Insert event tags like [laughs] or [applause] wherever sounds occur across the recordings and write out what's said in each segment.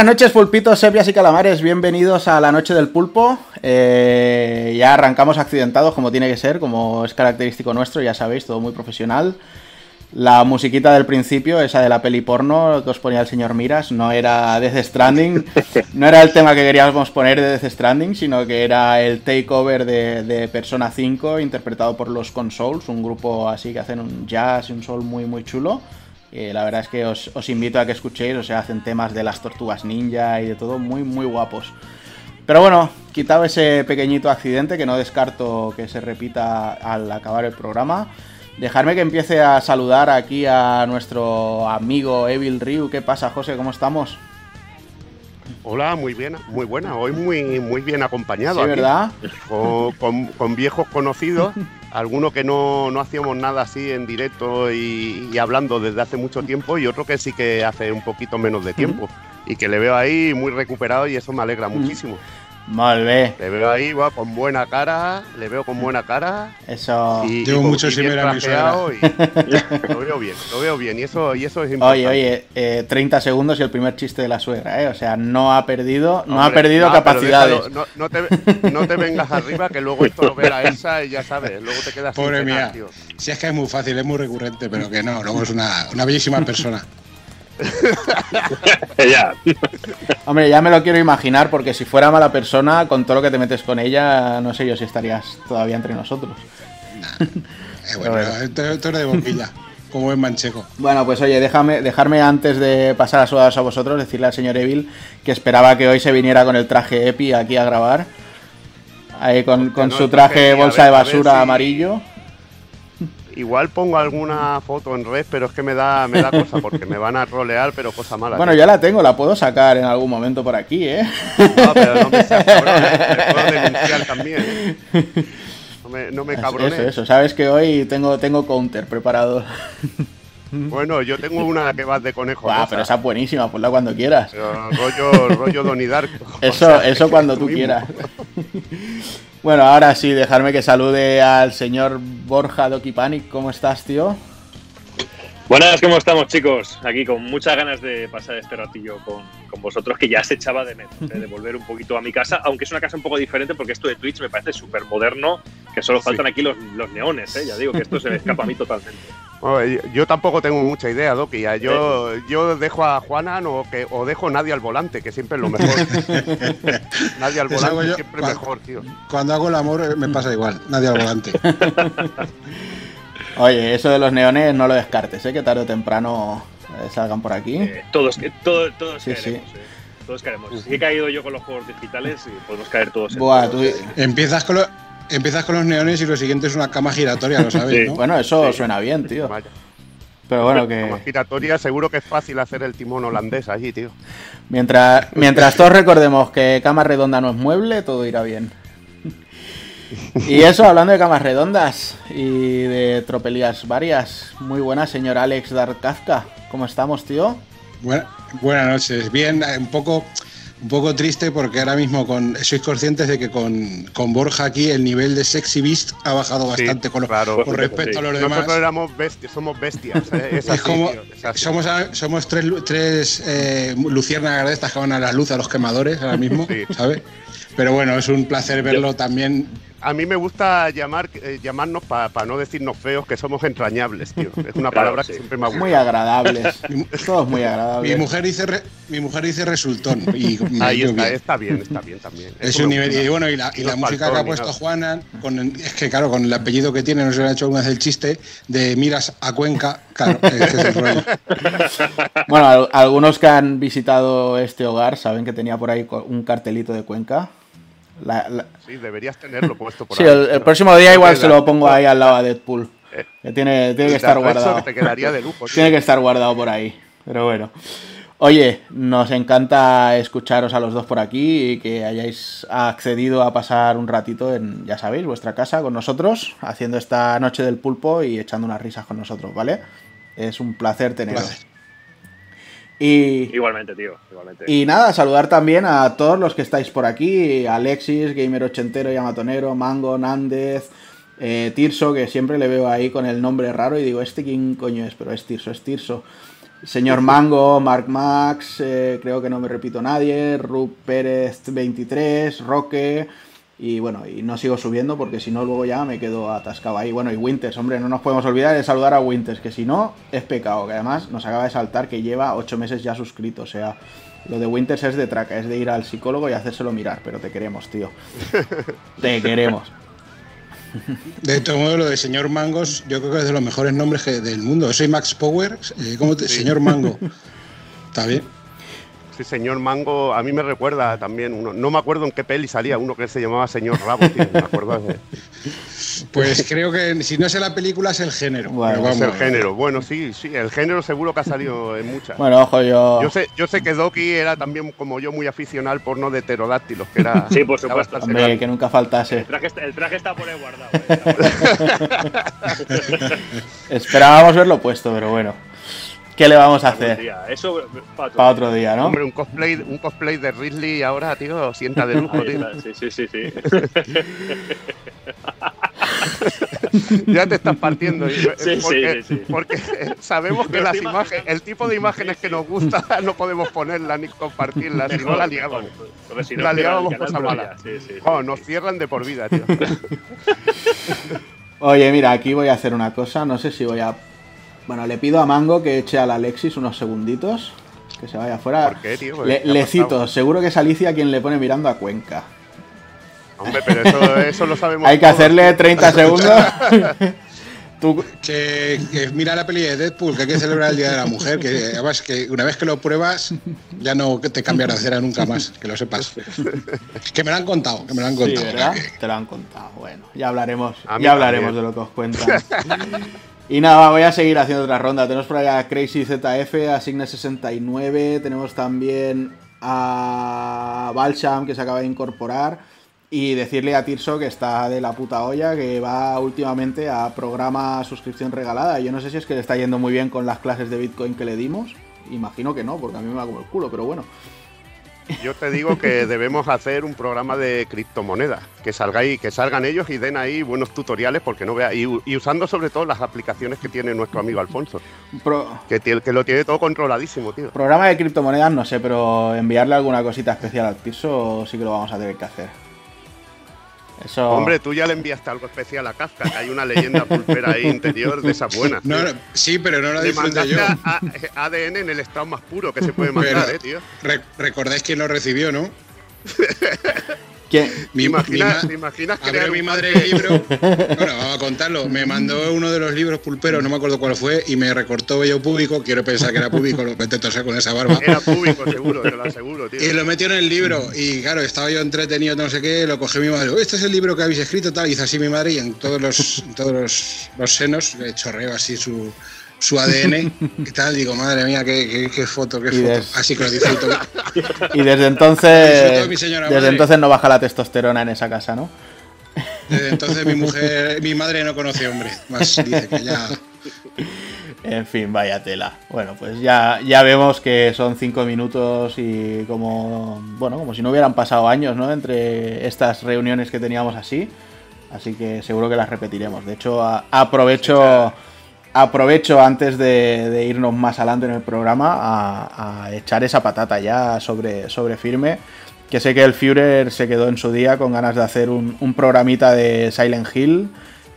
Buenas noches, pulpitos, sepias y calamares. Bienvenidos a la noche del pulpo. Eh, ya arrancamos accidentados, como tiene que ser, como es característico nuestro, ya sabéis, todo muy profesional. La musiquita del principio, esa de la peli porno que os ponía el señor Miras, no era Death Stranding, [laughs] no era el tema que queríamos poner de Death Stranding, sino que era el takeover de, de Persona 5, interpretado por los Consoles, un grupo así que hacen un jazz y un soul muy, muy chulo. Eh, la verdad es que os, os, invito a que escuchéis, o sea, hacen temas de las tortugas ninja y de todo muy, muy guapos. Pero bueno, quitado ese pequeñito accidente que no descarto que se repita al acabar el programa, dejarme que empiece a saludar aquí a nuestro amigo Evil Ryu. ¿Qué pasa, José? ¿Cómo estamos? Hola, muy bien, muy buena. Hoy muy, muy bien acompañado. Sí, aquí, ¿verdad? Con, con, con viejos conocidos [laughs] alguno que no, no, hacíamos nada así en directo y, y, hablando desde hace mucho tiempo y otro que sí que hace un poquito menos de tiempo y que le veo ahí muy recuperado y eso me alegra muchísimo. Mal ve. Le veo ahí va, con buena cara, le veo con buena cara. Eso. Y, Tengo mucho sin ver a mi Lo veo bien, lo veo bien y eso, y eso es [laughs] importante. Oye, oye, eh, 30 segundos y el primer chiste de la suegra, ¿eh? O sea, no ha perdido, no ha perdido no, capacidades. No, no, te, no te vengas arriba que luego esto lo ve la Elsa y ya sabes, luego te quedas Pobre sin mía. cenar, tío. Si es que es muy fácil, es muy recurrente, pero que no, luego es una, una bellísima persona. [laughs] ya. Hombre, ya me lo quiero imaginar porque si fuera mala persona, con todo lo que te metes con ella, no sé yo si estarías todavía entre nosotros. Nah. [laughs] Eh, bueno, esto, esto era de boquilla, como es mancheco. Bueno, pues oye, déjame, dejarme antes de pasar a saludaros a vosotros, decirle al señor Evil que esperaba que hoy se viniera con el traje Epi aquí a grabar. Ahí con, con no, su traje bolsa ver, de basura si... amarillo. Igual pongo alguna foto en red, pero es que me da, me da cosa porque me van a rolear, pero cosa mala. Bueno, ya la tengo, la puedo sacar en algún momento por aquí, ¿eh? No, pero no me seas cabrón, ¿eh? [laughs] me puedo denunciar también. ¿eh? No me, no me cabrones. Eso, eso, sabes que hoy tengo, tengo counter preparado. Bueno, yo tengo una que va de conejo. Ah, pero esa es buenísima, ponla cuando quieras. Pero rollo, rollo Donnie Darko. [laughs] Eso, o sea, eso cuando tú mismo. quieras. [laughs] bueno, ahora sí, dejarme que salude al señor Borja Doki Panic. ¿Cómo estás, tío? Buenas, ¿cómo estamos, chicos? Aquí con muchas ganas de pasar este ratillo con, con vosotros, que ya se echaba de menos, ¿eh? de volver un poquito a mi casa, aunque es una casa un poco diferente porque esto de Twitch me parece súper moderno, que solo faltan sí. aquí los, los neones, ¿eh? ya digo que esto se me escapa a mí totalmente. Bueno, yo tampoco tengo mucha idea, Doki. Yo, yo dejo a Juanan o, que, o dejo nadie al volante, que siempre es lo mejor. [laughs] nadie al volante siempre cuando, mejor, tío. Cuando hago el amor me pasa igual, nadie al volante. [laughs] Oye, eso de los neones no lo descartes, ¿eh? que tarde o temprano eh, salgan por aquí. Eh, todos, todos, todos sí, caeremos, sí. Eh. Todos caeremos. Si he caído yo con los juegos digitales, y podemos caer todos. Buah, tú... Empiezas con, lo... Empiezas con los neones y lo siguiente es una cama giratoria, lo sabes, sí. ¿no? Bueno, eso sí. suena bien, tío. Vaya. Pero bueno, que. Cama giratoria, seguro que es fácil hacer el timón holandés allí, tío. Mientras, mientras todos recordemos que cama redonda no es mueble, todo irá bien. Y eso, hablando de camas redondas y de tropelías varias. Muy buena, señor Alex Dark Kafka. ¿Cómo estamos, tío? Buena, buenas noches. Bien, un poco, un poco triste porque ahora mismo con, sois conscientes de que con, con Borja aquí el nivel de Sexy Beast ha bajado bastante sí, con, claro, con respecto sí. a los demás. Nosotros éramos bestias, somos bestias. ¿eh? Es, es, como, tío, es somos, somos tres, tres eh, luciérnagas de estas que van a la luz a los quemadores ahora mismo, ¿sabes? Pero bueno, es un placer verlo también a mí me gusta llamar, eh, llamarnos para pa no decirnos feos, que somos entrañables, tío. Es una [laughs] palabra que siempre me ha gustado. [laughs] Muy agradables. Todos muy agradables. Mi mujer dice, re, mi mujer dice resultón. Y [laughs] Ahí está, bien. está bien, está bien también. Es un nivel. Y bueno, y la, y la música que ha puesto Juana, con, es que claro, con el apellido que tiene, no se le ha hecho alguna vez el chiste de miras a Cuenca. Claro, ese es el rollo. Bueno, algunos que han visitado este hogar saben que tenía por ahí un cartelito de Cuenca. La, la... Sí, deberías tenerlo puesto por sí, ahí. el, el, próximo día igual se lo pongo ahí al lado a Deadpool. Que tiene, tiene que estar guardado. Que te quedaría de lujo. [laughs] tiene que estar guardado por ahí. Pero bueno. Oye, nos encanta escucharos a los dos por aquí y que hayáis accedido a pasar un ratito en, ya sabéis, vuestra casa con nosotros, haciendo esta noche del pulpo y echando unas risas con nosotros, ¿vale? Es un placer teneros. Placer. Y, igualmente, tío. Igualmente. Y nada, saludar también a todos los que estáis por aquí: Alexis, Gamer Ochentero, Yamatonero, Mango, Nández, eh, Tirso, que siempre le veo ahí con el nombre raro y digo, ¿este quién coño es? Pero es Tirso, es Tirso. Señor Mango, Mark Max, eh, creo que no me repito nadie, Rup Pérez 23, Roque, y bueno, y no sigo subiendo porque si no luego ya me quedo atascado ahí. Bueno, y Winters, hombre, no nos podemos olvidar de saludar a Winters, que si no es pecado, que además nos acaba de saltar que lleva 8 meses ya suscrito, o sea, lo de Winters es de traca, es de ir al psicólogo y hacérselo mirar, pero te queremos, tío. [laughs] te queremos. De todo modo, lo de señor Mangos, yo creo que es de los mejores nombres del mundo. Soy Max Power, eh, ¿cómo te, señor Mango. [laughs] Está bien. Sí, señor Mango, a mí me recuerda también uno. No me acuerdo en qué peli salía uno que se llamaba Señor Rabo, tío. Me acuerdo de... Pues creo que si no es la película es el género. Bueno, es el género. Bueno, sí, sí, el género seguro que ha salido en muchas. Bueno, ojo, yo. Yo sé, yo sé que Doki era también como yo muy aficionado al porno de pterodáctilos, que era. Sí, por supuesto. Hombre, que nunca faltase. El traje, el traje está por ahí guardado. Eh, [laughs] Esperábamos verlo puesto, pero bueno. ¿Qué le vamos a hacer? Eso para otro, día, ¿no? Hombre, un cosplay, un cosplay de Ridley ahora, tío, sienta de lujo, tío. Sí, sí, sí, sí. [laughs] ya te estás partiendo. Sí, porque, sí, sí, porque sabemos que las imágenes, el tipo de imágenes que nos gusta [laughs] no podemos ponerlas ni compartirlas, si no la liábamos. Si no, la liábamos cosa mala. Sí, sí, Oh, nos cierran de por vida, tío. [laughs] Oye, mira, aquí voy a hacer una cosa, no sé si voy a... Bueno, le pido a Mango que eche al Alexis unos segunditos, que se vaya afuera. ¿Por qué, tío? Le, cito, seguro que es Alicia quien le pone mirando a Cuenca. Hombre, pero eso, eso lo sabemos Hay que todos, hacerle tío. 30 [laughs] segundos. [laughs] Tú- Que, que mira la peli de Deadpool, que hay que celebrar el Día de la Mujer, que además que una vez que lo pruebas ya no te cambiará de cera nunca más, que lo sepas. Que me lo han contado, que me lo han Sí, contado. ¿verdad? que- Te lo han contado. Bueno, ya hablaremos, ya hablaremos también. de lo que os cuentan. [laughs] y nada, voy a seguir haciendo otra ronda. Tenemos por allá a Crazy ZF, a Signe69, tenemos también a Balsham que se acaba de incorporar. Y decirle a Tirso que está de la puta olla, que va últimamente a programa suscripción regalada. Yo no sé si es que le está yendo muy bien con las clases de Bitcoin que le dimos. Imagino que no, porque a mí me va como el culo, pero bueno. Yo te digo que debemos hacer un programa de criptomonedas, que salgáis, que salgan ellos y den ahí buenos tutoriales, porque no vea, y, y usando sobre todo las aplicaciones que tiene nuestro amigo Alfonso, Pro- que, que lo tiene todo controladísimo, tío. Programa de criptomonedas no sé, pero enviarle alguna cosita especial al Tirso sí que lo vamos a tener que hacer. Eso. Hombre, tú ya le enviaste algo especial a Kafka, que hay una leyenda pulpera ahí interior de esas buenas. No, tío. no, sí, pero no lo Le disfruté yo. a- a- ADN en el estado más puro que se puede mandar, Pero- eh, tío. Re- recordáis quién lo recibió, ¿no? [laughs] ¿Quién? ¿Te Mi, imaginas, crear abrió mi madre el libro. [laughs] Bueno, vamos a contarlo. Me mandó uno de los libros pulperos, no me acuerdo cuál fue, y me recortó bello público. Quiero pensar que era público, lo intento hacer con esa barba. Era público, seguro, te lo aseguro, tío. Y lo metió en el libro. Y claro, estaba yo entretenido, no sé qué, lo cogió mi madre. "Oh, Este es el libro que habéis escrito, tal. Hizo así mi madre y en todos los, en todos los, los senos le chorreo así su, su ADN y tal. Digo, madre mía, qué, qué- qué foto, qué Y foto. des- Así que lo disfruto. [laughs] Y desde entonces. de Desde madre. entonces no baja la testosterona en esa casa, ¿no? Desde entonces mi mujer, mi madre no conoce hombre. Más dice que ya. En fin, vaya tela. Bueno, pues ya, ya vemos que son cinco minutos y como. Bueno, como si no hubieran pasado años, ¿no? Entre estas reuniones que teníamos así. Así que seguro que las repetiremos. De hecho, a- aprovecho. Aprovecho antes de, de irnos más adelante en el programa a, a echar esa patata ya sobre, sobre firme. Que sé que el Führer se quedó en su día con ganas de hacer un, un programita de Silent Hill.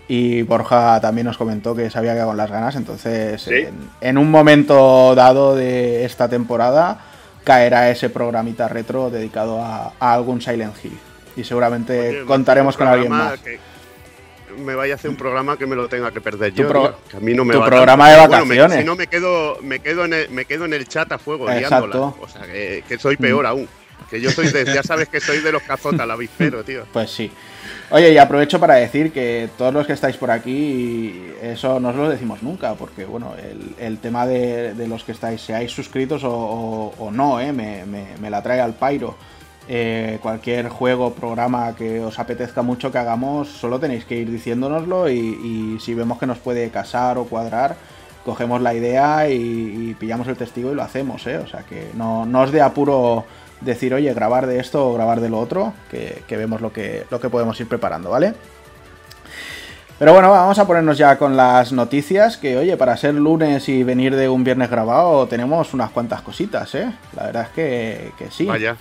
Y Borja también nos comentó que se había quedado con las ganas. Entonces, Sí. en, en un momento dado de esta temporada, caerá ese programita retro dedicado a, a algún Silent Hill. Y seguramente Oye, contaremos con alguien más. que me vaya a hacer un programa que me lo tenga que perder yo. pro- que a mí no me tu va programa tanto. de Bueno, me- vacaciones. si no me quedo, me quedo en el, me quedo en el chat a fuego, Exacto. liándola. O sea, que, que soy peor aún. Que yo soy de, ya sabes que soy de los cazotas, la avispero, tío. [laughs] Pues sí. Oye, y aprovecho para decir que todos los que estáis por aquí, eso no os lo decimos nunca, porque bueno, el, el tema de, de los que estáis, seáis suscritos o, o- o no, eh, me, me- me la trae al pairo. Eh, cualquier juego, programa que os apetezca mucho que hagamos, solo tenéis que ir diciéndonoslo y, si vemos que nos puede casar o cuadrar, cogemos la idea y, pillamos el testigo y lo hacemos, ¿eh? O sea que no, no os dé apuro decir, oye, grabar de esto o grabar de lo otro, que, que vemos lo que, lo que podemos ir preparando, ¿vale? Pero bueno, vamos a ponernos ya con las noticias, que oye, para ser lunes y venir de un viernes grabado tenemos unas cuantas cositas, ¿eh? La verdad es que, que sí. Vaya.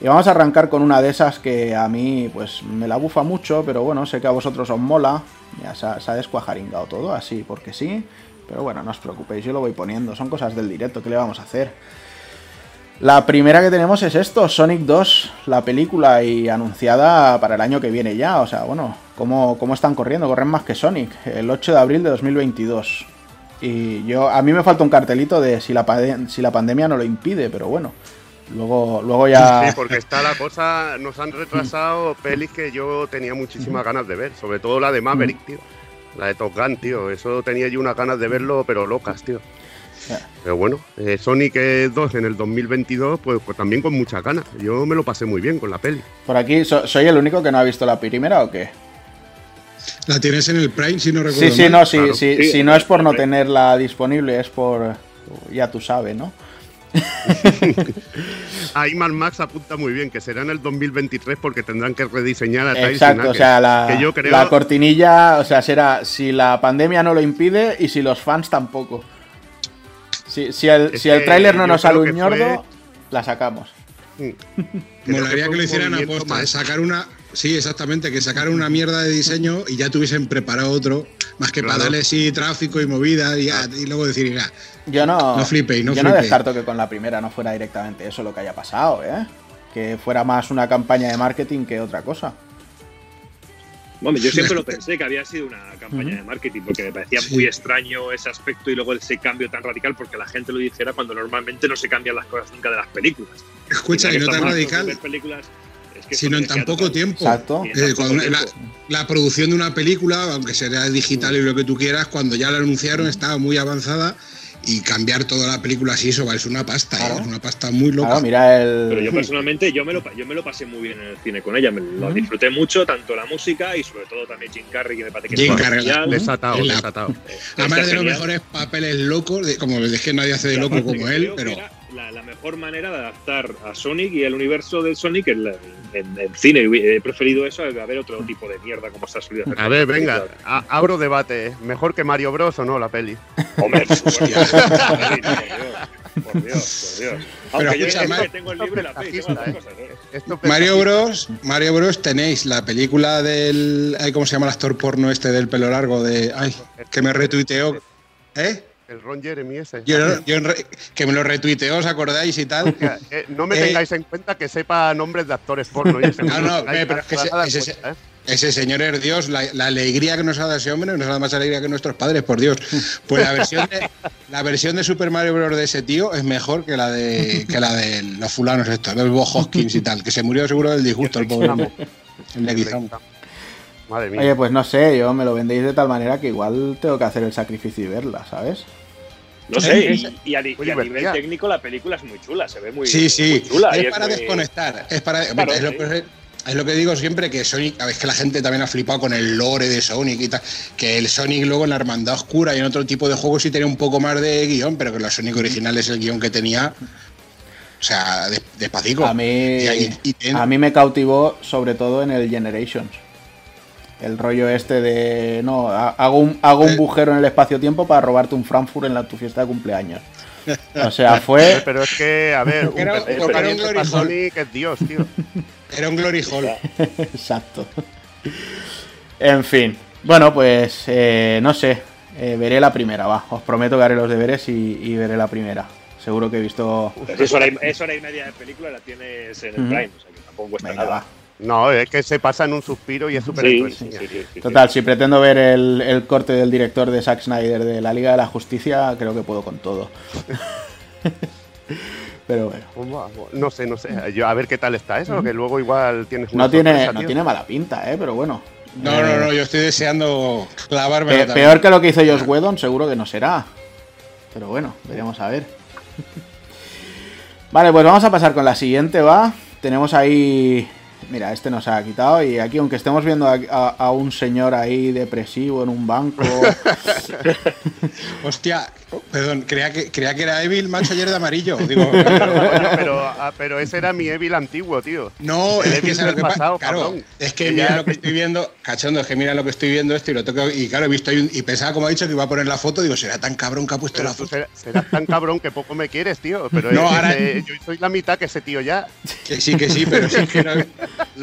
Y vamos a arrancar con una de esas que a mí pues me la bufa mucho, pero bueno, sé que a vosotros os mola. Ya se ha, se ha descuajaringado todo, así porque sí. Pero bueno, no os preocupéis, yo lo voy poniendo. Son cosas del directo, ¿qué le vamos a hacer? La primera que tenemos es esto, Sonic 2, la película y anunciada para el año que viene ya. O sea, bueno, ¿cómo, cómo están corriendo? Corren más que Sonic, el 8 de abril de 2022. Y yo, a mí me falta un cartelito de si la, si la pandemia no lo impide, pero bueno. Luego, luego ya... Sí, porque está la cosa, nos han retrasado pelis que yo tenía muchísimas ganas de ver, sobre todo la de Maverick, tío. La de Top Gun, tío. Eso tenía yo unas ganas de verlo, pero locas, tío. Pero bueno, eh, Sonic eh, 2 en el 2022, pues, pues también con muchas ganas. Yo me lo pasé muy bien con la peli. Por aquí, so- ¿soy el único que no ha visto la primera o qué? La tienes en el Prime, si no recuerdo Sí, sí, mal. no, sí, claro. sí, Sí, si no es por no tenerla disponible, es por... Ya tú sabes, ¿no? [laughs] Ahí Mad Max apunta muy bien, que será en el 2023 porque tendrán que rediseñar a Tyson Exacto, o sea, la, que yo creo la cortinilla, o sea, será si la pandemia no lo impide y si los fans tampoco. Si, si el, Es si el tráiler no nos sale un ñordo, fue- la sacamos. Creo Molaría fue que lo hicieran a movimiento posta, más. sacar una. Sí, exactamente, que sacaran una mierda de diseño y ya tuviesen preparado otro, más que para darle sí tráfico y movida y, ya- y luego decir, mira, Yo no, No flipéis, no yo no flipéis. descarto que con la primera no fuera directamente eso lo que haya pasado, ¿eh? Que fuera más una campaña de marketing que otra cosa. Hombre, yo siempre lo [laughs] pensé que había sido una campaña de marketing porque me parecía Sí. muy extraño ese aspecto y luego ese cambio tan radical porque la gente lo dijera cuando normalmente no se cambian las cosas nunca de las películas. escucha, y no tan radical, Películas, es que sino en tan poco total. tiempo. Exacto. Eh, tan poco cuando la, tiempo. la producción de una película, aunque sea digital y lo que tú quieras, cuando ya la anunciaron estaba muy avanzada y cambiar toda la película así, eso es una pasta, Claro. ¿eh? es una pasta muy loca. Claro, mira el. Pero yo personalmente yo me, lo, pa- yo me lo pasé muy bien en el cine con ella, me lo disfruté mucho, tanto la música y sobre todo también Jim Carrey, que me parece que Jim es Carrey. Desatado, la- desatado. Eh, Además de los mejores papeles locos, de- como es que nadie hace de loco como él, pero La, la mejor manera de adaptar a Sonic y el universo de Sonic en, la- en cine. He preferido eso a ver otro tipo de mierda como se ha solido hacer. A ver, venga, a- abro debate. ¿eh? ¿Mejor que Mario Bros o no la peli? Hombre, por [laughs] Dios, por Dios, por Dios. Pero Aunque yo escucha, es que Mar- tengo el libro y la peli, tengo las dos cosas. ¿eh? Esto Mario Bros. Mario Bros. tenéis la película del. ay, ¿Cómo se llama el actor porno este del pelo largo? De. Ay, que me retuiteó. ¿Eh? El Ron Jeremy ese. Yo, [laughs] yo en re- que me lo retuiteó, ¿os acordáis y tal? Eh, no me Eh, tengáis en cuenta que sepa nombres de actores porno. y ese- No, no, eh, pero es que ese- nada en ese- cuenta, ¿eh? Ese señor es Dios, la, la alegría que nos ha dado ese hombre nos ha dado más alegría que nuestros padres, por Dios. Pues la versión de, la versión de Super Mario Bros. de ese tío es mejor que la de que la de los fulanos estos, del Bob Hoskins y tal, que se murió seguro del disgusto el pobre. El Leguizamo. Madre mía. Oye, pues no sé, yo me lo vendéis de tal manera que igual tengo que hacer el sacrificio y verla, ¿sabes? No sé, y, y a, y muy a nivel técnico la película es muy chula, se ve muy, Sí, sí, muy chula. es es para muy- desconectar, es para Claro, es, lo sí. que, es lo que digo siempre que Sonic, a veces que la gente también ha flipado con el lore de Sonic y tal, que el Sonic luego en la Hermandad Oscura y en otro tipo de juegos sí tenía un poco más de guion, pero que los Sonic originales el guion que tenía o sea, des- despacito. A mí, Y ahí- y ten- a mí me cautivó sobre todo en el Generations. El rollo este de, no, ha- hago un, hago un bujero en el espacio-tiempo para robarte un Frankfurt en la, tu fiesta de cumpleaños. O sea, [laughs] fue... Pero es que, a ver, un Era- un glory hole. Sonic es Dios, tío. [laughs] Era un Glory Hall. [laughs] Exacto. En fin. Bueno, pues eh, no sé. Eh, veré la primera, va. Os prometo que haré los deberes y, y veré la primera. Seguro que he visto... Pues es, hora y, es hora y media de película, la tienes en el. Prime, o sea que tampoco cuesta Venga, nada. va. No, es que se pasa en un suspiro y es súper Sí, entretenida. sí, sí, sí, sí. Total, si pretendo ver el, el corte del director de Zack Snyder de la Liga de la Justicia, creo que puedo con todo. [laughs] Pero bueno. Pues, No sé, no sé. Yo, a ver qué tal está eso, que luego igual tienes una No tiene, no tiene mala pinta, ¿eh? Pero bueno. No, Eh, no, no, yo estoy deseando clavarme. pe- peor que lo que hizo Josh Whedon, seguro que no será. Pero bueno, veremos a ver. [laughs] Vale, pues vamos a pasar con la siguiente, va. Tenemos ahí. Mira, este nos ha quitado. Y aquí, aunque estemos viendo a, a- a un señor ahí depresivo en un banco. [laughs] [laughs] Hostia, perdón, creía que, creía que era Evil, macho, ayer de amarillo. [laughs] Digo, pero, ah, pero, ese era mi Evil antiguo, tío. No, es que es lo que pasa. Claro, es que mira lo que estoy viendo, cachondo, es que mira lo que estoy viendo esto y lo tengo Y claro, he visto y pensaba, como ha dicho, que iba a poner la foto. Digo, será tan cabrón que ha puesto la foto. Será, tan cabrón que poco me quieres, tío. Pero no, ahora... yo soy la mitad que ese tío ya. Que sí, que sí, pero sí que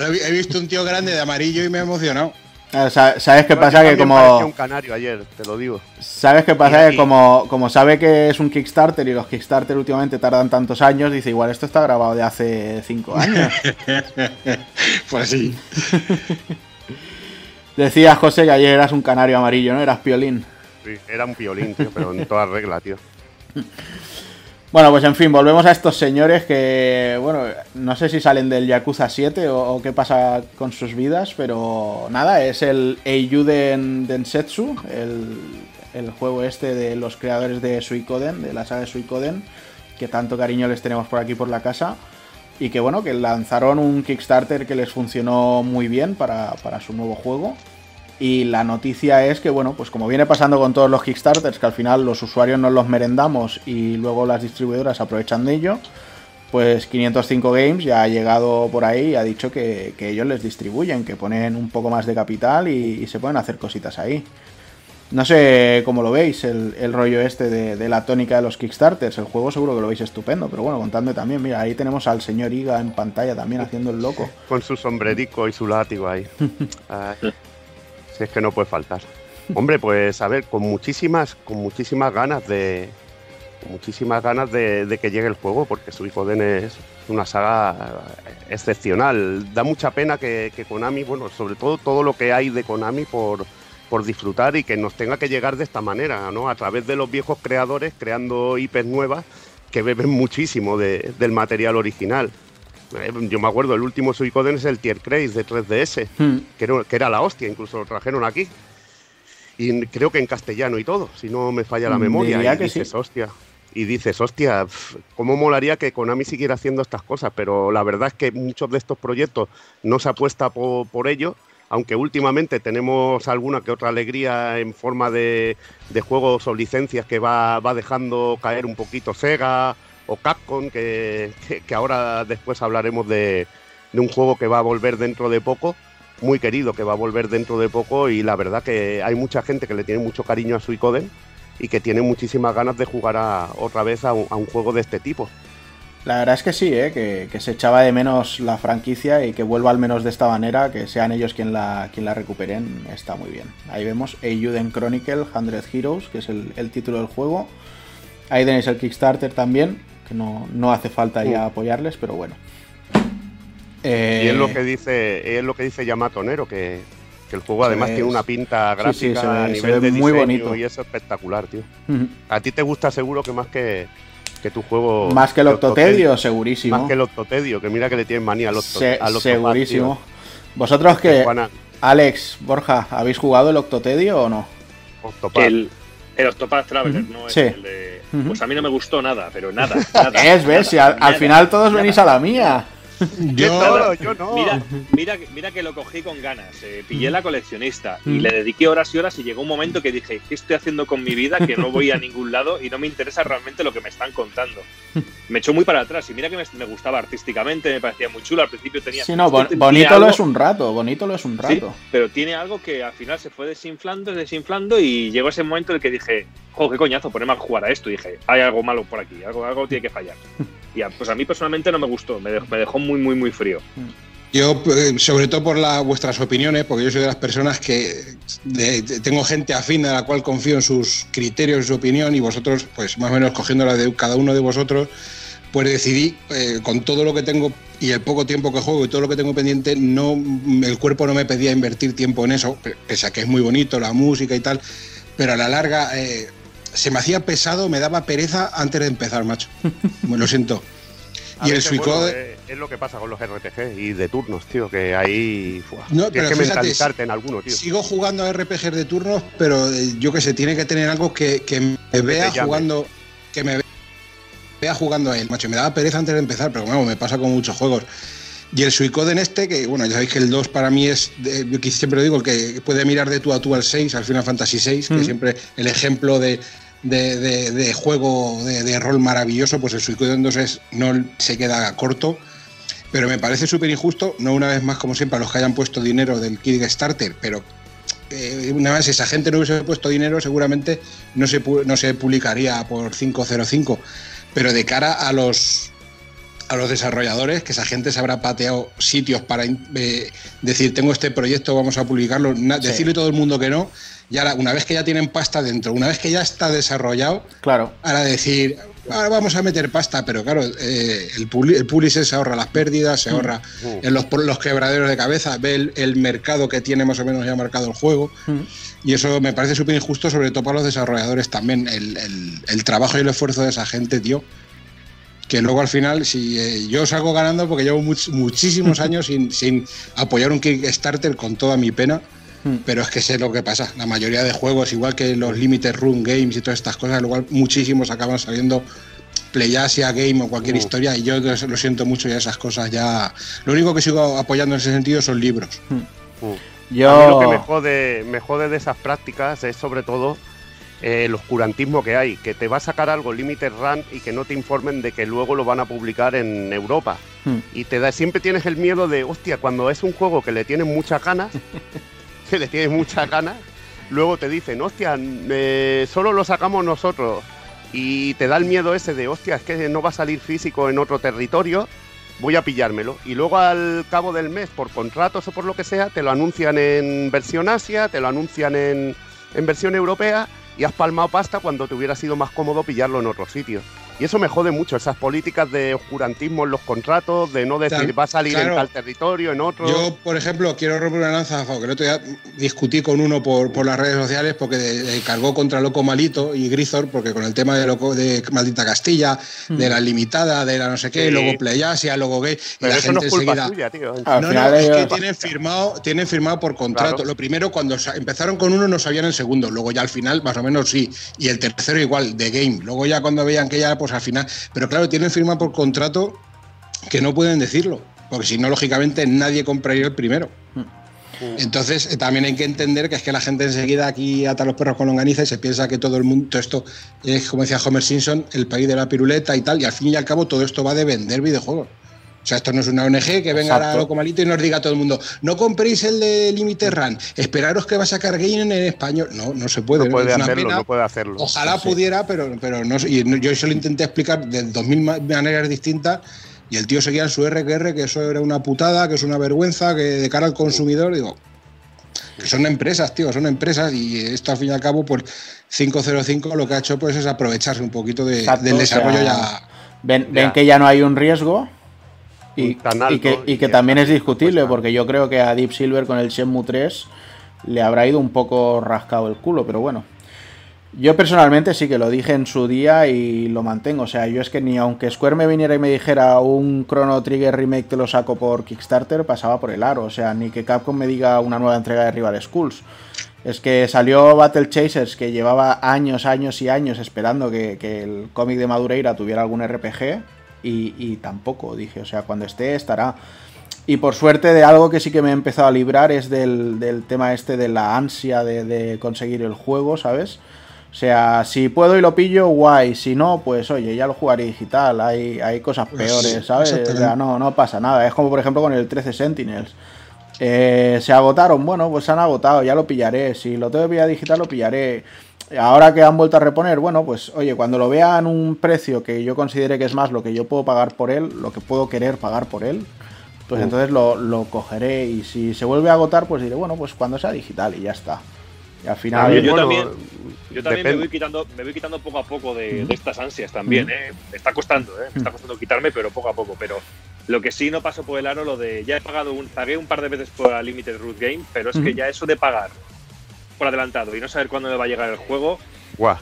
he visto un tío grande de amarillo y me ha emocionado. Ah, ¿Sabes qué pasa? Que como. un canario ayer, te lo digo. ¿Sabes qué pasa? Que como, como sabe que es un Kickstarter y los Kickstarter últimamente tardan tantos años, dice igual esto está grabado de hace cinco años. [laughs] pues sí. [laughs] Decías, José, que ayer eras un canario amarillo, ¿no? Eras piolín. Sí, era un piolín, tío, pero en toda regla, tío. [laughs] Bueno, pues en fin, volvemos a estos señores que, bueno, no sé si salen del Yakuza 7 o, qué pasa con sus vidas, pero nada, es el Eiyuden Densetsu, el, el juego este de los creadores de Suikoden, de la saga de Suikoden, que tanto cariño les tenemos por aquí por la casa, y que bueno, que lanzaron un Kickstarter que les funcionó muy bien para, para su nuevo juego. Y la noticia es que, bueno, pues como viene pasando con todos los Kickstarters, que al final los usuarios nos los merendamos y luego las distribuidoras aprovechan de ello, pues 505 Games ya ha llegado por ahí y ha dicho que, ellos les distribuyen, que ponen un poco más de capital y, se pueden hacer cositas ahí. No sé cómo lo veis, el, rollo este de, de, la tónica de los Kickstarters. El juego seguro que lo veis estupendo, pero bueno, contadme también. Mira, ahí tenemos al señor Iga en pantalla también haciendo el loco. Con su sombrerico y su látigo ahí. [laughs] es que no puede faltar. Hombre, pues a ver, con muchísimas, con muchísimas ganas de. muchísimas ganas de, que llegue el juego, porque Suicoden es una saga excepcional. Da mucha pena que, Konami, bueno, sobre todo todo lo que hay de Konami por, por disfrutar y que nos tenga que llegar de esta manera, ¿no? A través de los viejos creadores creando IPs nuevas que beben muchísimo del material original. Eh, yo me acuerdo, el último Suicoden es el Tier Craze de 3DS, hmm. que, era, la hostia, incluso lo trajeron aquí. Y creo que en castellano y todo, si no me falla la memoria. y dices, hostia. Y dices, hostia, ¿cómo molaría que Konami siguiera haciendo estas cosas? Pero la verdad es que muchos de estos proyectos no se apuesta por, ello, aunque últimamente tenemos alguna que otra alegría en forma de, juegos o licencias que va, va dejando caer un poquito Sega o Capcom, que, que, ahora después hablaremos de, un juego que va a volver dentro de poco, muy querido, que va a volver dentro de poco y la verdad que hay mucha gente que le tiene mucho cariño a Suicoden y que tiene muchísimas ganas de jugar a, otra vez a un, juego de este tipo. La verdad es que sí, ¿eh? que, se echaba de menos la franquicia y que vuelva al menos de esta manera, que sean ellos quien la, la recuperen, está muy bien. Ahí vemos Eiyuden Chronicle 100 Heroes, que es el, el título del juego. Ahí tenéis el Kickstarter también, no, hace falta ya apoyarles, pero bueno. y es lo eh, que dice, es lo que dice Yamato Nero, que, el juego además tiene una pinta gráfica a nivel de muy bonito y es espectacular, tío. A ti te gusta seguro que más que, que tu juego. Más que el Octotedio, segurísimo. Más que el Octotedio, que mira que le tienes manía al, Segurísimo. ¿Vosotros que Alex, Borja, ¿habéis jugado el Octotedio o no? Octopad. El, el Octopath Traveler, no es el de. Pues a mí no me gustó nada, pero nada. [laughs] nada es, ves, si al, final todos venís a la mía. Yo, yo no. Mira, mira, mira, que lo cogí con ganas. Eh, pillé la coleccionista y le dediqué horas y horas y llegó un momento que dije, ¿qué estoy haciendo con mi vida? Que no voy a ningún lado y no me interesa realmente lo que me están contando. Me echó muy para atrás y mira que me, gustaba artísticamente, me parecía muy chulo. Al principio tenía... Sí, no, bonito lo es un rato, bonito lo es un rato. pero tiene algo que al final se fue desinflando, desinflando y llegó ese momento en el que dije, jo, qué coñazo, ponerme a jugar a esto. Y dije, hay algo malo por aquí, algo, algo tiene que fallar. [laughs] Y pues a mí personalmente no me gustó, me dejó, muy, muy, muy frío. Yo, eh, sobre todo por la, vuestras opiniones, porque yo soy de las personas que tengo gente afín a la cual confío en sus criterios, en su opinión, y vosotros, pues más o menos cogiendo la de cada uno de vosotros, pues decidí, eh, con todo lo que tengo y el poco tiempo que juego y todo lo que tengo pendiente, no, el cuerpo no me pedía invertir tiempo en eso, pese a que es muy bonito la música y tal, pero a la larga eh, se me hacía pesado, me daba pereza antes de empezar, macho. Me [laughs] lo siento. y el Suicode. es lo que pasa con los RPG y de turnos, tío, que ahí. no, tienes que mentalizarte en alguno, tío. Sigo jugando a RPGs de turnos, pero eh, yo que sé, tiene que tener algo que, me vea jugando. Que me vea jugando a él, macho. Me daba pereza antes de empezar, pero bueno, me pasa con muchos juegos. Y el Suicoden este, que bueno, ya sabéis que el 2 para mí es, yo siempre digo, el que puede mirar de tú a tú al 6, al Final Fantasy 6, que mm. siempre el ejemplo de, de, juego de, rol maravilloso, pues el Suicoden 2 es, no se queda corto. Pero me parece súper injusto, no una vez más como siempre, a los que hayan puesto dinero del Kickstarter, pero eh, una vez si esa gente no hubiese puesto dinero, seguramente no se, no se publicaría por 505. Pero de cara a los, a los desarrolladores, que esa gente se habrá pateado sitios para eh, decir, tengo este proyecto, vamos a publicarlo, decirle a todo el mundo que no, y ahora, una vez que ya tienen pasta dentro, una vez que ya está desarrollado, claro. ahora decir, ahora vamos a meter pasta, pero claro, eh, el, publisher se ahorra las pérdidas, se mm. ahorra mm. en los, los, quebraderos de cabeza, ve el, mercado que tiene más o menos ya marcado el juego, mm. y eso me parece súper injusto, sobre todo para los desarrolladores también, el, trabajo y el esfuerzo de esa gente, tío. Que luego al final, si eh, yo salgo ganando porque llevo muchísimos [laughs] años sin, sin apoyar un Kickstarter con toda mi pena, Hmm. Pero es que sé lo que pasa. La mayoría de juegos, igual que los Limited Run Games y todas estas cosas, igual muchísimos acaban saliendo Playasia Game o cualquier hmm. historia y yo lo siento mucho ya esas cosas ya lo único que sigo apoyando en ese sentido son libros hmm. yo... a mí lo que me jode, me jode de esas prácticas es sobre todo eh, el oscurantismo que hay, que te va a sacar algo Limited Run y que no te informen de que luego lo van a publicar en Europa. Y te da, siempre tienes el miedo de, hostia, cuando es un juego que le tienes muchas ganas, [laughs] que le tienes muchas ganas, luego te dicen, hostia, eh, solo lo sacamos nosotros. Y te da el miedo ese de, hostia, es que no va a salir físico en otro territorio, voy a pillármelo. Y luego al cabo del mes, por contratos o por lo que sea, te lo anuncian en versión Asia, te lo anuncian en, en versión europea y has palmado pasta cuando te hubiera sido más cómodo pillarlo en otro sitio. Y eso me jode mucho, esas políticas de oscurantismo en los contratos, de no decir va a salir en tal territorio, en otro. Yo, por ejemplo, quiero romper una lanza, que el otro día discutí con uno por, por las redes sociales porque cargó contra Loco Malito y Grisor, porque con el tema de Loco de Maldita Castilla, hmm. de la limitada, de la no sé qué, luego Playasia, luego gay, y la gente enseguida. tío. No, no, es que tienen firmado, tienen firmado por contrato. Lo primero, cuando empezaron con uno, no sabían el segundo, luego ya al final, más o menos sí. Y el tercero igual, de game. Luego ya cuando veían que ya pues al final. Pero claro, tienen firma por contrato que no pueden decirlo, porque si no, lógicamente nadie compraría el primero. Hmm. Entonces, eh, también hay que entender que es que la gente enseguida aquí ata los perros con longaniza y se piensa que todo el mundo, todo esto es, como decía Homer Simpson, el país de la piruleta y tal, y al fin y al cabo todo esto va de vender videojuegos. O sea, esto no es una ONG que venga a loco malito y nos diga a todo el mundo, no compréis el de Limited Run, esperaros que va a sacar Game en español. No, no se puede. No puede hacerlo, no puede hacerlo. Ojalá pudiera, pero, pero no. Y yo se lo intenté explicar de dos mil maneras distintas y el tío seguía en su RQR que eso era una putada, que es una vergüenza, que de cara al consumidor, digo, que son empresas, tío, son empresas y esto al fin y al cabo, pues 505 lo que ha hecho pues es aprovecharse un poquito del desarrollo ya. Ven, ven que ya no hay un riesgo y, que, también es discutible, porque yo creo que a Deep Silver con el Shenmue 3 le habrá ido un poco rascado el culo, pero bueno. Yo personalmente sí que lo dije en su día y lo mantengo. O sea, yo es que ni aunque Square me viniera y me dijera un Chrono Trigger remake te lo saco por Kickstarter, pasaba por el aro. O sea, ni que Capcom me diga una nueva entrega de Rival Schools. Es que salió Battle Chasers, que llevaba años, años y años esperando que, que el cómic de Madureira tuviera algún RPG y, tampoco, dije, o sea, cuando esté estará. Y por suerte de algo que sí que me he empezado a librar es del, tema este de la ansia de, conseguir el juego, ¿sabes? O sea, si puedo y lo pillo, guay. Si no, pues oye, ya lo jugaré digital. Hay, hay cosas pues peores, ¿sabes? O sea, no, no pasa nada. Es como por ejemplo con el 13 Sentinels. Eh, se agotaron, bueno, pues se han agotado, ya lo pillaré. Si lo tengo que pillar digital, lo pillaré. Ahora que han vuelto a reponer, bueno, pues oye, cuando lo vean un precio que yo considere que es más lo que yo puedo pagar por él, lo que puedo querer pagar por él, pues entonces lo, cogeré y si se vuelve a agotar, pues diré, bueno, pues cuando sea digital y ya está. Y al final... yo, también, yo también me, voy quitando, me voy quitando poco a poco de, estas ansias también, ¿eh? Me está costando, ¿eh? Me está costando quitarme, pero poco a poco. Pero lo que sí no paso por el aro, lo de... Ya he pagado un... Pagué un par de veces por la Limited Root Game, pero es que ya eso de pagar por adelantado y no saber cuándo me va a llegar el juego,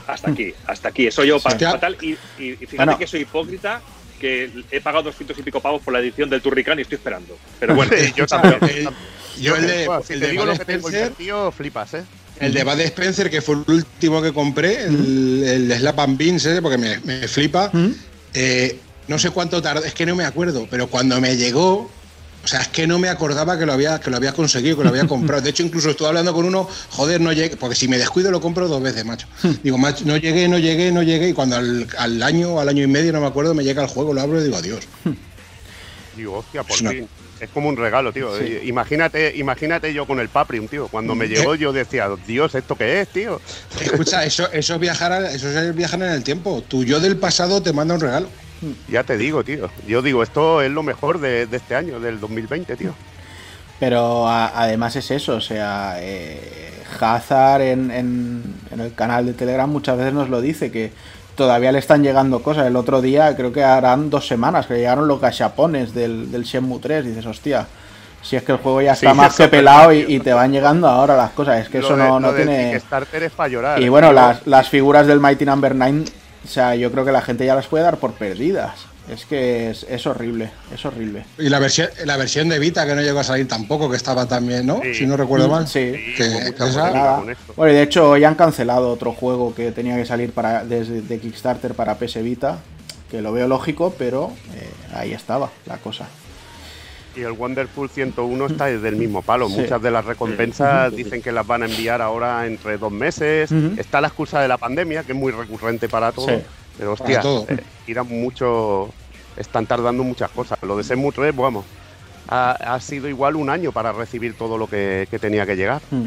hasta aquí, hasta aquí. Eso yo fatal. Y, fíjate que soy hipócrita, que he pagado 200 y pico pavos por la edición del Turrican y estoy esperando. Pero bueno, [laughs] yo también. yo el de, si te digo lo que tengo tío, flipas, ¿eh? El de Bad Spencer, que fue el último que compré, el, Slap and Beans, ¿eh? porque me, flipa. Eh, no sé cuánto tardó, es que no me acuerdo, pero cuando me llegó, O sea, es que no me acordaba que lo había, que lo había conseguido, que lo había comprado. De hecho, incluso estuve hablando con uno, joder, no llegué, porque si me descuido lo compro dos veces, macho. Digo, macho, no llegué, no llegué, no llegué, y cuando al, al año, al año y medio, no me acuerdo, me llega el juego, lo abro y digo, adiós. Digo, hostia, por Es una- fin. Es como un regalo, tío. Sí. Imagínate, imagínate yo con el Paprium, tío. Cuando me llegó yo decía, Dios, ¿esto qué es, tío? Escucha, [laughs] eso, eso, es viajar, a- eso es viajar en el tiempo. Tu yo del pasado te manda un regalo. Ya te digo, tío. Yo digo, esto es lo mejor de, de este año, del 2020, tío. Pero a- además es eso, o sea, eh, Hazard en, en- en el canal de Telegram muchas veces nos lo dice, que todavía le están llegando cosas. El otro día, creo que harán dos semanas, que llegaron los gachapones del, del Shenmue 3. Dices, hostia, si es que el juego ya está Sí, más que pelado y, te van llegando ahora las cosas. Es que Lo eso de- no, no tiene... Kickstarter es para llorar. Y bueno, tío. las, las figuras del Mighty Number 9, o sea, yo creo que la gente ya las puede dar por perdidas. Es que es, es horrible, es horrible. Y la versión, la versión de Vita que no llegó a salir tampoco, que estaba también, ¿no? Sí. Si no recuerdo mal. Sí. Sí, que esa-. Bueno, y de hecho hoy han cancelado otro juego que tenía que salir para desde de Kickstarter para PS Vita, que lo veo lógico, pero eh, ahí estaba la cosa. Y el Wonderful 101 está desde el mismo palo. Sí. Muchas de las recompensas dicen que las van a enviar ahora entre dos meses. Está la excusa de la pandemia, que es muy recurrente para todo. Sí. Pero hostia, todo. eh, irán mucho. Están tardando muchas cosas. Lo de Shenmue 3, vamos. Ha, ha sido igual un año para recibir todo lo que, que tenía que llegar. Mm.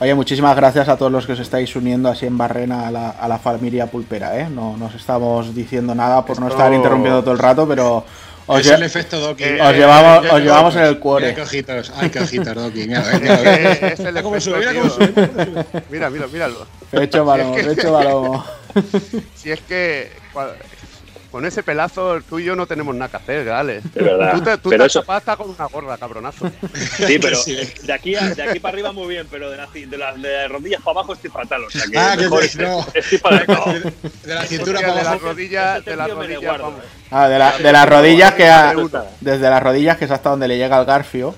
Oye, muchísimas gracias a todos los que os estáis uniendo así en Barrena a la, a la familia pulpera, ¿eh? No nos estamos diciendo nada por no estar interrumpiendo todo el rato, pero os, es lle- el efecto Doki. Eh, os llevamos, Mira os llevamos en el cuore. Mira qué ojitos. Ay, qué ojitos, Doki. Mira, mira, mira, Eh, mira. es el Mira cómo efecto, sube, mira tío. cómo sube, mira mira, míralo. Pecho balomo, pecho balomo. Si es que [laughs] con ese pelazo tú y yo no tenemos nada que hacer. Es verdad. Tú te, tú Pero te eso- hasta con una gorra, cabronazo. Sí, pero Sí. de aquí, a- de aquí para arriba muy bien, pero de, la de las de las rodillas para abajo estoy fatal. O sea que Ah, que mejor estoy, no. [laughs] estoy para no. De la cintura para de las rodillas, de las rodillas. Ah, de, la- de las rodillas que ha- desde las rodillas que es hasta donde le llega el garfio.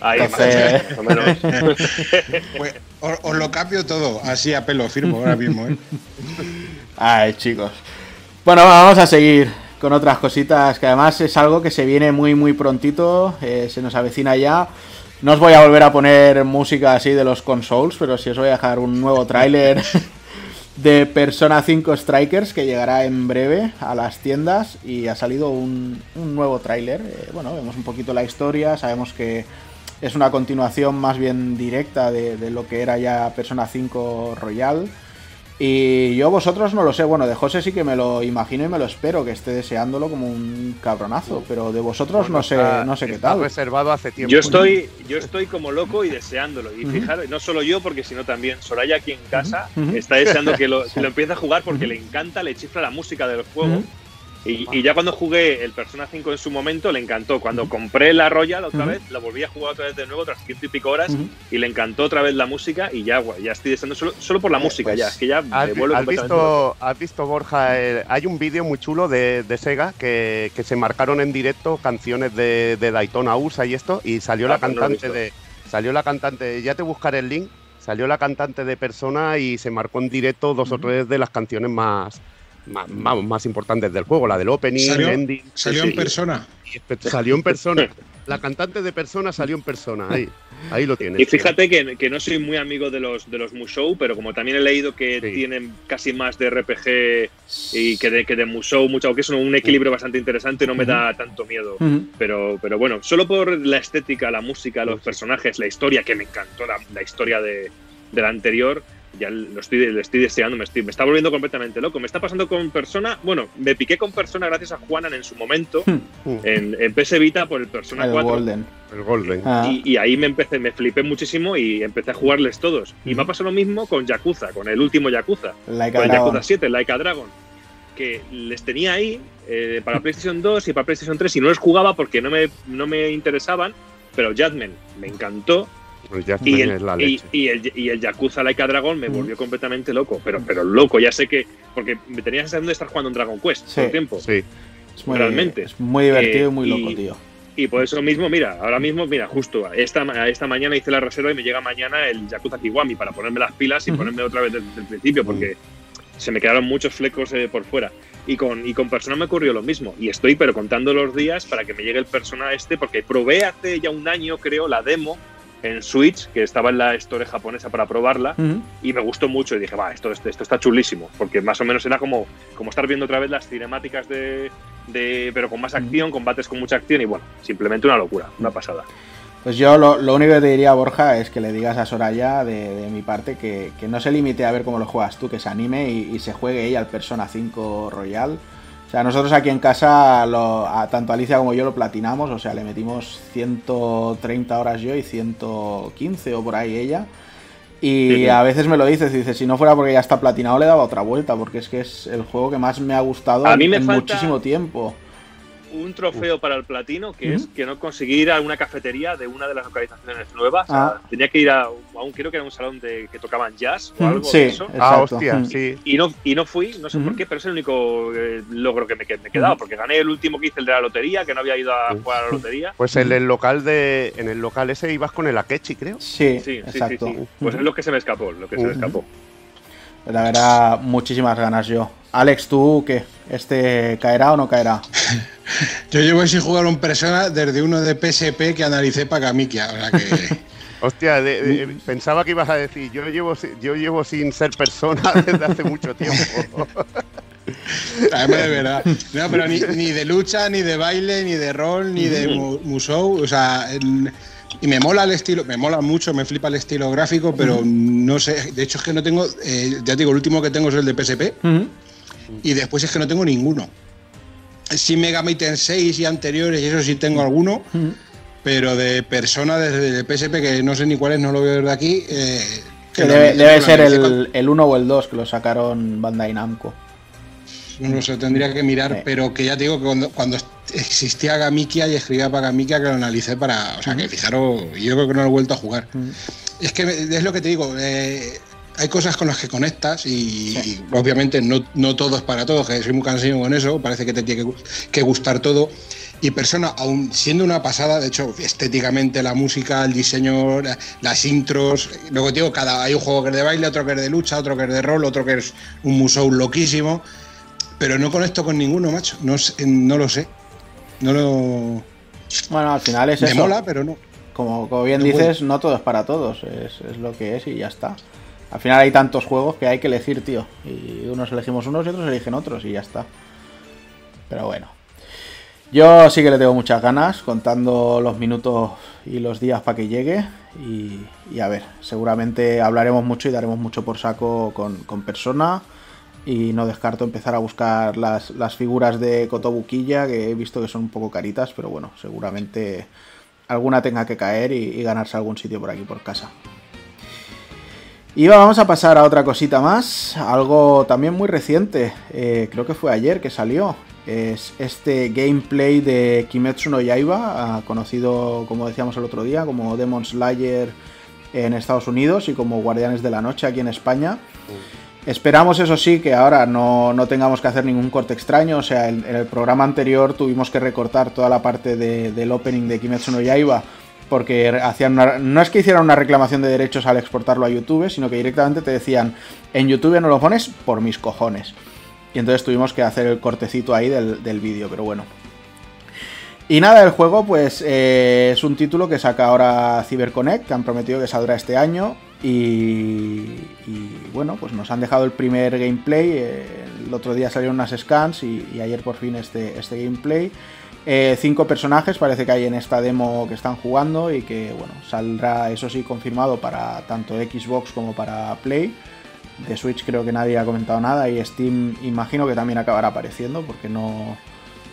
Ahí, Entonces- más o menos. [laughs] Pues, os, os lo cambio todo, así a pelo firmo ahora mismo. ¿eh? Ay, chicos. Bueno, vamos a seguir con otras cositas que además es algo que se viene muy, muy prontito. eh, se nos avecina ya. No os voy a volver a poner música así de los consoles, pero sí os voy a dejar un nuevo tráiler [laughs] de Persona 5 Strikers que llegará en breve a las tiendas y ha salido un, nuevo tráiler. Eh, bueno, vemos un poquito la historia, sabemos que es una continuación más bien directa de, de lo que era ya Persona 5 Royal. Y yo vosotros no lo sé, bueno, de José sí que me lo imagino y me lo espero, que esté deseándolo como un cabronazo, pero de vosotros no sé, Está- no sé qué tal. reservado hace tiempo. Yo estoy, yo estoy como loco y deseándolo. Y fijaros, no solo yo, porque sino también Soraya aquí en casa está deseando que lo, [laughs] que lo empiece a jugar porque le encanta, le chifla la música del juego. Y, y ya cuando jugué el Persona 5 en su momento le encantó. Cuando compré la Royal otra Ujú. vez, la volví a jugar otra vez de nuevo, tras ciento y pico horas, Ujú. y le encantó otra vez la música y ya, guay, ya estoy deseando solo, solo por la Eh, música, pues, ya, es que ya ¿Has, me vuelvo has visto, has visto, Borja? el- hay un vídeo muy chulo de, de Sega que, que se marcaron en directo canciones de, de Daytona USA y esto, y salió Ah, la no cantante visto. de. Salió la cantante, ya te buscaré el link, salió la cantante de persona y se marcó en directo dos o tres de las canciones más, más, vamos, más importantes del juego, la del opening, Salió- ending. Salió sí, en sí, persona. y espe- Salió en persona. La cantante de persona salió en persona, ahí, ahí lo tienes. Y fíjate que, que no soy muy amigo de los de los Musou, pero como también he leído que Sí. tienen casi más de RPG y que de, que de Musou, mucho, aunque es un equilibrio bastante interesante, no me da tanto miedo. Ujú. Pero, pero bueno, solo por la estética, la música, los Sí. personajes, la historia, que me encantó la, la historia de, de la anterior, ya lo estoy, lo estoy deseando, me, estoy, me está volviendo completamente loco. Me está pasando con Persona, bueno, me piqué con Persona gracias a Juanan en su momento, Mm, en, en PS Vita por el Persona El 4. Golden. El Golden. Ah, Y, y ahí me empecé, me flipé muchísimo y empecé a jugarles todos. Y me ha pasado lo mismo con Yakuza, con el último Yakuza, Like con el. Yakuza 7, Like a Dragon, que les tenía ahí eh, para PlayStation 2 y para PlayStation 3 y no los jugaba porque no me, no me interesaban, pero Jadman me encantó Pues ya y tienes el, la y, leche. y el, y el Yakuza Like a Dragon me Ujú. volvió completamente loco, pero, pero loco, ya sé que, porque me tenía la sensación de estar jugando un Dragon Quest Sí. todo el tiempo. Sí. Es muy, realmente. Es muy divertido Eh, y muy loco, y- tío. Y por eso mismo, mira, ahora mismo, mira, justo esta, esta mañana hice la reserva y me llega mañana el Yakuza Kiwami para ponerme las pilas y ponerme otra vez desde el principio, porque se me quedaron muchos flecos eh, por fuera. Y con, y con Persona me ocurrió lo mismo. Y estoy, pero contando los días para que me llegue el Persona este, porque probé hace ya un año, creo, la demo en Switch, que estaba en la store japonesa para probarla, y me gustó mucho. Y dije, va, esto, esto, está chulísimo, porque más o menos era como, como estar viendo otra vez las cinemáticas de, de pero con más acción, combates con mucha acción, y bueno, simplemente una locura, una pasada. Pues yo lo, único que te diría, Borja, es que le digas a Soraya, de, mi parte, que, no se limite a ver cómo lo juegas tú, que se anime y, se juegue ella al Persona 5 Royal. O sea, nosotros aquí en casa, a, tanto Alicia como yo lo platinamos, o sea, le metimos 130 horas yo y 115 o por ahí ella. Y a veces me lo dices, dices, si no fuera porque ya está platinado, le daba otra vuelta, porque es que es el juego que más me ha gustado a mí me en muchísimo tiempo un trofeo para el platino que es que no conseguir a una cafetería de una de las localizaciones nuevas. Ah. tenía que ir a, un, creo que era un salón de que tocaban jazz o algo de eso. Ah, hostia, sí. Y no, y no fui, no sé por qué, pero es el único eh, logro que me, me he quedado, porque gané el último que hice, el de la lotería, que no había ido a jugar a la lotería. Pues en el local de, en el local ese ibas con el Akechi, creo. Sí, sí, exacto. Pues es lo que se me escapó, lo que se me escapó. La verdad, muchísimas ganas yo. Alex, ¿tú qué? ¿Este caerá o no caerá? [laughs] yo llevo sin jugar un persona desde uno de PSP que analicé para Kamikia. O sea que... [laughs] Hostia, pensaba que ibas a decir, yo llevo, yo llevo sin ser persona [laughs] desde hace mucho tiempo. de verdad. No, pero ni, de lucha, ni de baile, ni de rol, ni de musou. O sea, y me mola el estilo, me mola mucho, me flipa el estilo gráfico, pero no sé, de hecho es que no tengo, eh, ya te digo, el último que tengo es el de PSP y después es que no tengo ninguno. Sí Megami Tensei y anteriores, y eso sí tengo alguno, pero de persona desde el PSP, que no sé ni cuál es, no lo veo desde aquí. Eh, debe, ser el, el 1 o el 2 que lo sacaron Bandai Namco. No sé, tendría que mirar, pero que ya te digo que cuando, cuando existía Gamikia y escribía para Gamikia que lo analicé para. O sea, que fijaros, yo creo que no lo he vuelto a jugar. Es que es lo que te digo, eh, hay cosas con las que conectas y, obviamente no, no, todo es para todos, que soy muy cansado con eso, parece que te tiene que, gustar todo. Y Persona, aún siendo una pasada, de hecho, estéticamente la música, el diseño, las intros, luego digo, cada, hay un juego que es de baile, otro que es de lucha, otro que es de rol, otro que es un museo loquísimo, pero no conecto con ninguno, macho, no, no lo sé. No lo. Bueno, al final es Me mola, pero no. Como, como bien dices, no todo es para todos, es, es, lo que es y ya está. Al final hay tantos juegos que hay que elegir, tío. Y unos elegimos unos y otros eligen otros y ya está. Pero bueno. Yo sí que le tengo muchas ganas, contando los minutos y los días para que llegue. Y, a ver, seguramente hablaremos mucho y daremos mucho por saco con, con Persona y no descarto empezar a buscar las, figuras de Kotobukiya, que he visto que son un poco caritas, pero bueno, seguramente alguna tenga que caer y, ganarse algún sitio por aquí por casa. Y vamos a pasar a otra cosita más, algo también muy reciente, eh, creo que fue ayer que salió. Es este gameplay de Kimetsu no Yaiba, ah, conocido como decíamos el otro día, como Demon Slayer en Estados Unidos y como Guardianes de la Noche aquí en España. Esperamos, eso sí, que ahora no, tengamos que hacer ningún corte extraño. O sea, en, el programa anterior tuvimos que recortar toda la parte del opening de Kimetsu no Yaiba porque hacían no es que hicieran una reclamación de derechos al exportarlo a YouTube, sino que directamente te decían, en YouTube no lo pones por mis cojones. Y entonces tuvimos que hacer el cortecito ahí del, vídeo, pero bueno. Y nada, el juego pues eh, es un título que saca ahora CyberConnect, que han prometido que saldrá este año. Y, bueno, pues nos han dejado el primer gameplay. Eh, el otro día salieron unas scans y, ayer por fin este, este gameplay. Eh, cinco personajes parece que hay en esta demo que están jugando y que bueno, saldrá eso sí confirmado para tanto Xbox como para Play. De Switch creo que nadie ha comentado nada y Steam imagino que también acabará apareciendo porque no,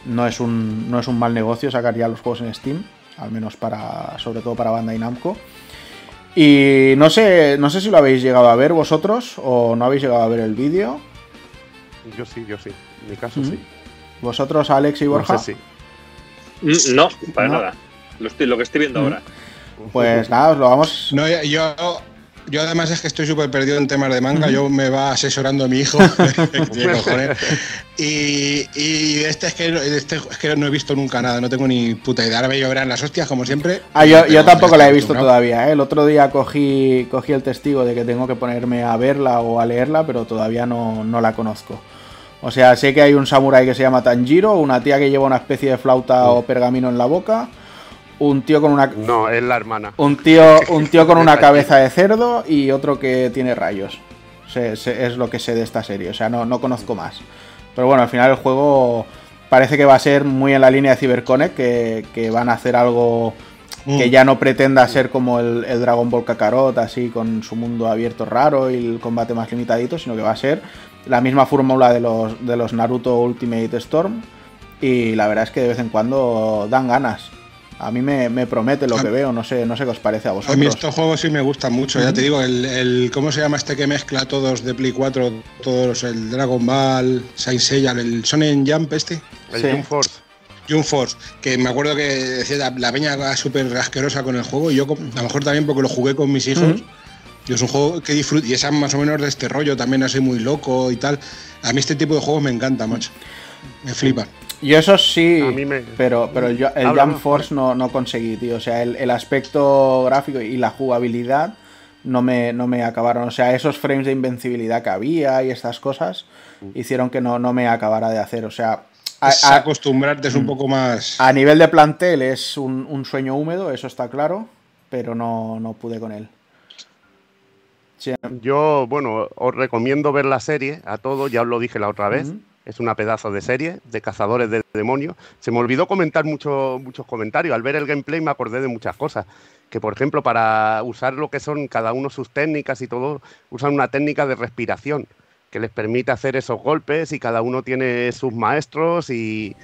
no, es, un, no es un mal negocio sacar ya los juegos en Steam, al menos para sobre todo para Bandai Namco. Y no sé, no sé si lo habéis llegado a ver vosotros o no habéis llegado a ver el vídeo. Yo sí, yo sí. En mi caso sí. ¿Vosotros, Alex y Borja? sí. Mm, no, para nada. Lo, estoy, lo que estoy viendo ahora. Pues nada, os lo vamos. No, yo, yo además es que estoy súper perdido en temas de manga. Yo me va asesorando a mi hijo. [laughs] y, y este, es que, este es que no he visto nunca nada, no tengo ni puta idea. Ahora me lloverán las hostias, como siempre. Ah, yo, yo tampoco la he visto todavía. ¿eh? El otro día cogí, cogí el testigo de que tengo que ponerme a verla o a leerla, pero todavía no, no la conozco. O sea, sé que hay un samurái que se llama Tanjiro, una tía que lleva una especie de flauta o pergamino en la boca un tío con una. No, es la hermana. Un tío, un tío con una [laughs] cabeza de cerdo y otro que tiene rayos. es lo que sé de esta serie. O sea, no, no conozco más. Pero bueno, al final el juego parece que va a ser muy en la línea de CyberConnect, que, van a hacer algo que mm. ya no pretenda ser como el, Dragon Ball Kakarot, así con su mundo abierto raro y el combate más limitadito, sino que va a ser la misma fórmula de los, de los Naruto Ultimate Storm. Y la verdad es que de vez en cuando dan ganas. A mí me, promete lo que veo, no sé, no sé qué os parece a vosotros. A mí estos juegos sí me gustan mucho, ya te digo, el, ¿cómo se llama este que mezcla todos de Play 4, todos, el Dragon Ball, Saint Seiya, el Sonen Jump este? El Jump Force. Jump Force, que me acuerdo que decía la, peña súper asquerosa con el juego, y yo a lo mejor también porque lo jugué con mis hijos. Yo es un juego que disfruto, y es más o menos de este rollo, también así muy loco y tal. A mí este tipo de juegos me encanta, macho. Me flipa. Yo eso sí, pero, pero el, Jump Force no, no, conseguí, tío. O sea, el, aspecto gráfico y la jugabilidad no me, no me acabaron. O sea, esos frames de invencibilidad que había y estas cosas hicieron que no, no me acabara de hacer. O sea, a, acostumbrarte es un mm. poco más. A nivel de plantel es un, sueño húmedo, eso está claro, pero no, no pude con él. Yo, bueno, os recomiendo ver la serie a todos, ya os lo dije la otra vez es una pedazo de serie de cazadores de demonios. Se me olvidó comentar muchos muchos comentarios. Al ver el gameplay me acordé de muchas cosas. Que por ejemplo, para usar lo que son cada uno sus técnicas y todo, usan una técnica de respiración que les permite hacer esos golpes y cada uno tiene sus maestros y,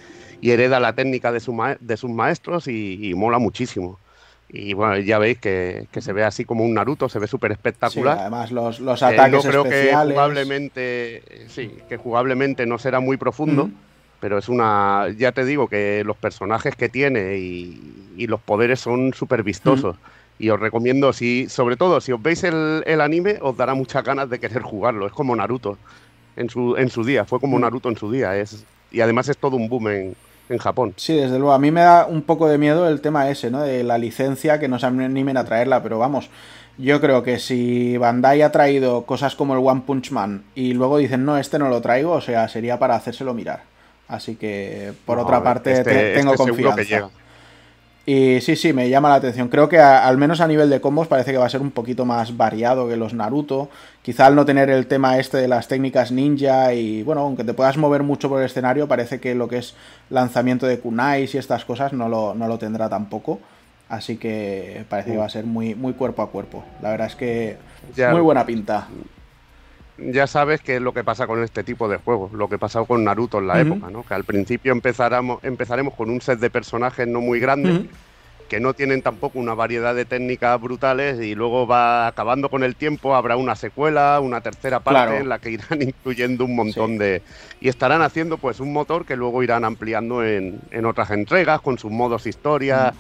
hereda la técnica de, de sus maestros y mola muchísimo. Y bueno, ya veis que, se ve así como un Naruto, se ve súper espectacular. además, los, los ataques eh, no creo que jugablemente, sí, que jugablemente no será muy profundo, pero es una. Ya te digo que los personajes que tiene y, los poderes son súper vistosos. Y os recomiendo, si, sobre todo, si os veis el, el, anime, os dará muchas ganas de querer jugarlo. Es como Naruto en su, en su día, fue como Naruto en su día. Es, y además es todo un boom en, en Japón. Sí, desde luego. A mí me da un poco de miedo el tema ese, ¿no? De la licencia, que no se animen a traerla, pero vamos. Yo creo que si Bandai ha traído cosas como el One Punch Man y luego dicen, no, este no lo traigo, o sea, sería para hacérselo mirar. Así que, por otra parte, este, tengo este confianza. Y sí, sí, me llama la atención. Creo que al menos a nivel de combos parece que va a ser un poquito más variado que los Naruto. Quizá al no tener el tema este de las técnicas ninja y bueno, aunque te puedas mover mucho por el escenario, parece que lo que es lanzamiento de kunais y estas cosas no lo, no lo tendrá tampoco. Así que parece que va a ser muy, muy cuerpo a cuerpo. La verdad es que muy buena pinta. Ya sabes qué es lo que pasa con este tipo de juegos, lo que pasado con Naruto en la época, ¿no? Que al principio empezaremos, empezaremos con un set de personajes no muy grande, que no tienen tampoco una variedad de técnicas brutales y luego va acabando con el tiempo, habrá una secuela, una tercera parte en la que irán [laughs] incluyendo un montón de... Y estarán haciendo pues un motor que luego irán ampliando en, en otras entregas con sus modos historia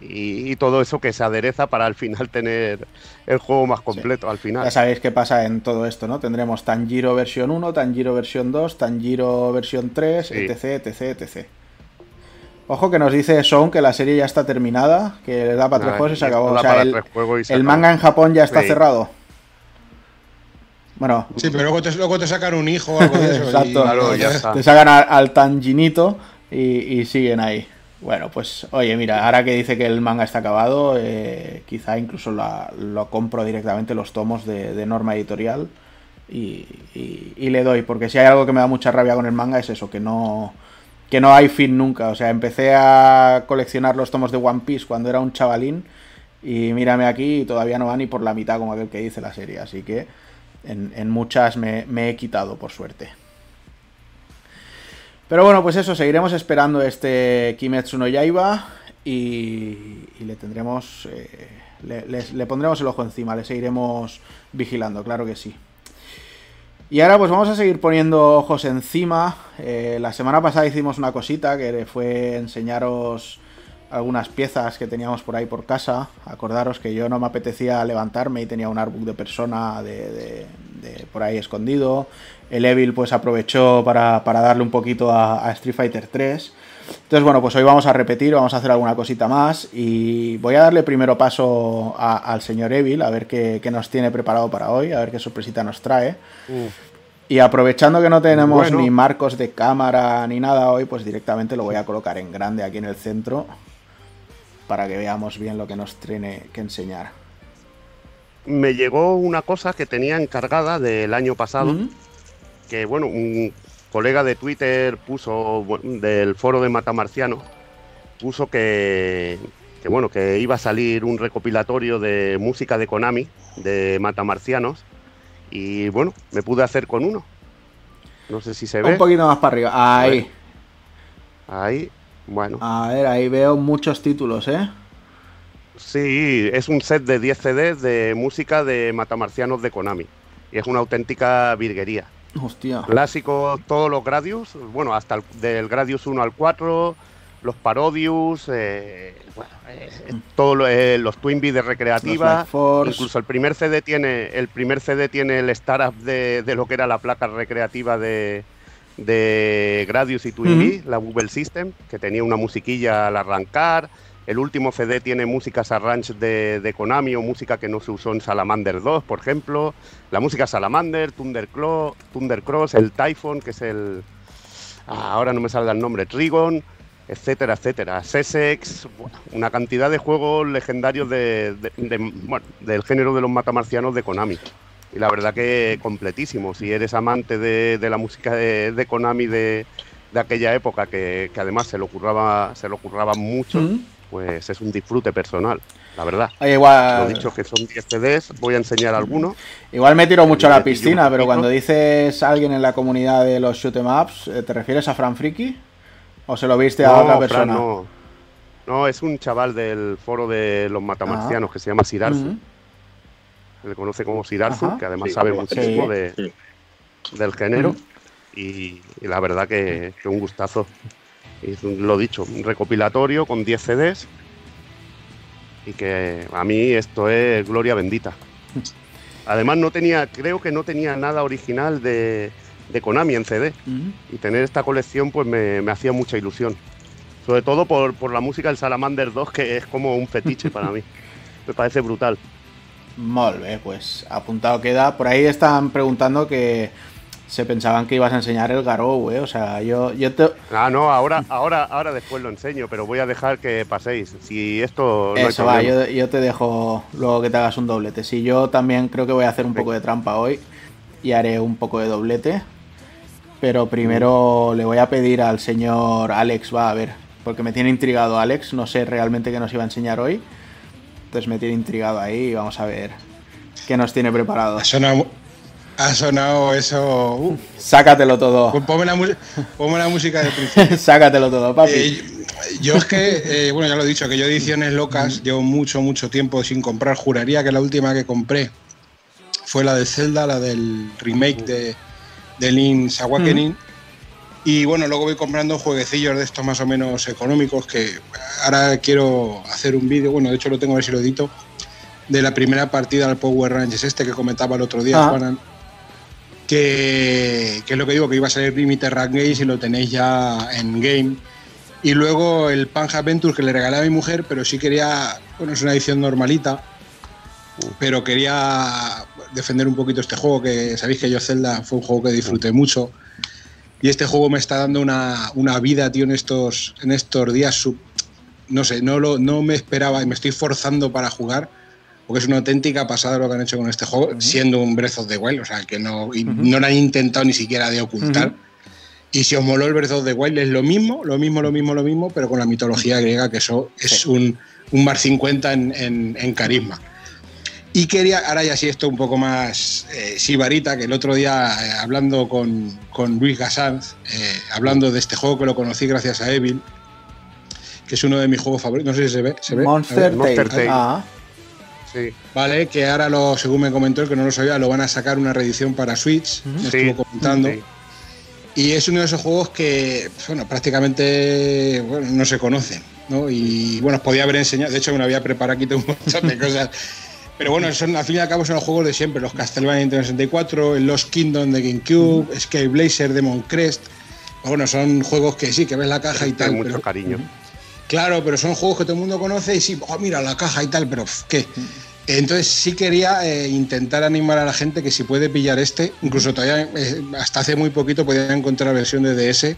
y, todo eso que se adereza para al final tener el juego más completo al final. Ya sabéis qué pasa en todo esto, ¿no? Tendremos Tanjiro versión 1, Tanjiro versión 2, Tanjiro versión 3, etc, etc, etc. Ojo que nos dice Son que la serie ya está terminada, que le da para tres juegos y se acabó. O sea, el, manga en Japón ya está cerrado. Bueno. Sí, pero luego te, luego te sacan un hijo o algo de eso. Exacto. [laughs] Te sacan al, Tanjinito y, y siguen ahí. Bueno, pues oye, mira, ahora que dice que el manga está acabado, eh, quizá incluso lo compro directamente los tomos de, norma editorial y, le doy, porque si hay algo que me da mucha rabia con el manga es eso, que no, que no hay fin nunca. O sea, empecé a coleccionar los tomos de One Piece cuando era un chavalín y mírame aquí y todavía no va ni por la mitad como aquel que dice la serie, así que en, muchas me he quitado por suerte. Pero bueno, pues eso, seguiremos esperando este Kimetsu no Yaiba y, le tendremos, eh, le, pondremos el ojo encima, le seguiremos vigilando, claro que sí. Y ahora pues vamos a seguir poniendo ojos encima. Eh, la semana pasada hicimos una cosita que fue enseñaros algunas piezas que teníamos por ahí por casa. Acordaros que yo no me apetecía levantarme y tenía un artbook de persona de, por ahí escondido. El Evil pues aprovechó para, darle un poquito a, Street Fighter 3. Entonces, bueno, pues hoy vamos a repetir, vamos a hacer alguna cosita más y voy a darle primero paso al señor Evil, a ver qué, nos tiene preparado para hoy, a ver qué sorpresita nos trae. Y aprovechando que no tenemos ni marcos de cámara ni nada hoy, pues directamente lo voy a colocar en grande aquí en el centro para que veamos bien lo que nos tiene que enseñar. Me llegó una cosa que tenía encargada del año pasado, que bueno, un colega de Twitter puso, del foro de Matamarciano, puso que, que, bueno, que iba a salir un recopilatorio de música de Konami, de Matamarcianos, y bueno, me pude hacer con uno. No sé si se ve. Un poquito más para arriba, ahí. Ahí, bueno. A ver, ahí veo muchos títulos, ¿eh? Sí, es un set de 10 CDs de música de Matamarcianos de Konami. Y es una auténtica virguería. Hostia. Clásicos, todos los Gradius, bueno, hasta el, del Gradius 1 al 4, los Parodius, eh, bueno, eh, mm. todos eh, los Twin de recreativa, incluso el primer CD tiene el primer CD tiene el startup de, de lo que era la placa recreativa de, de Gradius y Twin la Google System, que tenía una musiquilla al arrancar. El último CD tiene músicas arrange de, de, Konami o música que no se usó en Salamander 2, por ejemplo. La música Salamander, Thunderclaw, Thundercross, el Typhon, que es el. Ah, ahora no me salga el nombre, Trigon, etcétera, etcétera. Sesex, una cantidad de juegos legendarios de, del género de los matamarcianos de Konami y la verdad que completísimo. Si eres amante de, la música de, Konami de, aquella época, que, además se lo curraba, se lo curraba mucho, pues es un disfrute personal, la verdad. igual... Lo dicho que son 10 CDs, voy a enseñar algunos. Igual me tiro mucho a la piscina, pero cuando dices a alguien en la comunidad de los shoot em ups, ¿te refieres a Fran Friki? ¿O se lo viste a otra persona? no. no, es un chaval del foro de los matamarcianos ah. que se llama Sirarse se le conoce como Sidarzu, que además sabe muchísimo de, del género. Y, la verdad que, un gustazo. Y lo dicho, un recopilatorio con 10 CDs. Y que a mí esto es gloria bendita. [laughs] Además no tenía, creo que no tenía nada original de, de Konami en CD. Y tener esta colección pues me, me, hacía mucha ilusión. Sobre todo por, por la música del Salamander 2, que es como un fetiche para mí. [laughs] Me parece brutal. Molt pues apuntado queda. Por ahí están preguntando que se pensaban que ibas a enseñar el Garou, ¿eh? O sea, yo, yo te... Ah, no, ahora, ahora, ahora después lo enseño, pero voy a dejar que paséis. Si esto... No Eso va, yo, te dejo luego que te hagas un doblete. Si yo también creo que voy a hacer un poco de trampa hoy y haré un poco de doblete. Pero primero le voy a pedir al señor Alex, va a ver, porque me tiene intrigado Alex, no sé realmente qué nos iba a enseñar hoy. Entonces me tiene intrigado ahí y vamos a ver qué nos tiene preparado. Ha sonado, ha sonado eso. Uh. Sácatelo todo. Ponme la, música de principio. [laughs] Sácatelo todo, papi. Eh, yo es que, eh, bueno, ya lo he dicho, que yo ediciones locas llevo mucho, mucho tiempo sin comprar. Juraría que la última que compré fue la de Zelda, la del remake de, de Link's Awakening. Y bueno, luego voy comprando jueguecillos de estos más o menos económicos que ahora quiero hacer un vídeo, bueno, de hecho lo tengo a ver si lo edito, de la primera partida al Power Rangers, este que comentaba el otro día, Juanan, que, es lo que digo, que iba a salir Limited Rank Games y lo tenéis ya en game. Y luego el Panja Adventure que le regalé a mi mujer, pero sí quería, bueno, es una edición normalita, pero quería defender un poquito este juego, que sabéis que yo Zelda fue un juego que disfruté mucho y este juego me está dando una, vida, tío, en estos, en estos días. no sé, no, lo, no me esperaba y me estoy forzando para jugar, porque es una auténtica pasada lo que han hecho con este juego, siendo un Breath of the Wild, o sea, que no, no lo han intentado ni siquiera de ocultar. Y si os moló el Breath of the Wild, es lo mismo, lo mismo, lo mismo, lo mismo, pero con la mitología griega, que eso es un, un bar 50 en, en carisma. Y quería, ahora ya sí esto un poco más eh, sibarita, que el otro día eh, hablando con, con, Luis Gassanz, eh, hablando de este juego que lo conocí gracias a Evil, que es uno de mis juegos favoritos, no sé si se ve. ¿se ve? Monster, Tale. Ah. Sí. Vale, que ahora, lo, según me comentó, el que no lo sabía, lo van a sacar una reedición para Switch, me estuvo comentando. Y es uno de esos juegos que, bueno, prácticamente bueno, no se conocen, ¿no? Y bueno, os podía haber enseñado, de hecho me lo había preparado aquí, [laughs] tengo un montón de cosas. Pero bueno, son, al fin y al cabo son los juegos de siempre, los Castlevania Nintendo 64, el Lost Kingdom de GameCube, Escape Blazer, Demon Crest. Bueno, son juegos que sí, que ves la caja y tal. mucho pero- cariño. Claro, pero son juegos que todo el mundo conoce y sí, oh, mira la caja y tal, pero ¿qué? Entonces sí quería eh, intentar animar a la gente que si puede pillar este, incluso todavía eh, hasta hace muy poquito podía encontrar la versión de DS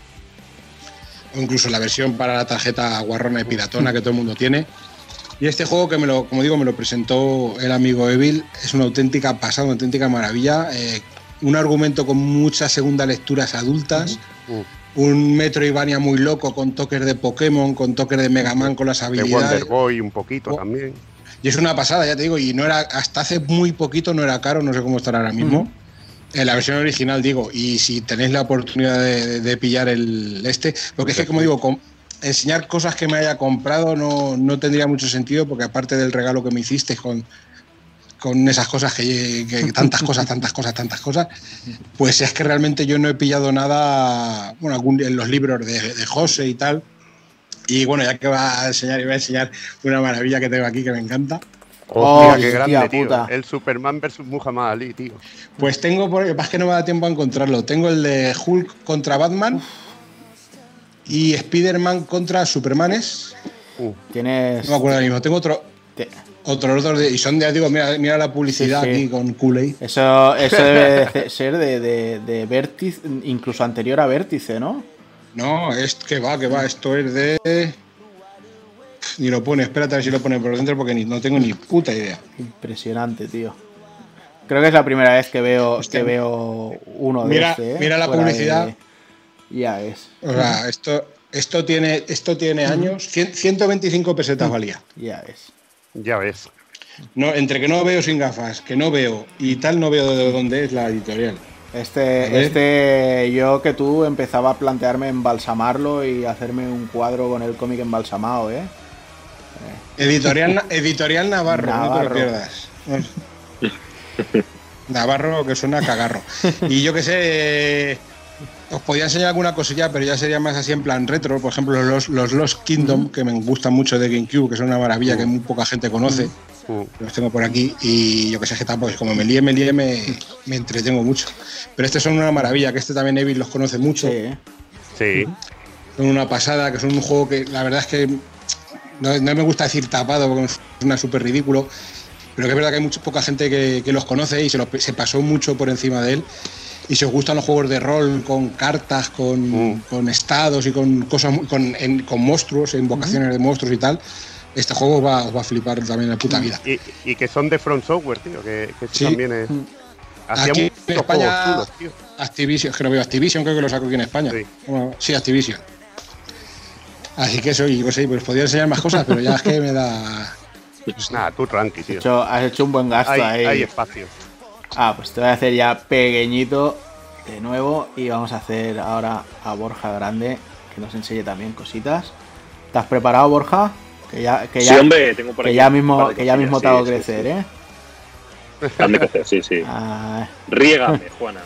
o incluso la versión para la tarjeta guarrona y piratona que todo el mundo tiene. Y este juego que me lo, como digo, me lo presentó el amigo Evil, es una auténtica pasada, una auténtica maravilla. eh, un argumento con muchas segundas lecturas adultas, Uh, un Metroidvania muy loco con toques de Pokémon, con toques de Mega Man, con las de habilidades. Wonder Boy un poquito también. Y es una pasada, ya te digo, y no era hasta hace muy poquito no era caro, no sé cómo estará ahora mismo. En la versión original, digo, y si tenéis la oportunidad de, de- de pillar el este, porque es que, como digo, enseñar cosas que me haya comprado no, no tendría mucho sentido, porque aparte del regalo que me hiciste con, con esas cosas que, que [laughs] tantas cosas, tantas cosas, tantas cosas, pues es que realmente yo no he pillado nada, bueno, algún, en los libros de, de José y tal. Y bueno, ya que va a enseñar, y voy a enseñar una maravilla que tengo aquí que me encanta. Oh, mira qué grande, tío. puta. El Superman versus Muhammad Ali, tío. Pues tengo, por, más que no me da tiempo a encontrarlo, tengo el de Hulk contra Batman y Spider-Man contra Supermanes. Uh, Tienes. No me acuerdo ahora mismo. Tengo otro, te- otro, otro de, y son de, digo, mira, mira la publicidad Sí, sí. aquí con Kool-Aid. Eso, eso debe de ser de, de, de Vértice, incluso anterior a Vértice, ¿no? No, es que va, que va, esto es de. Ni lo pone, espérate a ver si lo pone por dentro porque ni, no tengo ni puta idea. Impresionante, tío. Creo que es la primera vez que veo, Hostia. que veo uno de Mira- este. ¿eh? mira la Fuera publicidad. de- Ya es, O sea, esto, esto tiene, esto tiene años, cien- 125 pesetas valía. ya es. ya ves. No, entre que no veo sin gafas, que no veo y tal, no veo de dónde es la editorial. Este, este, yo que tú empezaba a plantearme embalsamarlo y hacerme un cuadro con el cómic embalsamado, ¿eh? Editorial, Na- editorial Navarro, no te lo pierdas. [laughs] Navarro que suena a cagarro. Y yo que sé, eh, os podía enseñar alguna cosilla, pero ya sería más así en plan retro. Por ejemplo, los, los Lost Kingdom, que me gustan mucho de GameCube, que son una maravilla que muy poca gente conoce. Uh, Los tengo por aquí y yo que sé que tampoco, como me líe, me líe, me, me entretengo mucho. Pero estos son una maravilla, que este también Evil los conoce mucho. Sí, sí. son una pasada, que son un juego que la verdad es que no, no me gusta decir tapado porque es una súper ridículo, pero que es verdad que hay mucha poca gente que, que los conoce y se, lo- se pasó mucho por encima de él. Y si os gustan los juegos de rol con cartas, con, Mm. con estados y con cosas con, en- con monstruos, invocaciones de monstruos y tal, este juego os va, os va a flipar también la puta vida. Y, y que son de Front Software, tío. Que, que eso Sí. también es. Hacía Aquí en España- juegos chulos, tío. Activision, es que no veo Activision, creo que lo saco aquí en España. Sí. Bueno, sí, Activision. Así que eso, y sé, pues podría enseñar más cosas, pero ya es que me da. Pues [laughs] nada, tú tranqui, tío. Has hecho, has hecho un buen gasto Hay, ahí. hay espacio. Ah, pues te voy a hacer ya pequeñito de nuevo y vamos a hacer ahora a Borja Grande que nos enseñe también cositas. ¿Estás preparado, Borja? Que ya, que Sí, ya, hombre, tengo por que aquí ya un mismo, que ya mismo te hago sí, crecer, sí, ¿eh? sí. [laughs] Hazme crecer, sí, sí. [laughs] Ah, Riégame, Juana.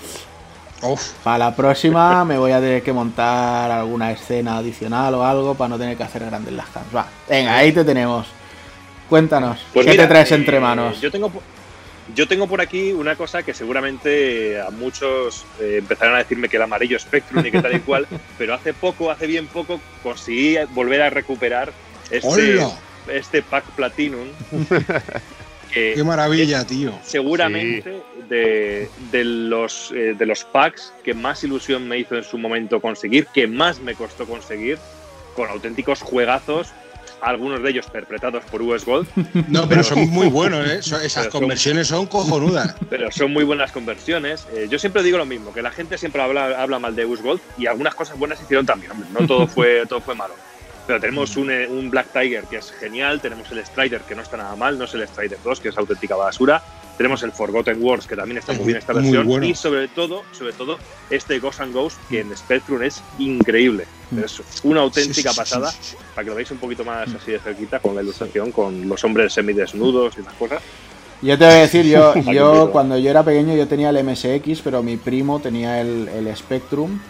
Uf, para la próxima me voy a tener que montar alguna escena adicional o algo para no tener que hacer grandes las cams. Va, venga, ahí te tenemos. Cuéntanos, Pues ¿qué mira, te traes eh, entre manos? Yo tengo, yo tengo por aquí una cosa que seguramente a muchos eh, empezarán a decirme que el amarillo Spectrum y que tal y cual, [laughs] pero hace poco, hace bien poco, conseguí volver a recuperar este, ¡Hola! este pack Platinum. [laughs] que ¡Qué maravilla, tío! seguramente de, de los, eh, de los packs que más ilusión me hizo en su momento conseguir, que más me costó conseguir, con auténticos juegazos, algunos de ellos perpetrados por US Gold, [laughs] No, pero son muy buenos, ¿eh? Esas son- conversiones son cojonudas. [laughs] pero son muy buenas conversiones. Eh, yo siempre digo lo mismo, que la gente siempre habla, habla mal de US Gold y algunas cosas buenas hicieron también, hombre, no todo fue, [laughs] todo fue malo. Pero tenemos un, eh, un Black Tiger que es genial, tenemos el Strider que no está nada mal, no es el Strider 2 que es auténtica basura, tenemos el Forgotten Wars que también está Es muy bien esta versión bueno. y sobre todo, sobre todo este Ghost and Ghost que en Spectrum es increíble, es una auténtica Sí, sí, sí, pasada sí, sí. para que lo veáis un poquito más así de cerquita con la ilustración, con los hombres semidesnudos y esas cosas. Yo te voy a decir, yo, [laughs] yo cuando yo era pequeño yo tenía el MSX, pero mi primo tenía el, el Spectrum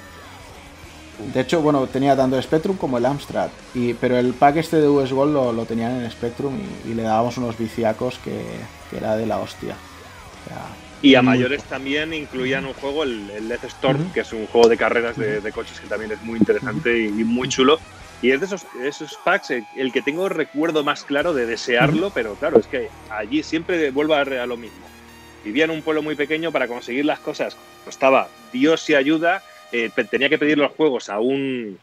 De hecho, bueno, tenía tanto el Spectrum como el Amstrad. Y, pero el pack este de US Gold lo, lo tenían en Spectrum y, y, le dábamos unos viciacos que, que era de la hostia. Y a mayores también incluían un juego, el, el Death Storm, uh -huh. que es un juego de carreras de, de, coches que también es muy interesante y, y muy chulo. Y es de esos, esos packs el, el, que tengo recuerdo más claro de desearlo, uh -huh. pero claro, es que allí siempre vuelvo a, a lo mismo. Vivía en un pueblo muy pequeño para conseguir las cosas. Costaba Dios y ayuda. Eh, tenía que pedir los juegos a un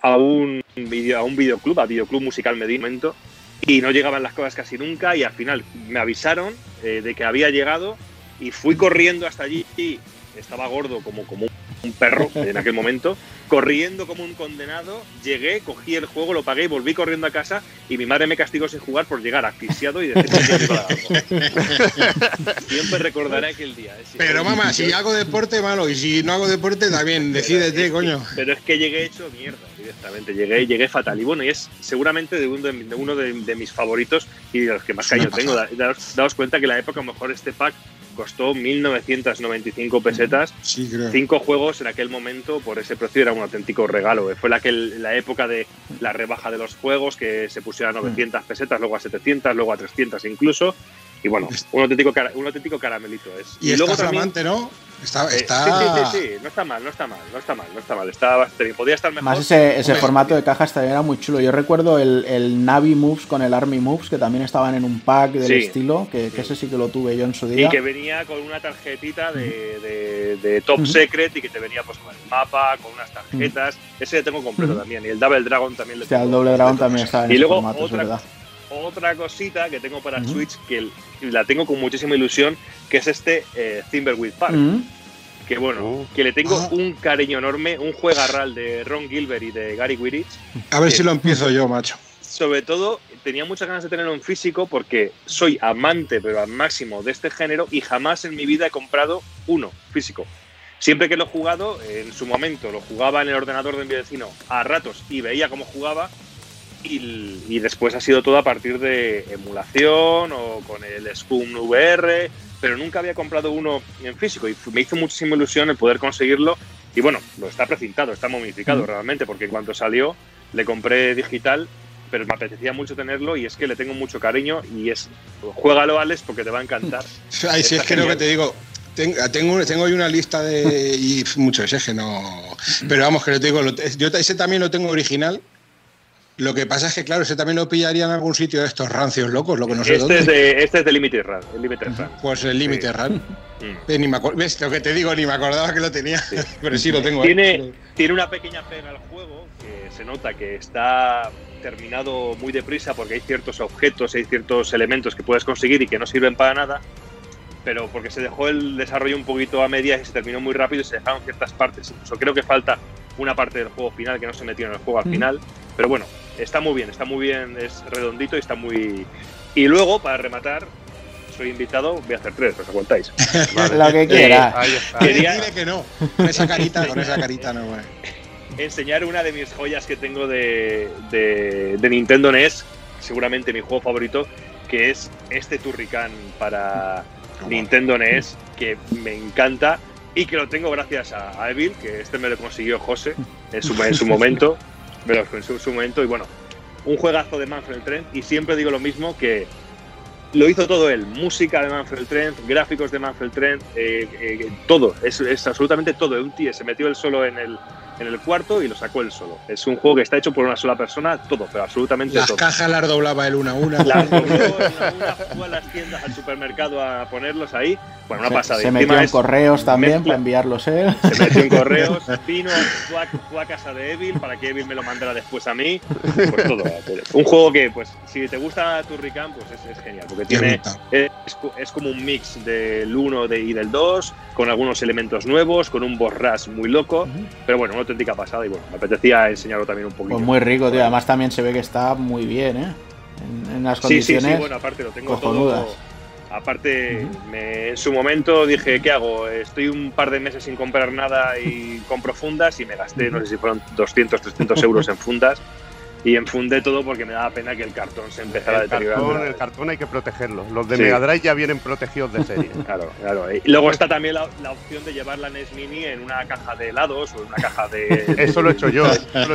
a un video, a un videoclub, a videoclub musical Medimento, y no llegaban las cosas casi nunca. Y al final me avisaron eh, de que había llegado y fui corriendo hasta allí y estaba gordo como, como un perro [laughs] en aquel momento, corriendo como un condenado, llegué, cogí el juego, lo pagué y volví corriendo a casa y mi madre me castigó sin jugar por llegar asfixiado y decirme que iba a algo. [laughs] Siempre recordaré aquel día. ¿eh? Pero mamá, si hago deporte, malo, y si no hago deporte, también, decídete, coño. Pero es que llegué hecho mierda directamente, llegué, llegué fatal. Y bueno, y es seguramente de uno de, de, uno de, de mis favoritos y de los que más cariño tengo. Daos, daos cuenta que la época, a lo mejor este pack costó 1.995 pesetas. Sí, creo. Cinco juegos en aquel momento por ese precio era un auténtico regalo. Fue la, que, la época de la rebaja de los juegos que se pusieron a 900 pesetas, luego a 700, luego a 300 incluso. Y bueno, un auténtico, un auténtico caramelito es. Y, y luego también, ¿no? Está, está... Eh, sí, sí, sí, sí, no está mal, no está mal, no está mal, no está mal. Está bastante, podía estar mejor. Más ese, ese formato de cajas también era muy chulo. Yo recuerdo el, el, Navi Moves con el Army Moves, que también estaban en un pack del sí, estilo, que, que, ese sí que lo tuve yo en su día. Y que venía con una tarjetita de, de, de Top uh -huh. Secret y que te venía pues con el mapa, con unas tarjetas. Uh -huh. Ese lo tengo completo uh -huh. también. Y el Double Dragon también lo o sea, tengo. el Double Dragon también estaba en y ese luego formato, otra, es verdad otra cosita que tengo para uh -huh. Switch que la tengo con muchísima ilusión, que es este eh, Timberwolf Park. Uh -huh. Que bueno, uh -huh. que le tengo un cariño enorme, un juegarral de Ron Gilbert y de Gary Wirich. A ver si lo empiezo yo, macho. Sobre todo, tenía muchas ganas de tenerlo en físico porque soy amante, pero al máximo, de este género y jamás en mi vida he comprado uno físico. Siempre que lo he jugado, en su momento lo jugaba en el ordenador de mi vecino a ratos y veía cómo jugaba y, y, después ha sido todo a partir de emulación o con el Scum VR, pero nunca había comprado uno en físico y me hizo muchísima ilusión el poder conseguirlo. Y bueno, lo está precintado, está momificado mm. realmente, porque cuando salió le compré digital, pero me apetecía mucho tenerlo y es que le tengo mucho cariño y es, juégalo Alex porque te va a encantar. [laughs] Ay, si es que lo que te digo, tengo, tengo hoy una lista de. y mucho ese que no. Pero vamos, que lo tengo. Yo ese también lo tengo original. Lo que pasa es que, claro, ese también lo pillaría en algún sitio de estos rancios locos, lo que no sé este dónde. Es de, este es de Limited Run. El Limited Run. Pues el Limited sí. Run. [laughs] Eh, ni me ¿Ves? Lo que te digo, ni me acordaba que lo tenía. Sí. [laughs] Pero sí lo tengo. Tiene, ¿eh? tiene una pequeña pega al juego que se nota que está terminado muy deprisa porque hay ciertos objetos, hay ciertos elementos que puedes conseguir y que no sirven para nada pero porque se dejó el desarrollo un poquito a medias y se terminó muy rápido y se dejaron ciertas partes. Incluso creo que falta una parte del juego final que no se metió en el juego al mm. final. Pero bueno, está muy bien, está muy bien, es redondito y está muy. Y luego, para rematar, soy invitado, voy a hacer tres, os aguantáis. [laughs] Vale. Lo que quiera. Eh, Quería... Dile que no. Con esa carita, con esa carita no, güey. [laughs] Enseñar una de mis joyas que tengo de, de, de Nintendo NES, seguramente mi juego favorito, que es este Turrican para Nintendo NES que me encanta y que lo tengo gracias a, a Evil, que este me lo consiguió José en su, en su momento, [laughs] consiguió en su momento. Y bueno, un juegazo de Manfred Trent. Y siempre digo lo mismo que lo hizo todo él, música de Manfred Trent, gráficos de Manfred Trent, eh, eh, todo, es, es, absolutamente todo, un tío se metió él solo en el, en el cuarto y lo sacó él solo. Es un juego que está hecho por una sola persona, todo, pero absolutamente las todo. Las cajas las doblaba él una a una. Las dobló una a una, fue a las tiendas, al supermercado a ponerlos ahí. Bueno, una se, pasada. Se metió en correos también mezcla, para enviarlos él. Se metió en [laughs] correos, vino, fue a, fue a, casa de Evil para que Evil me lo mandara después a mí. Pues todo. un juego que, pues, si te gusta Turrican, pues es, es, genial, porque tiene, es, es, como un mix del 1 de, y del 2, con algunos elementos nuevos, con un boss rush muy loco, uh -huh. pero bueno, una auténtica pasada y bueno, me apetecía enseñarlo también un poquito. Pues muy rico, tío. Además también se ve que está muy bien, ¿eh? En, en las condiciones. Sí, sí, sí, bueno, aparte lo tengo cojonudas. todo. Aparte, uh -huh. me, en su momento dije, ¿qué hago? Estoy un par de meses sin comprar nada y compro fundas y me gasté, no sé si fueron 200, 300 euros en fundas. [laughs] y enfundé todo porque me daba pena que el cartón se empezara a El deteriorar. cartón, el cartón hay que protegerlo. Los de Sí. Mega Drive ya vienen protegidos de serie. [laughs] Claro, claro. Y luego está también la, la opción de llevar la NES Mini en una caja de helados o en una caja de. [laughs] Eso lo he hecho yo.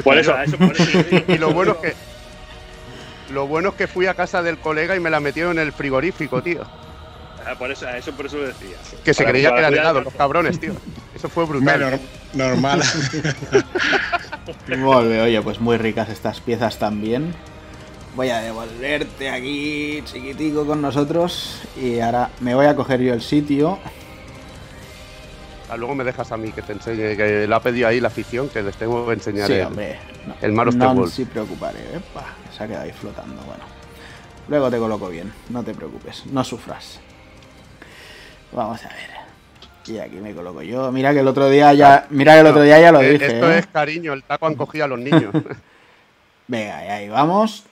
por eso, a. [laughs] Y lo bueno es que. Lo bueno es que fui a casa del colega y me la metieron en el frigorífico, tío. Ah, Por eso, eso, por eso lo decía. Que se creía que eran helados, los cabrones, tío. Eso fue brutal. Bueno, normal. [laughs] Bé, oye, pues muy ricas estas piezas también. Voy a devolverte aquí, chiquitico, con nosotros. Y ahora me voy a coger yo el sitio. Ah, luego me dejas a mí que te enseñe, que lo ha pedido ahí la afición, que les tengo que enseñar Sí, el, hombre. No, el Mario no se preocuparé. Epa, se ha quedado ahí flotando. Bueno. Luego te coloco bien, no te preocupes, no sufras. Vamos a ver. Y aquí me coloco yo. Mira que el otro día ya. Mira que el otro día ya lo Eh, dije. Esto ¿eh? es cariño, el taco han cogido a los niños. [laughs] Venga, y ahí vamos.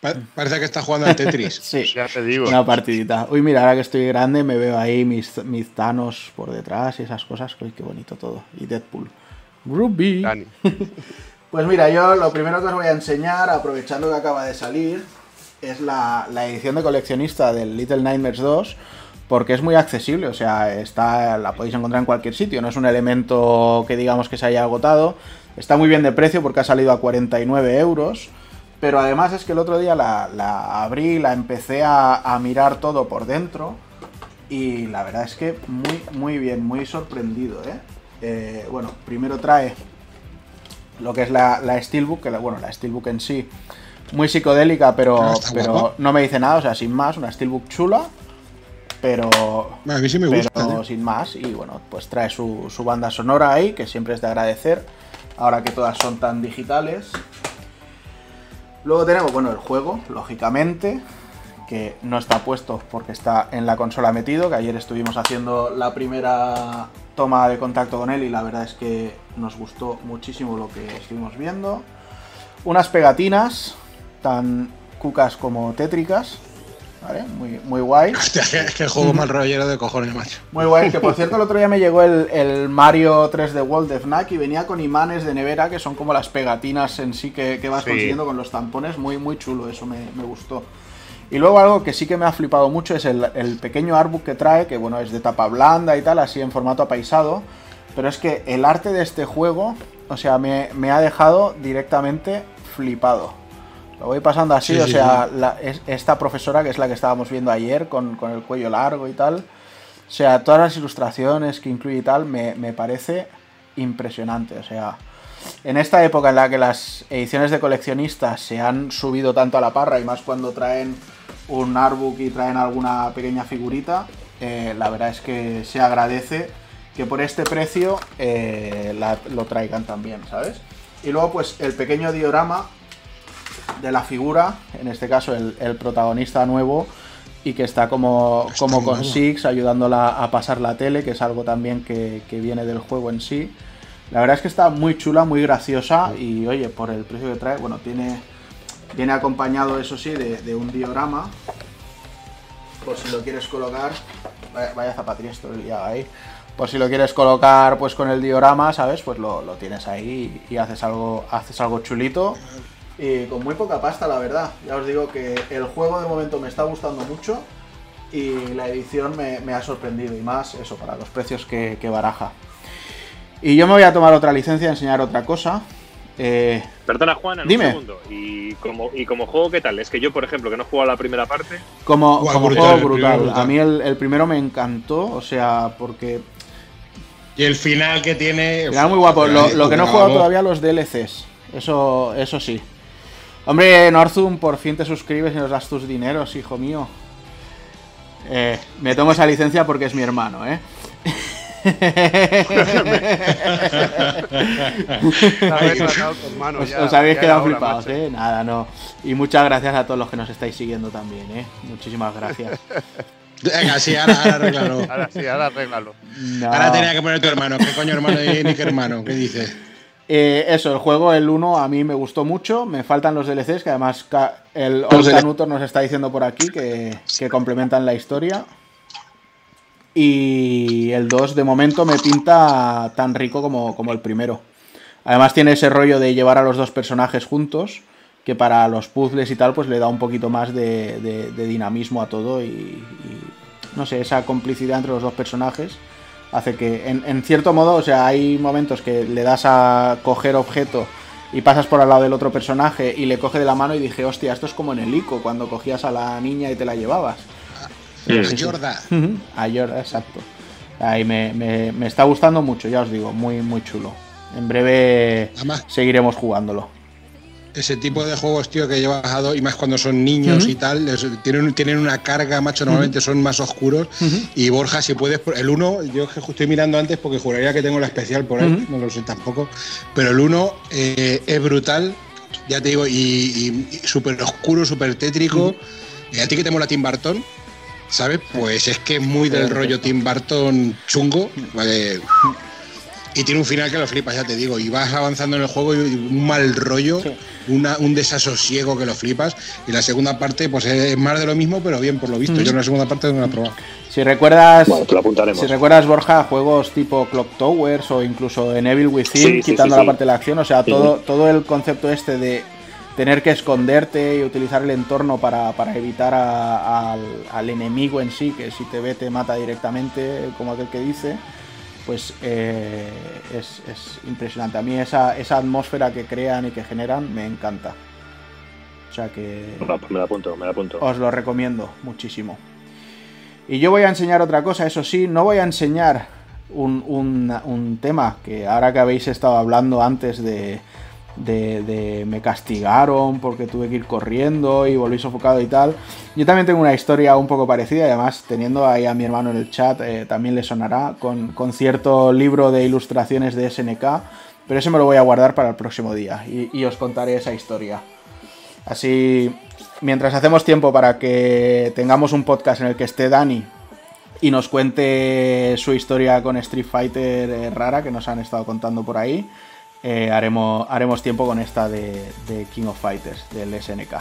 Pa- Parece que está jugando al Tetris. [laughs] Sí. ya te digo. Una partidita. Uy, mira, ahora que estoy grande me veo ahí mis, mis Thanos por detrás y esas cosas. Uy, qué bonito todo. Y Deadpool. Ruby. Dani. [laughs] Pues mira, yo lo primero que os voy a enseñar, aprovechando que acaba de salir, es la, la edición de coleccionista del Little Nightmares 2, porque es muy accesible, o sea, está, la podéis encontrar en cualquier sitio, no es un elemento que digamos que se haya agotado, está muy bien de precio porque ha salido a 49 euros, pero además es que el otro día la, la abrí, la empecé a, a mirar todo por dentro, y la verdad es que muy, muy bien, muy sorprendido, ¿eh? Eh, bueno, primero trae lo que es la, la Steelbook, que la- bueno, la Steelbook en sí, muy psicodélica, pero, Ah, pero no me dice nada, o sea, sin más, una Steelbook chula, pero, A mí sí me gusta. pero tío. sin más, y bueno, pues trae su, su banda sonora ahí, que siempre es de agradecer, ahora que todas son tan digitales. Luego tenemos, bueno, el juego, lógicamente, que no está puesto porque está en la consola metido, que ayer estuvimos haciendo la primera toma de contacto con él y la verdad es que nos gustó muchísimo lo que estuvimos viendo. Unas pegatinas, tan cucas como tétricas, ¿vale? Muy, muy guay. [laughs] Hostia, que- es que el juego mal rollero de cojones, macho. Muy guay, que por cierto el otro día me llegó el, el Mario 3D World de Fnac y venía con imanes de nevera que son como las pegatinas en sí que, que vas Sí. consiguiendo con los tampones, muy muy chulo, eso me, me gustó. Y luego algo que sí que me ha flipado mucho es el, el pequeño artbook que trae, que bueno, es de tapa blanda y tal, así en formato apaisado, pero es que el arte de este juego, o sea, me, me ha dejado directamente flipado. Lo voy pasando así, Sí, o sí, sea, la- es- esta profesora que es la que estábamos viendo ayer con, con el cuello largo y tal. O sea, todas las ilustraciones que incluye y tal me, me parece impresionante. O sea, en esta época en la que las ediciones de coleccionistas se han subido tanto a la parra y más cuando traen un artbook y traen alguna pequeña figurita, eh, la verdad es que se agradece que por este precio eh, la- lo traigan también, ¿sabes? Y luego pues el pequeño diorama de la figura, en este caso el, el protagonista nuevo, y que está como, Está como con. Six ayudándola a pasar la tele, que es algo también que, que viene del juego en sí. La verdad es que está muy chula, muy graciosa y oye, por el precio que trae, bueno, tiene viene acompañado, eso sí, de, de un diorama. Por si lo quieres colocar. Vaya, vaya día ahí. Por si lo quieres colocar pues con el diorama, ¿sabes? Pues lo, lo tienes ahí y haces algo, haces algo chulito. Y con muy poca pasta, la verdad. Ya os digo que el juego de momento me está gustando mucho. Y la edición me, me ha sorprendido. Y más eso, para los precios que, que baraja. Y yo me voy a tomar otra licencia a enseñar otra cosa. Eh, Perdona, Juan, en Dime. un segundo. Y como, y como juego, ¿qué tal? Es que yo, por ejemplo, que no he jugado a la primera parte, Como, como brutal, juego brutal. brutal. A mí el, el primero me encantó, o sea, porque Y el final que tiene. era muy guapo. Lo, lo que no he jugado todavía los DLCs. Eso, eso sí. Hombre, Northum, por fin te suscribes y nos das tus dineros, hijo mío. Eh, me tomo esa licencia porque es mi hermano, ¿eh? [laughs] Os, os habéis quedado flipados. ¿eh? Nada, no. Y muchas gracias a todos los que nos estáis siguiendo también, ¿eh? Muchísimas gracias. [laughs] Venga, sí, ahora, ahora arréglalo. Ahora sí, ahora arréglalo. No. Ahora tenía que poner tu hermano. ¿Qué coño hermano y ni qué hermano? ¿Qué dices? Eh, eso, el juego, el 1, a mí me gustó mucho. Me faltan los DLCs, que además el. Canutor nos está diciendo por aquí que, que complementan la historia. Y el 2, de momento, me pinta tan rico como, como el primero. Además, tiene ese rollo de llevar a los dos personajes juntos, que para los puzzles y tal, pues le da un poquito más de, dinamismo a todo y, no sé, esa complicidad entre los dos personajes hace que, en, cierto modo, o sea, hay momentos que le das a coger objeto y pasas por al lado del otro personaje y le coge de la mano y dije, hostia, esto es como en el ICO, cuando cogías a la niña y te la llevabas. A Yorda. A Yorda, exacto. Ahí me, me, está gustando mucho, ya os digo, muy, muy chulo. En breve seguiremos jugándolo ese tipo de juegos, tío, que llevas a y más cuando son niños y tal, tienen, tienen una carga, macho, normalmente son más oscuros. Y Borja, si puedes, el 1, yo estoy mirando antes porque juraría que tengo la especial por ahí, no lo sé tampoco, pero el 1 eh, es brutal, ya te digo, y, súper oscuro, súper tétrico. Y a ti que te mola Tim Burton, ¿sabes? Pues es que es muy del rollo Tim Burton chungo. Y tiene un final que lo flipas, ya te digo. Y vas avanzando en el juego y un mal rollo un desasosiego que lo flipas. Y la segunda parte, pues es más de lo mismo, pero bien, por lo visto. Yo en la segunda parte no la he probado. Si recuerdas, si recuerdas Borja, juegos tipo Clock Towers o incluso en Evil Within, quitando la parte de la acción, o sea, todo, todo el concepto este de tener que esconderte y utilizar el entorno para, evitar al, al, enemigo en sí, que si te ve te mata directamente, como aquel que dice pues eh, es, impresionante. A mí esa, atmósfera que crean y que generan me encanta. O sea que... Me la apunto, me la apunto. Os lo recomiendo muchísimo. Y yo voy a enseñar otra cosa, eso sí, no voy a enseñar un, un tema que ahora que habéis estado hablando antes de, de, me castigaron porque tuve que ir corriendo y volví sofocado y tal. Yo también tengo una historia un poco parecida y además teniendo ahí a mi hermano en el chat eh, también le sonará con, cierto libro de ilustraciones de SNK, pero ese me lo voy a guardar para el próximo día y, os contaré esa historia. Así, mientras hacemos tiempo para que tengamos un podcast en el que esté Dani y nos cuente su historia con Street Fighter eh, rara que nos han estado contando por ahí. Eh, haremos, haremos tiempo con esta de, King of Fighters, del SNK.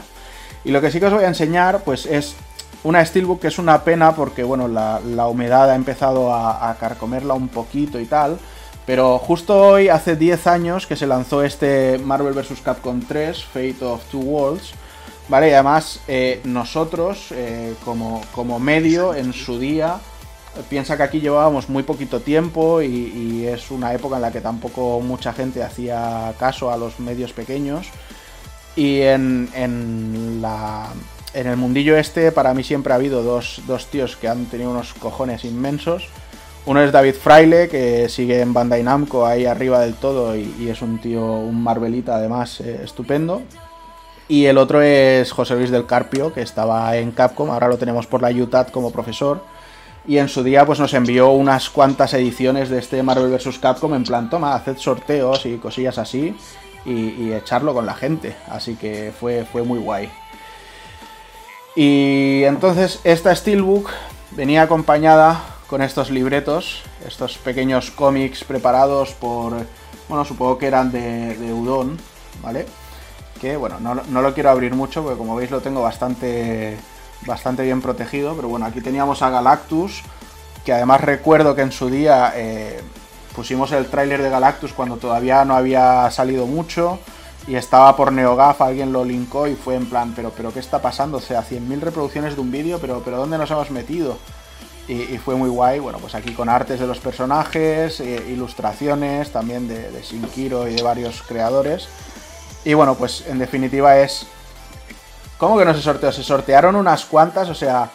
Y lo que sí que os voy a enseñar, pues es una Steelbook que es una pena porque, bueno, la, humedad ha empezado a, carcomerla un poquito y tal. Pero justo hoy, hace 10 años, que se lanzó este Marvel vs. Capcom 3, Fate of Two Worlds. ¿Vale? Y además, eh, nosotros, eh, como, como medio, en su día, Piensa que aquí llevábamos muy poquito tiempo y, es una época en la que tampoco mucha gente hacía caso a los medios pequeños. Y en, en, la, en el mundillo este, para mí siempre ha habido dos, tíos que han tenido unos cojones inmensos. Uno es David Fraile, que sigue en Bandai Namco ahí arriba del todo y, es un tío, un Marvelita además eh, estupendo. Y el otro es José Luis del Carpio, que estaba en Capcom, ahora lo tenemos por la UTAD como profesor y en su día pues nos envió unas cuantas ediciones de este Marvel vs. Capcom en plan, toma, haced sorteos y cosillas así y, echarlo con la gente. Así que fue, fue muy guay. Y entonces esta Steelbook venía acompañada con estos libretos, estos pequeños cómics preparados por, bueno, supongo que eran de, de Udon, ¿vale? Que bueno, no, no lo quiero abrir mucho porque como veis lo tengo bastante bastante bien protegido, pero bueno, aquí teníamos a Galactus, que además recuerdo que en su día eh, pusimos el tráiler de Galactus cuando todavía no había salido mucho y estaba por NeoGAF, alguien lo linkó y fue en plan, pero, pero ¿qué está pasando? O sea, 100.000 reproducciones de un vídeo, pero, pero ¿dónde nos hemos metido? Y, fue muy guay, bueno, pues aquí con artes de los personajes, eh, ilustraciones también de, de Shinkiro y de varios creadores. Y bueno, pues en definitiva es ¿Cómo que no se sorteó? Se sortearon unas cuantas, o sea,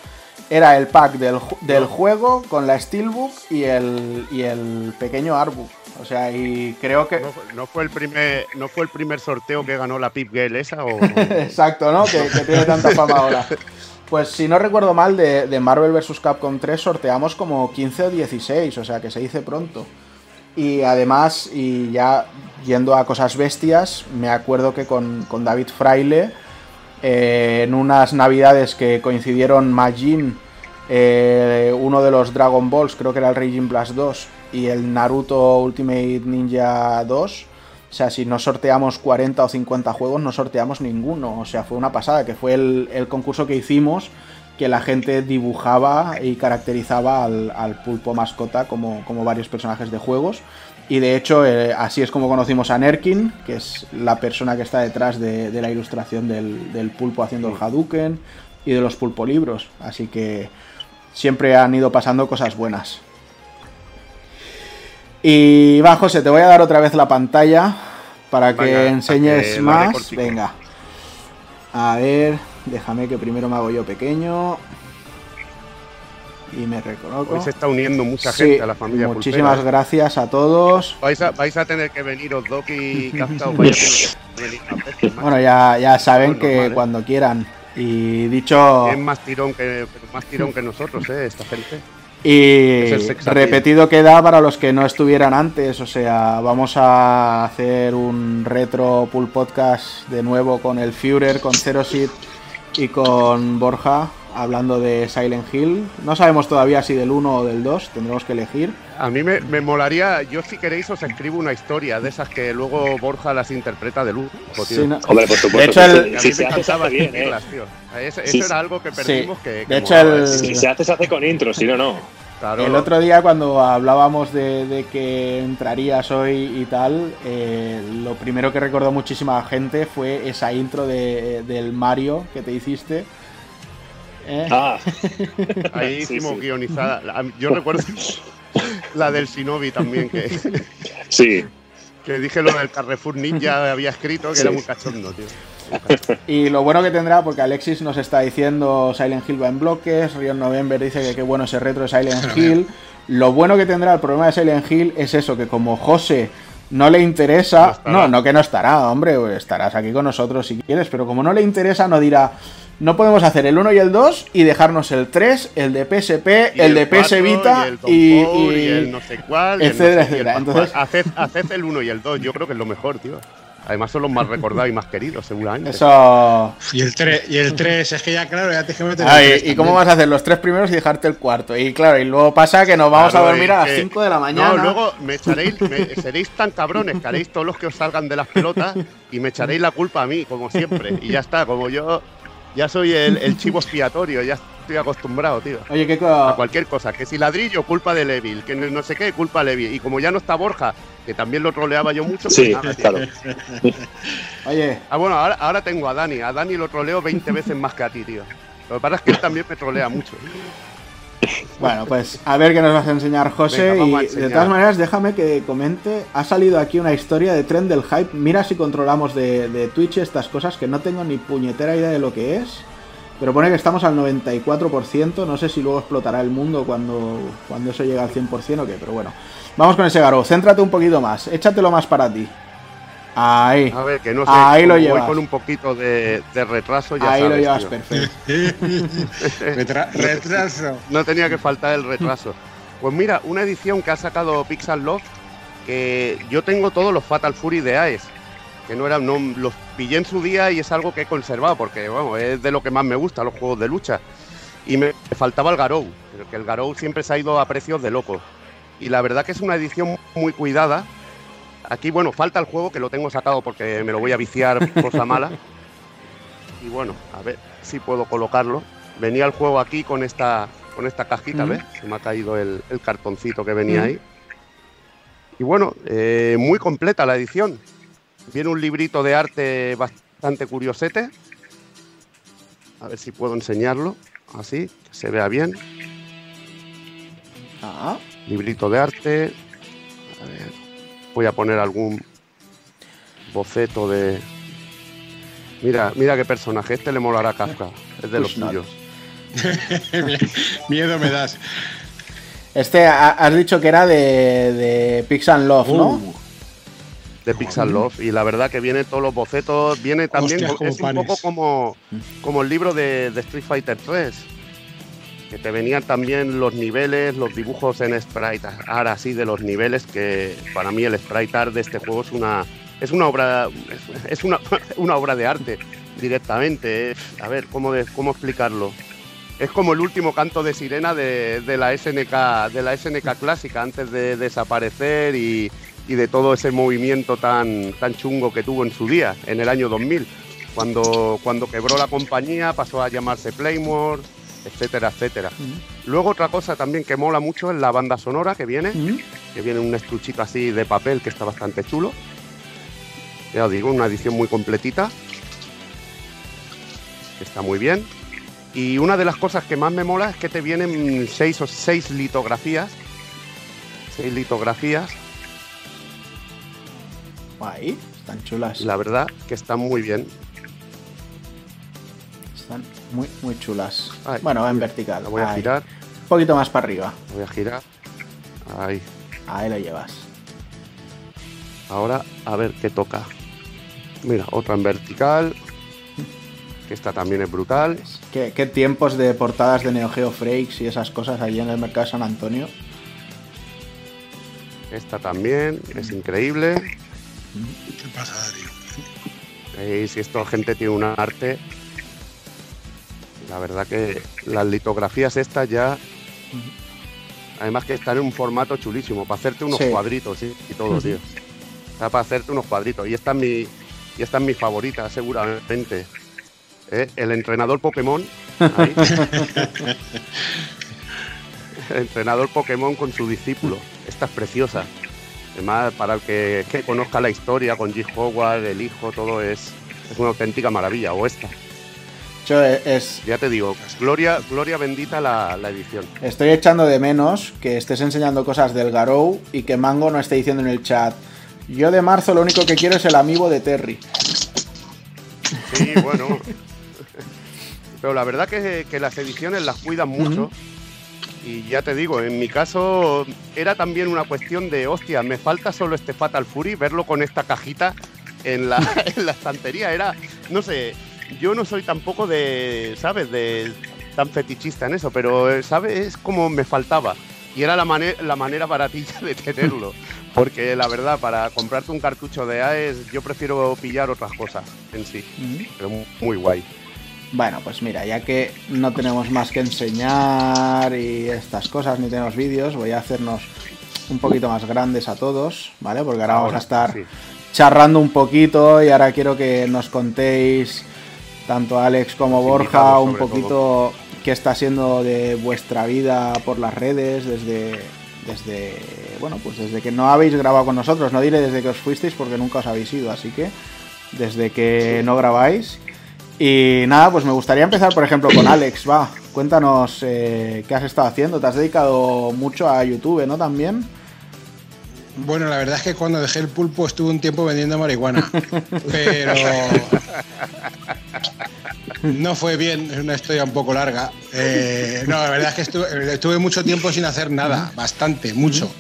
era el pack del, juego con la Steelbook y el, y el pequeño Artbook. O sea, y creo que. ¿No, fue el primer, ¿No fue el primer sorteo que ganó la Pip Gale esa? O... [laughs] Exacto, ¿no? Que, tiene tanta fama ahora. Pues si no recuerdo mal, de, de, Marvel vs. Capcom 3 sorteamos como 15 o 16, o sea que se dice pronto. Y además, y ya yendo a cosas bestias, me acuerdo que con, con David Fraile en unas navidades que coincidieron Majin, eh, uno de los Dragon Balls, creo que era el Raging Blast 2, y el Naruto Ultimate Ninja 2. O sea, si no sorteamos 40 o 50 juegos, no sorteamos ninguno. O sea, fue una pasada, que fue el, concurso que hicimos que la gente dibujaba y caracterizaba al, pulpo mascota como, varios personajes de juegos. Y de hecho, eh, así es como conocimos a Nerkin, que es la persona que está detrás de, la ilustración del, pulpo haciendo el Hadouken y de los pulpo libros. Así que siempre han ido pasando cosas buenas. Y va, José, te voy a dar otra vez la pantalla para que enseñes más. Venga. A ver, déjame que primero me hago yo pequeño. Y me reconozco. Hoy se está uniendo mucha gente a la familia Muchísimas ¿eh? gracias a todos. Vais a, vais a tener que venir Doki y [laughs] Kafka. bueno, ya, ya saben que cuando quieran. Y dicho. Es más tirón que, más tirón que nosotros, ¿eh? Esta gente. Y repetido queda para los que no estuvieran antes, o sea, vamos a hacer un retro pool podcast de nuevo con el Führer, con Zero Seed y con Borja, hablando de Silent Hill. No sabemos todavía si del 1 o del 2, tendremos que elegir. A mí me, molaría, yo si queréis os escribo una historia de esas que luego Borja las interpreta de luz. Hombre, por supuesto. De hecho, el... si se hace, bien, ¿eh? Eso, era algo que perdimos que, De hecho, el... Si se hace, se hace con intro, si no, no el otro día cuando hablábamos de, que entrarías hoy y tal, eh, lo primero que recordó muchísima gente fue esa intro del Mario que te hiciste. ¿Eh? Ah. [laughs] Ahí hicimos guionizada. Yo recuerdo [laughs] la del Shinobi también que... [laughs] Sí. Que dije lo del Carrefour Ninja había escrito que era muy cachondo, tío. Y lo bueno que tendrá, porque Alexis nos está diciendo Silent Hill va en bloques, Rion November dice que qué bueno ese retro de Silent Hill. Lo bueno que tendrá el problema de Silent Hill es eso, que como José no le interesa, no, no, que no estará, hombre, estarás aquí con nosotros si quieres, pero como no le interesa no dirá, no podemos hacer el 1 y el 2 y dejarnos el 3, el de PSP, el, de PS Vita y, el no sé cuál, etcétera, etcétera. Entonces, haced, el 1 y el 2, yo creo que es lo mejor, tío. Además son los más recordados y más queridos, seguramente. Eso. Y el 3, y el 3 es que ya, claro, ya te que meter ah, ¿Y cómo vas a hacer los tres primeros y dejarte el cuarto? Y claro, y luego pasa que nos vamos a dormir a las 5 de la mañana. No, luego me echaréis, seréis tan cabrones que haréis todos los que os salgan de las pelotas y me echaréis la culpa a mí, como siempre. Y ya está, como yo ya soy el, el chivo expiatorio, ya estoy acostumbrado, tío. Oye, ¿qué A cualquier cosa. Que si ladrillo, culpa de Levil. Que no sé qué, culpa de Levil. Y como ya no está Borja, que también lo troleaba yo mucho, pues sí, claro. [laughs] Oye. Ah, bueno, ahora, ahora tengo a Dani. A Dani lo troleo 20 veces más que a ti, tío. Lo que pasa es que él también me trolea mucho. Bueno, pues a ver qué nos vas a enseñar, José. y de todas maneras, déjame que comente. Ha salido aquí una historia de tren del hype. Mira si controlamos de, de Twitch estas cosas que no tengo ni puñetera idea de lo que es. Pero pone que estamos al 94%. No sé si luego explotará el mundo cuando, cuando eso llegue al 100% o qué, pero bueno. Vamos con ese Garo. Céntrate un poquito más. Échatelo más para ti. Ahí. A ver, que no sé. Ahí lo voy llevas. con un poquito de, retraso. Ya Ahí lo llevas perfecto. [laughs] retraso. No tenía que faltar el retraso. Pues mira, una edición que ha sacado Pixel Love. Que yo tengo todos los Fatal Fury de AES que no eran, no, los pillé en su día y es algo que he conservado porque bueno, es de lo que más me gusta los juegos de lucha. Y me faltaba el Garou, pero que el Garou siempre se ha ido a precios de loco. Y la verdad que es una edición muy cuidada. Aquí, bueno, falta el juego que lo tengo sacado porque me lo voy a viciar cosa mala. Y bueno, a ver si puedo colocarlo. Venía el juego aquí con esta, con esta cajita, ¿ves? Se me ha caído el, cartoncito que venía ahí. Y bueno, eh, muy completa la edición. Viene un librito de arte bastante curiosete. A ver si puedo enseñarlo. Así, que se vea bien. Ah. Librito de arte. A ver, voy a poner algún boceto de. Mira, mira qué personaje. Este le molará a Kafka. Es de los suyos. [laughs] Miedo me das. Este has dicho que era de, de Pix and Love, ¿no? Uh de Pixel Love y la verdad que viene todos los bocetos, viene también, es un poco como, como el libro de, Street Fighter 3, te venían también los niveles, los dibujos en sprite art así de los niveles, que para mí el sprite art de este juego es una, es una obra, es una, [laughs] una obra de arte directamente, a ver, ¿cómo, cómo explicarlo? Es como el último canto de sirena de, de la SNK de la SNK clásica antes de desaparecer y, y de todo ese movimiento tan, tan chungo que tuvo en su día, en el año 2000. Cuando, cuando quebró la compañía pasó a llamarse Playmore etcétera, etcétera. Luego otra cosa también que mola mucho es la banda sonora que viene, que viene un estuchito así de papel que está bastante chulo. Ya os digo, una edición muy completita. Está muy bien. Y una de las cosas que más me mola es que te vienen seis o seis litografías. Seis litografías. Ahí, están chulas. La verdad que están muy bien. Están muy, muy chulas. bueno, va en vertical. Voy a girar. Un poquito más para arriba. Voy a girar. Ahí. Ahí lo llevas. Ahora a ver qué toca. Mira, otra en vertical. Que esta también es brutal. ¿Qué, tiempos de portadas de Neo Geo Frakes y esas cosas allí en el mercado de San Antonio? Esta también, es increíble. ¿Qué pasa, tío? si esto gente tiene un arte. La verdad que las litografías estas ya. Además que están en un formato chulísimo, para hacerte unos cuadritos ¿sí? y todo, tío. Está para hacerte unos cuadritos. Y esta es mi, y esta es mi favorita, seguramente. ¿Eh? El entrenador Pokémon. el entrenador Pokémon con su discípulo. Esta es preciosa. Además, para el que, conozca la historia con G. Howard, el hijo, todo es, es una auténtica maravilla. O esta. Es... Ya te digo, gloria, gloria bendita la, la, edición. Estoy echando de menos que estés enseñando cosas del Garou y que Mango no esté diciendo en el chat. Yo de marzo lo único que quiero es el amigo de Terry. Sí, bueno. [laughs] Pero la verdad que, que las ediciones las cuidan mucho. Y ya te digo, en mi caso era también una cuestión de, hostia, me falta solo este Fatal Fury, verlo con esta cajita en la, [laughs] en la estantería. Era, no sé, yo no soy tampoco de, ¿sabes? De tan fetichista en eso, pero, ¿sabes? Es como me faltaba. Y era la, la manera baratilla de tenerlo. [laughs] Porque la verdad, para comprarte un cartucho de AES, yo prefiero pillar otras cosas en sí. Pero muy guay. Bueno, pues mira, ya que no tenemos más que enseñar y estas cosas, ni tenemos vídeos, voy a hacernos un poquito más grandes a todos, ¿vale? Porque ahora, vamos a estar charrando un poquito y ahora quiero que nos contéis, tanto Alex como Borja, un poquito qué está siendo de vuestra vida por las redes desde, desde, bueno, pues desde que no habéis grabado con nosotros, no diré desde que os fuisteis porque nunca os habéis ido, así que desde que no grabáis y nada, pues me gustaría empezar, por ejemplo, con Alex. Va, cuéntanos eh, qué has estado haciendo. Te has dedicado mucho a YouTube, ¿no? También. Bueno, la verdad es que cuando dejé el pulpo estuve un tiempo vendiendo marihuana. [laughs] pero. No fue bien, es una historia un poco larga. Eh, no, la verdad es que estuve, estuve, mucho tiempo sin hacer nada, bastante, mucho.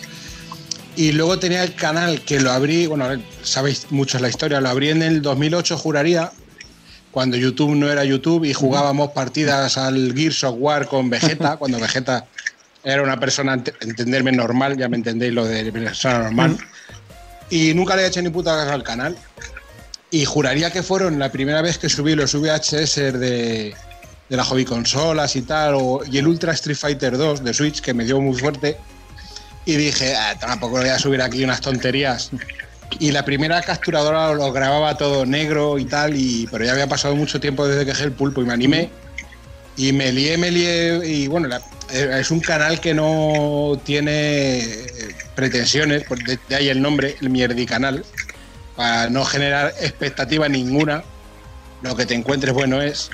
Y luego tenía el canal que lo abrí, bueno, sabéis mucho la historia, lo abrí en el 2008, juraría, cuando YouTube no era YouTube y jugábamos partidas al Gears of War con Vegeta, [laughs] cuando Vegeta era una persona, entenderme normal, ya me entendéis lo de persona normal. Y nunca le he hecho ni puta caso al canal. Y juraría que fueron la primera vez que subí los VHS de, de las hobby consolas y tal, y el Ultra Street Fighter 2 de Switch, que me dio muy fuerte. Y dije, ah, tampoco voy a subir aquí unas tonterías y la primera capturadora lo grababa todo negro y tal, y, pero ya había pasado mucho tiempo desde que dejé el pulpo y me animé. Y me lié, me lié, y bueno, es un canal que no tiene pretensiones, de, ahí el nombre, el Mierdi Canal, para no generar expectativa ninguna. Lo que te encuentres bueno es.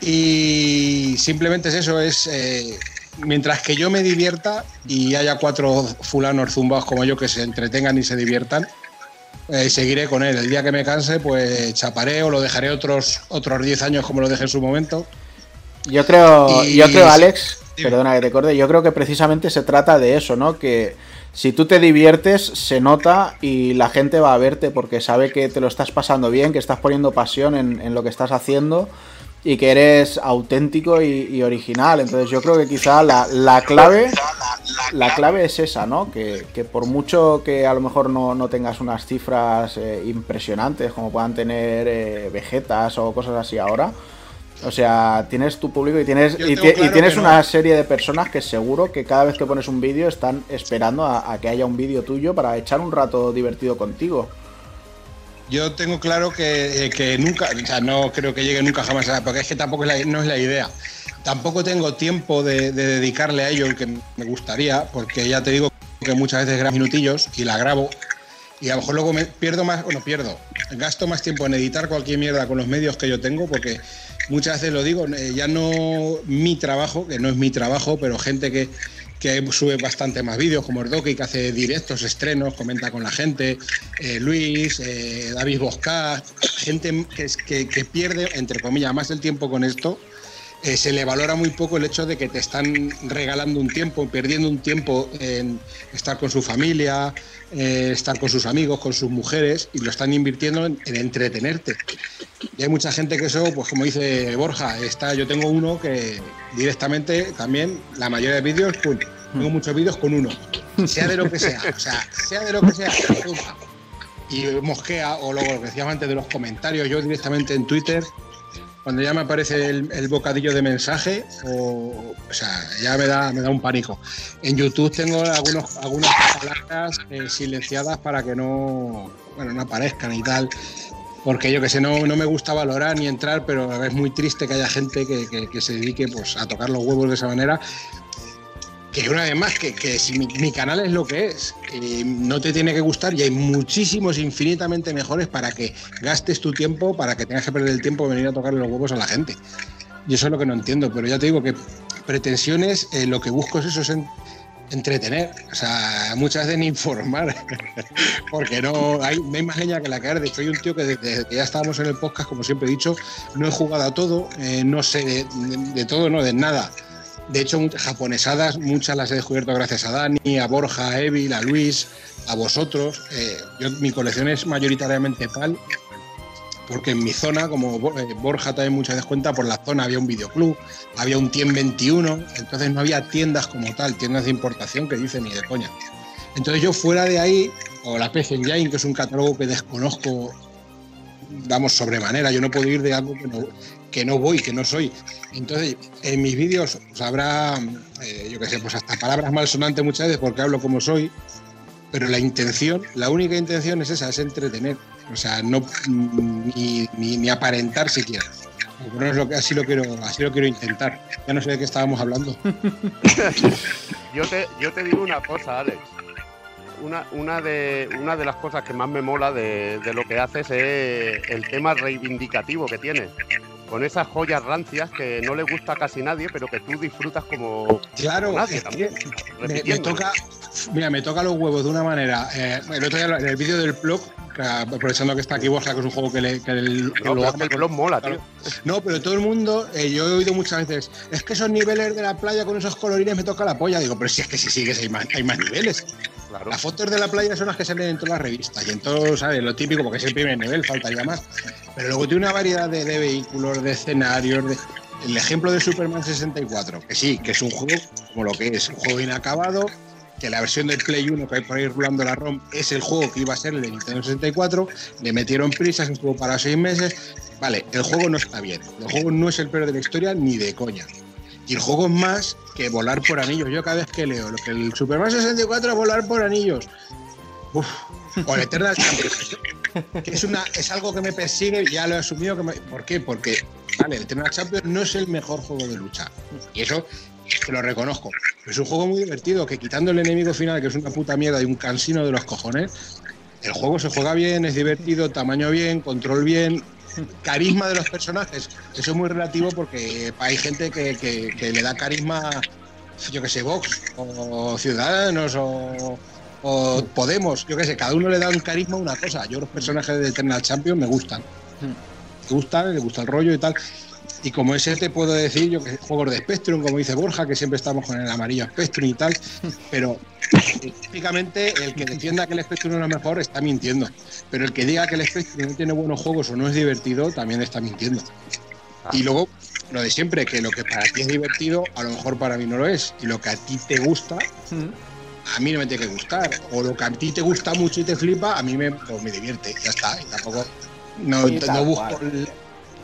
Y simplemente es eso, es eh, mientras que yo me divierta y haya cuatro fulanos zumbados como yo que se entretengan y se diviertan, eh, seguiré con él. El día que me canse, pues chaparé o lo dejaré otros otros 10 años como lo dejé en su momento. Yo creo, yo creo, Alex, perdona que te acorde, yo creo que precisamente se trata de eso, ¿no? Que si tú te diviertes, se nota y la gente va a verte porque sabe que te lo estás pasando bien, que estás poniendo pasión en, en lo que estás haciendo y que eres auténtico y, original. Entonces yo creo que quizá la, clave la clave es esa, ¿no? Que, por mucho que a lo mejor no, tengas unas cifras eh, impresionantes como puedan tener eh, Vegetas o cosas así ahora. O sea, tienes tu público y tienes, y, tienes una serie de personas que seguro que cada vez que pones un vídeo están esperando a, a que haya un vídeo tuyo para echar un rato divertido contigo. yo tengo claro que, que, nunca, o sea, no creo que llegue nunca jamás a porque es que tampoco es la, no es la idea. Tampoco tengo tiempo de, de, dedicarle a ello el que me gustaría, porque ya te digo que muchas veces grabo minutillos y la grabo y a lo mejor luego pierdo más, bueno, pierdo, gasto más tiempo en editar cualquier mierda con los medios que yo tengo, porque muchas veces lo digo, eh, ya no mi trabajo, que no es mi trabajo, pero gente que, que sube bastante más vídeos, como Erdoki, que hace directos, estrenos, comenta con la gente, eh, Luis, eh, David Bosca, gente que, que, pierde, entre comillas, más el tiempo con esto. Eh, se le valora muy poco el hecho de que te están regalando un tiempo, perdiendo un tiempo en estar con su familia, eh, estar con sus amigos, con sus mujeres, y lo están invirtiendo en, entretenerte. Y hay mucha gente que eso, pues como dice Borja, está, yo tengo uno que directamente también, la mayoría de vídeos, tengo muchos vídeos con uno, sea de lo que sea, o sea, sea de lo que sea, y mosquea, o luego lo que decíamos antes de los comentarios, yo directamente en Twitter cuando ya me aparece el, bocadillo de mensaje, o, sea, ya me da, me da un pánico. En YouTube tengo algunos, algunas palabras eh, silenciadas para que no, bueno, no aparezcan y tal. Porque yo que sé, no, no me gusta valorar ni entrar, pero es muy triste que haya gente que, que, que se dedique pues, a tocar los huevos de esa manera que una vez más, que, que si mi, canal es lo que es, no te tiene que gustar y hay muchísimos infinitamente mejores para que gastes tu tiempo, para que tengas que perder el tiempo de venir a tocarle los huevos a la gente. Y eso es lo que no entiendo, pero ya te digo que pretensiones, eh, lo que busco es eso, es entretener, o sea, muchas veces ni informar, [laughs] porque no hay, más leña que la caer. De hecho, un tío que desde que ya estábamos en el podcast, como siempre he dicho, no he jugado a todo, eh, no sé de todo, no, de nada de hecho, japonesadas, muchas las he descubierto gracias a Dani, a Borja, a Evil, a Luis, a vosotros. Eh, yo, mi colección es mayoritariamente PAL, porque en mi zona, como eh, Borja también muchas veces cuenta, por la zona había un videoclub, había un TIEM 21, entonces no había tiendas como tal, tiendas de importación que dicen ni de coña. Entonces yo fuera de ahí, o la PC Engine, que es un catálogo que desconozco, damos sobremanera, yo no puedo ir de algo que no, que no voy, que no soy. Entonces, en mis vídeos habrá, eh, yo qué sé, pues hasta palabras malsonantes muchas veces porque hablo como soy, pero la intención, la única intención es esa, es entretener. O sea, no ni, ni, aparentar siquiera. No es lo que, así lo quiero, así lo quiero intentar. Ya no sé de qué estábamos hablando. [laughs] yo, te, yo te digo una cosa, Alex. Una, una, de, una de las cosas que más me mola de lo que haces es el tema reivindicativo que tienes con esas joyas rancias que no le gusta a casi nadie, pero que tú disfrutas como, claro, nadie también. Me, toca, mira, me toca los huevos de una manera. Eh, el otro día en el vídeo del blog, aprovechando que está aquí Borja, que es un juego que, le, que, el, no, el blog mola, tío. No, pero todo el mundo, eh, yo he oído muchas veces, es que esos niveles de la playa con esos colorines me toca la polla. Digo, pero si es que si sigues hay más, hay más niveles. Las fotos de la playa son las que salen en todas las revistas y en todo, ¿sabes? Lo típico, porque es el primer nivel, faltaría más. Pero luego tiene una variedad de, vehículos, de escenarios, de... el ejemplo de Superman 64, que sí, que es un juego como lo que es, un juego inacabado, que la versión del Play 1 que hay por ahí rulando la ROM es el juego que iba a ser el de Nintendo 64, le metieron prisas, estuvo para seis meses, vale, el juego no está bien, el juego no es el peor de la historia ni de coña. Y el juego es más que volar por anillos. Yo cada vez que leo lo que el Superman 64 es volar por anillos. Uf. O el Eternal Champions. Que es, algo que me persigue, ya lo he asumido. Que ¿Por qué? Porque vale, el Eternal Champions no es el mejor juego de lucha. Y eso te lo reconozco. es un juego muy divertido que quitando el enemigo final, que es una puta mierda y un cansino de los cojones, el juego se juega bien, es divertido, tamaño bien, control bien, carisma de los personajes. Eso es muy relativo porque hay gente que, le da carisma, yo que sé, Vox, o Ciudadanos, o, Podemos, yo que sé, cada uno le da un carisma a una cosa. Yo los personajes de Eternal Champion me gustan. Me gustan, me gusta el rollo y tal. Y como ese te puedo decir, yo que juegos de Spectrum, como dice Borja, que siempre estamos con el amarillo Spectrum y tal, pero típicamente el que defienda que el Spectrum es lo mejor está mintiendo. Pero el que diga que el Spectrum no tiene buenos juegos o no es divertido, también está mintiendo. Y luego, lo de siempre, que lo que para ti es divertido, a lo mejor para mí no lo es. Y lo que a ti te gusta, a mí no me tiene que gustar. O lo que a ti te gusta mucho y te flipa, a mí me, pues me divierte. Ya está. Y tampoco. No, no busco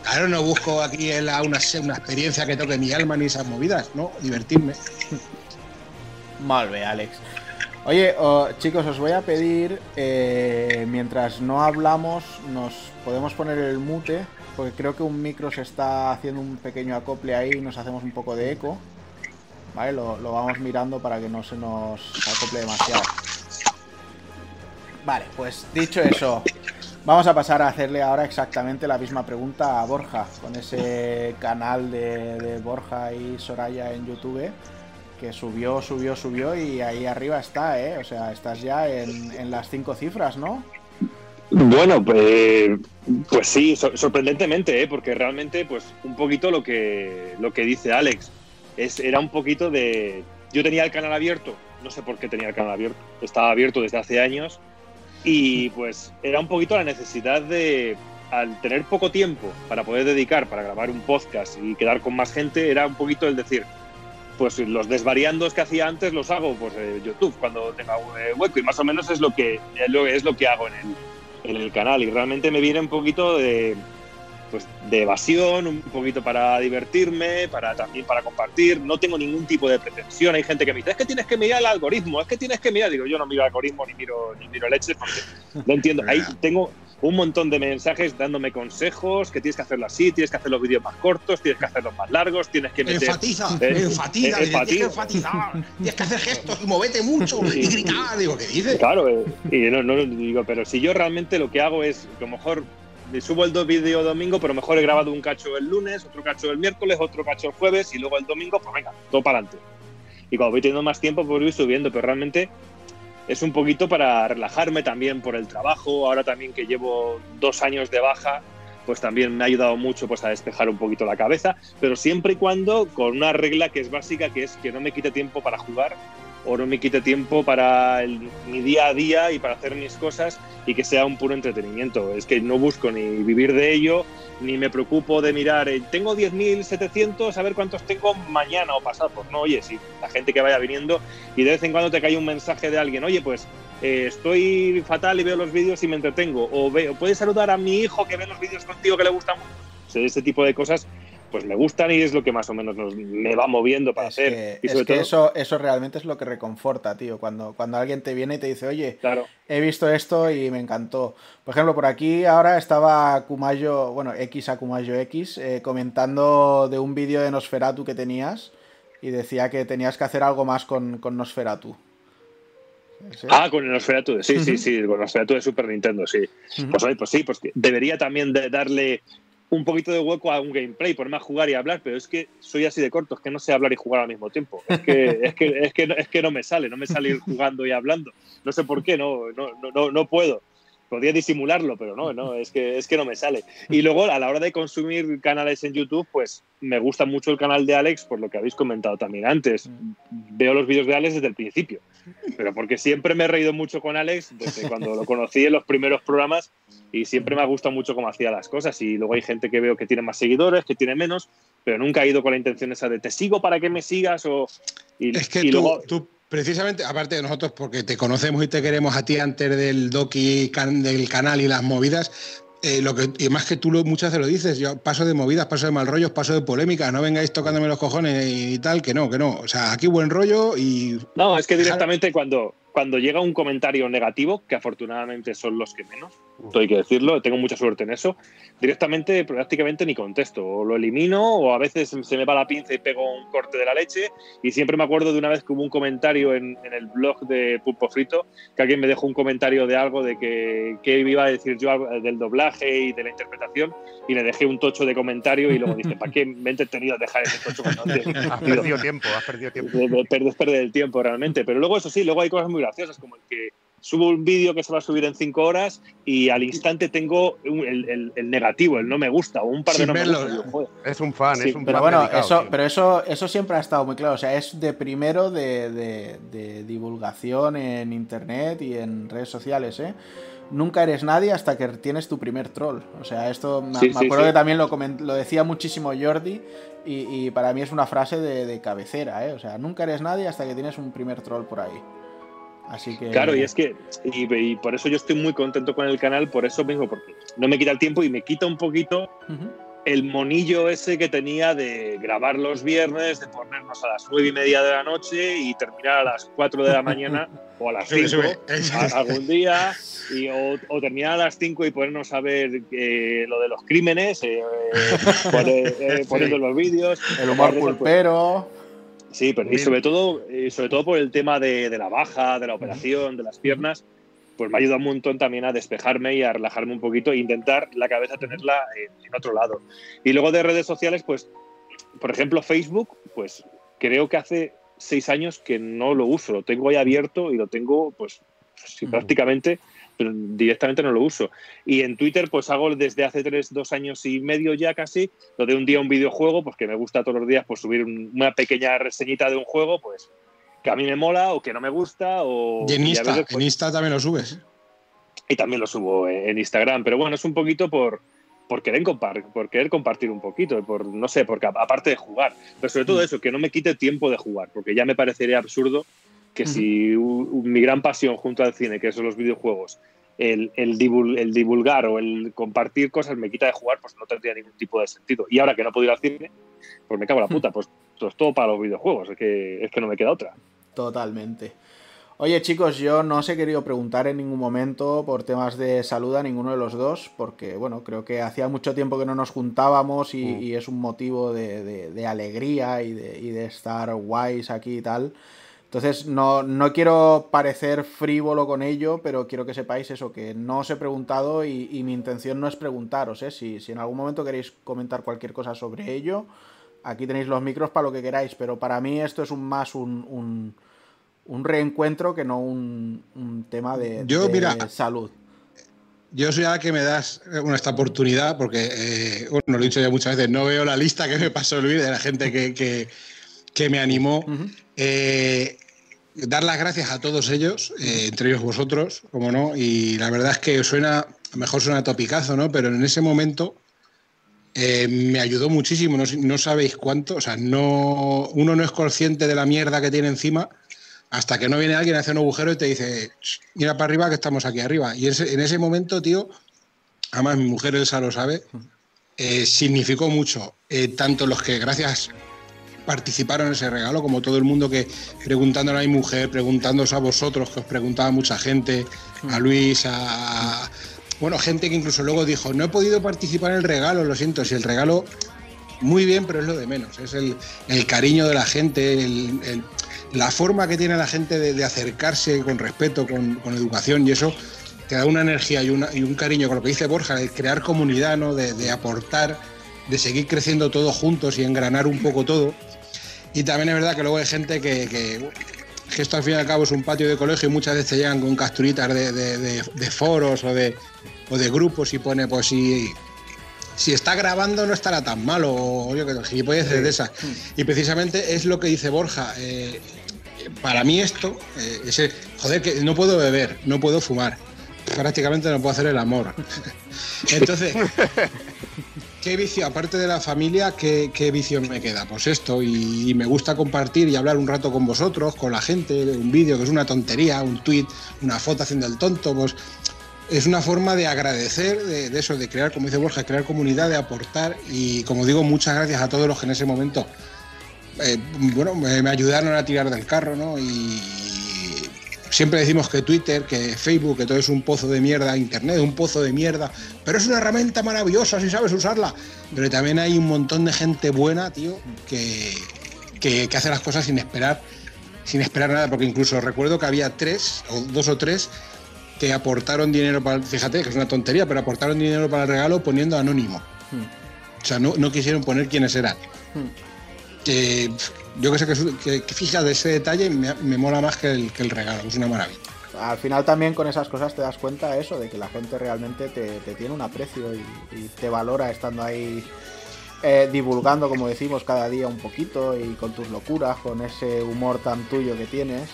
Claro, no busco aquí una, una experiencia que toque mi alma ni esas movidas, ¿no? Divertirme. Malve, Alex. Oye, chicos, os voy a pedir, eh, mientras no hablamos, nos podemos poner el mute, porque creo que un micro se está haciendo un pequeño acople ahí y nos hacemos un poco de eco. ¿Vale? Lo, lo vamos mirando para que no se nos acople demasiado. Vale, pues dicho eso, vamos a pasar a hacerle ahora exactamente la misma pregunta a Borja, con ese canal de, de Borja y Soraya en YouTube, que subió, subió, subió y ahí arriba está, ¿eh? O sea, estás ya en, en las cinco cifras, ¿no? Bueno, pues, pues sí, sor- sorprendentemente, ¿eh? porque realmente, pues un poquito lo que, lo que dice Alex, es, era un poquito de... Yo tenía el canal abierto, no sé por qué tenía el canal abierto, estaba abierto desde hace años y pues era un poquito la necesidad de, al tener poco tiempo para poder dedicar, para grabar un podcast y quedar con más gente, era un poquito el decir, pues los desvariandos que hacía antes los hago pues YouTube cuando tenga eh, hueco. Y más o menos es lo que es lo que hago en el, en el canal. Y realmente me viene un poquito de pues de evasión, un poquito para divertirme, para también para compartir, no tengo ningún tipo de pretensión, hay gente que me dice, es que tienes que mirar el algoritmo, es que tienes que mirar, digo, yo no miro el algoritmo ni miro ni miro leche porque no entiendo, ahí [laughs] tengo un montón de mensajes dándome consejos, que tienes que hacerlo así, tienes que hacer los vídeos más cortos, tienes que hacerlos más largos, tienes que meter Enfatiza, Eh, enfatiza, eh, dice, tienes que enfatiza. enfatizar, tienes que hacer gestos y moverte mucho y gritar. Digo, ¿qué dices? Claro, eh, y no, no digo, pero si yo realmente lo que hago es que a lo mejor me subo el do- vídeo domingo, pero mejor he grabado un cacho el lunes, otro cacho el miércoles, otro cacho el jueves y luego el domingo, pues venga, todo para adelante. Y cuando voy teniendo más tiempo, pues voy subiendo, pero realmente es un poquito para relajarme también por el trabajo. Ahora también que llevo dos años de baja, pues también me ha ayudado mucho pues, a despejar un poquito la cabeza, pero siempre y cuando con una regla que es básica, que es que no me quite tiempo para jugar o no me quite tiempo para mi día a día y para hacer mis cosas y que sea un puro entretenimiento. Es que no busco ni vivir de ello, ni me preocupo de mirar, eh, tengo 10.700, a ver cuántos tengo mañana o pasado. Pues no, oye, si la gente que vaya viniendo y de vez en cuando te cae un mensaje de alguien, oye, pues eh, estoy fatal y veo los vídeos y me entretengo. O, veo, puedes saludar a mi hijo que ve los vídeos contigo que le gustan mucho. Ese tipo de cosas pues me gustan y es lo que más o menos nos- me va moviendo para Es hacer. que, y es que todo, eso, eso realmente es lo que reconforta, tío. Cuando, cuando alguien te viene y te dice, oye, claro. he visto esto y me encantó. Por ejemplo, por aquí ahora estaba Kumayo, bueno, X a Kumayo X, eh, comentando de un vídeo de Nosferatu que tenías y decía que tenías que hacer algo más con, con Nosferatu. ¿Sí? Ah, con el Nosferatu, sí, sí, sí, con el Nosferatu de Super Nintendo, sí. Ujú. Pues, oye, pues sí, pues debería también de darle un poquito de hueco a un gameplay, ponerme a jugar y hablar, pero es que soy así de corto, es que no sé hablar y jugar al mismo tiempo. Es que, [laughs] es que, es que, no- es que no me sale, no me sale ir jugando y hablando. No sé por qué, no, no, no, no, no puedo. Podría disimularlo, pero no, no, es que, es que no me sale. Y luego, a la hora de consumir canales en YouTube, pues me gusta mucho el canal de Alex, por lo que habéis comentado también antes. Veo los vídeos de Alex desde el principio, pero porque siempre me he reído mucho con Alex desde cuando lo conocí en los primeros programas y siempre me ha gustado mucho cómo hacía las cosas. Y luego hay gente que veo que tiene más seguidores, que tiene menos, pero nunca he ido con la intención esa de te sigo para que me sigas o. Y, Es que y tú, luego. tú, precisamente, aparte de nosotros, porque te conocemos y te queremos a ti antes del doki can- del canal y las movidas, eh, lo que, y más que tú lo, muchas veces lo dices, yo paso de movidas, paso de mal rollos, paso de polémicas, no vengáis tocándome los cojones y tal, que no, que no. O sea, aquí buen rollo y No, es que directamente cuando, cuando llega un comentario negativo, que afortunadamente son los que menos, esto hay que decirlo, tengo mucha suerte en eso, directamente prácticamente ni contesto, o lo elimino o a veces se me va la pinza y pego un corte de la leche y siempre me acuerdo de una vez que hubo un comentario en, en el blog de Pulpo Frito, que alguien me dejó un comentario de algo de que, que iba a decir yo algo del doblaje y de la interpretación y le dejé un tocho de comentario y luego dije, ¿para qué me he entretenido a dejar ese tocho? cuando [laughs] antes?". Has perdido tiempo, has perdido tiempo. de- de perder, perder el tiempo realmente. Pero luego, eso sí, luego hay cosas muy graciosas, como el que subo un vídeo que se va a subir en cinco horas y al instante tengo un- el, el- el negativo, el no me gusta, o un par de no me gusta. Es un fan, Sí, es un Pero fan bueno, dedicado, eso, tío. pero eso, eso siempre ha estado muy claro. O sea, es de primero de, de- de divulgación en internet y en redes sociales, ¿eh? Nunca eres nadie hasta que tienes tu primer troll. O sea, esto me, Sí, me sí, acuerdo sí. que también lo, coment- lo decía muchísimo Jordi y, y para mí es una frase de, de cabecera, ¿eh? O sea, nunca eres nadie hasta que tienes un primer troll por ahí. Así que... Claro, y es que, y, y por eso yo estoy muy contento con el canal, por eso mismo, porque no me quita el tiempo y me quita un poquito el monillo ese que tenía de grabar los viernes, de ponernos a las nueve y media de la noche y terminar a las 4 de la mañana [laughs] o a las 5 algún día, y, o, terminar a las 5 y ponernos a ver eh, lo de los crímenes, eh, eh, [laughs] poniendo los vídeos. El humor pulpero. Sí, pero y sobre todo, sobre todo por el tema de, de la baja, de la operación, de las piernas pues me ayuda un montón también a despejarme y a relajarme un poquito e intentar la cabeza tenerla en, otro lado. Y luego de redes sociales, pues, por ejemplo, Facebook, pues creo que hace seis años que no lo uso, lo tengo ahí abierto y lo tengo, pues, sí, prácticamente directamente no lo uso. Y en Twitter, pues hago desde hace tres, dos años y medio ya casi, lo de un día un videojuego, pues que me gusta todos los días pues, subir una pequeña reseñita de un juego, pues que a mí me mola o que no me gusta. O, y en Insta, pues Insta también lo subes. Y también lo subo en Instagram, pero bueno, es un poquito por, por querer, por querer compartir un poquito, por no sé, porque aparte de jugar, pero sobre todo mm. eso, que no me quite tiempo de jugar, porque ya me parecería absurdo que si mi gran pasión junto al cine, que son los videojuegos, el, el, divulgar o el compartir cosas me quita de jugar, pues no tendría ningún tipo de sentido. Y ahora que no puedo ir al cine, pues me cago en la puta, pues, pues todo para los videojuegos, es que, es que no me queda otra. Totalmente. Oye chicos, yo no os he querido preguntar en ningún momento por temas de salud a ninguno de los dos, porque bueno, creo que hacía mucho tiempo que no nos juntábamos y, mm. es un motivo de, alegría y de, y de, estar guays aquí y tal. Entonces, no, no, quiero parecer frívolo con ello, pero quiero que sepáis eso, que no os he preguntado y, mi intención no es preguntaros, ¿eh? Si, si en algún momento queréis comentar cualquier cosa sobre ello, aquí tenéis los micros para lo que queráis, pero para mí esto es un más un, un, reencuentro que no un, tema de, yo, mira, salud. Yo soy a que me das esta oportunidad, porque, eh, bueno, lo he dicho ya muchas veces, no veo la lista que me pasó Luis de la gente que, que, me animó. Eh, dar las gracias a todos ellos, eh, entre ellos vosotros, como no, y la verdad es que suena, mejor suena topicazo, ¿no? Pero en ese momento eh, me ayudó muchísimo, no, sabéis cuánto, o sea, no, uno no es consciente de la mierda que tiene encima hasta que no viene alguien a hacer un agujero y te dice, mira para arriba que estamos aquí arriba. Y en ese momento, tío, además mi mujer Elsa lo sabe, significó mucho, tanto los que gracias participaron en ese regalo, como todo el mundo que preguntándole a mi mujer, preguntándoos a vosotros, que os preguntaba mucha gente, a. Luis, a, bueno, gente que incluso luego dijo, no he podido participar en el regalo, lo siento, si el regalo, muy bien, pero es lo de menos, es el, cariño de la gente, la forma que tiene la gente de, acercarse con respeto, con, educación, y eso te da una energía y, un cariño con lo que dice Borja, de crear comunidad, ¿no? de aportar, de seguir creciendo todos juntos y engranar un poco todo. Y también es verdad que luego hay gente que, que, esto al fin y al cabo es un patio de colegio y muchas veces llegan con capturitas de, foros o de, o de grupos y pone, pues si, si está grabando no estará tan malo, o yo que gilipolleces de esas. Y precisamente es lo que dice Borja. Eh, para mí esto, eh, ese, joder, que no puedo beber, no puedo fumar, prácticamente no puedo hacer el amor. [laughs] Entonces, [laughs] ¿Qué vicio, aparte de la familia, qué, vicio me queda? Pues esto, y, me gusta compartir y hablar un rato con vosotros, con la gente, un vídeo que es una tontería, un tweet, una foto haciendo el tonto, pues es una forma de agradecer, de, eso, de crear, como dice Borja, crear comunidad, de aportar, y como digo, muchas gracias a todos los que en ese momento, eh, bueno, me, ayudaron a tirar del carro, ¿no? Siempre decimos que Twitter, que Facebook, que todo es un pozo de mierda, Internet, un pozo de mierda, pero es una herramienta maravillosa si sabes usarla. Pero también hay un montón de gente buena, tío, que, que, hace las cosas sin esperar, sin esperar nada, porque incluso recuerdo que había tres, o dos o tres, que aportaron dinero para, fíjate que es una tontería, pero aportaron dinero para el regalo poniendo anónimo. Hmm. O sea, no, no, quisieron poner quiénes eran. Hmm. Que yo que sé que, que, fija de ese detalle me, me mola más que el, que el, regalo, es una maravilla. Al final también con esas cosas te das cuenta eso, de que la gente realmente te, tiene un aprecio y, te valora estando ahí eh, divulgando, como decimos, cada día un poquito y con tus locuras, con ese humor tan tuyo que tienes.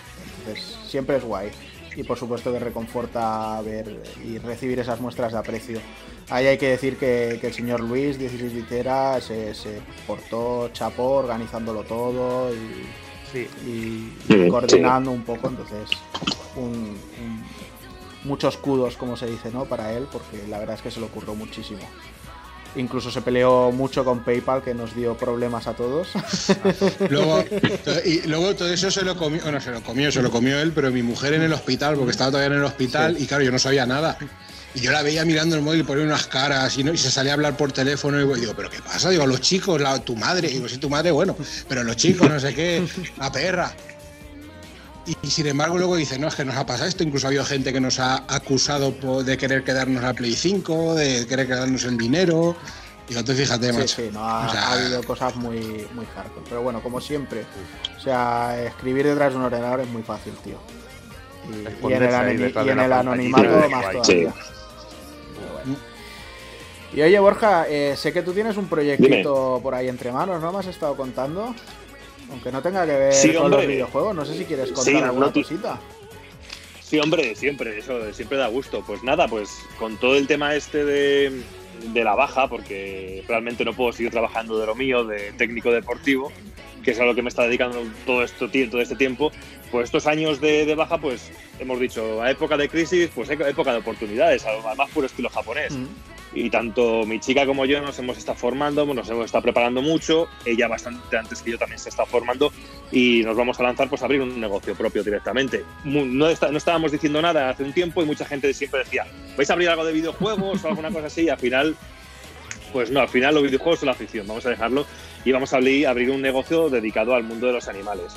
Siempre es guay. Y por supuesto que reconforta ver y recibir esas muestras de aprecio. Ahí hay que decir que, el señor Luis, 16 Litera, se, portó chapó organizándolo todo y, coordinando un poco. Entonces, muchos kudos, como se dice, ¿no? Para él, porque la verdad es que se lo ocurrió muchísimo. Incluso se peleó mucho con PayPal, que nos dio problemas a todos. [laughs] luego, y luego todo eso se lo comió, bueno, se lo comió, se lo comió él, pero mi mujer en el hospital, porque estaba todavía en el hospital, y claro, yo no sabía nada. Y yo la veía mirando el móvil y ponía unas caras y, no, y se salía a hablar por teléfono y digo, ¿pero qué pasa? Digo, los chicos, la, tu madre, digo, sí, tu madre, bueno, pero los chicos, no sé qué, la perra. Y, sin embargo luego dice, no, es que nos ha pasado esto, incluso ha habido gente que nos ha acusado de querer quedarnos a Play 5, de querer quedarnos el dinero. Y entonces fíjate, sí, Sí, no, ha, habido cosas muy, muy hardcore. Pero bueno, como siempre, o sea, escribir detrás de un ordenador es muy fácil, tío. Y, en el, anonimato más todavía. Y oye, Borja, eh, sé que tú tienes un proyectito por ahí entre manos, ¿no? Me has estado contando. Aunque no tenga que ver con los videojuegos, no sé si quieres contar alguna cosita. Sí, hombre, siempre, eso siempre da gusto. Pues nada, pues con todo el tema este de, la baja, porque realmente no puedo seguir trabajando de lo mío, de técnico deportivo, que es a lo que me está dedicando todo, esto, todo este tiempo, pues estos años de, baja, pues hemos dicho, a época de crisis, pues época de oportunidades, además puro estilo japonés. Mm y tanto mi chica como yo nos hemos estado formando, nos hemos estado preparando mucho, ella bastante antes que yo también se está formando y nos vamos a lanzar pues a abrir un negocio propio directamente. No, no estábamos diciendo nada hace un tiempo y mucha gente siempre decía, ¿vais a abrir algo de videojuegos o alguna cosa así? Y al final, pues no, al final los videojuegos son la afición, vamos a dejarlo y vamos a abrir, abrir un negocio dedicado al mundo de los animales.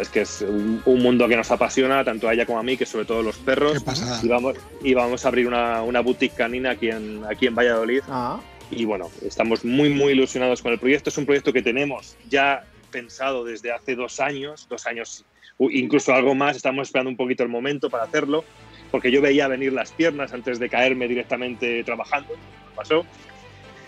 Es que es un, mundo que nos apasiona, tanto a ella como a mí, que sobre todo los perros. Y vamos, y vamos a abrir una, una boutique canina aquí en, aquí en Valladolid. Ah. Y bueno, estamos muy, muy ilusionados con el proyecto. Es un proyecto que tenemos ya pensado desde hace dos años, dos años, incluso algo más. Estamos esperando un poquito el momento para hacerlo, porque yo veía venir las piernas antes de caerme directamente trabajando. Pasó.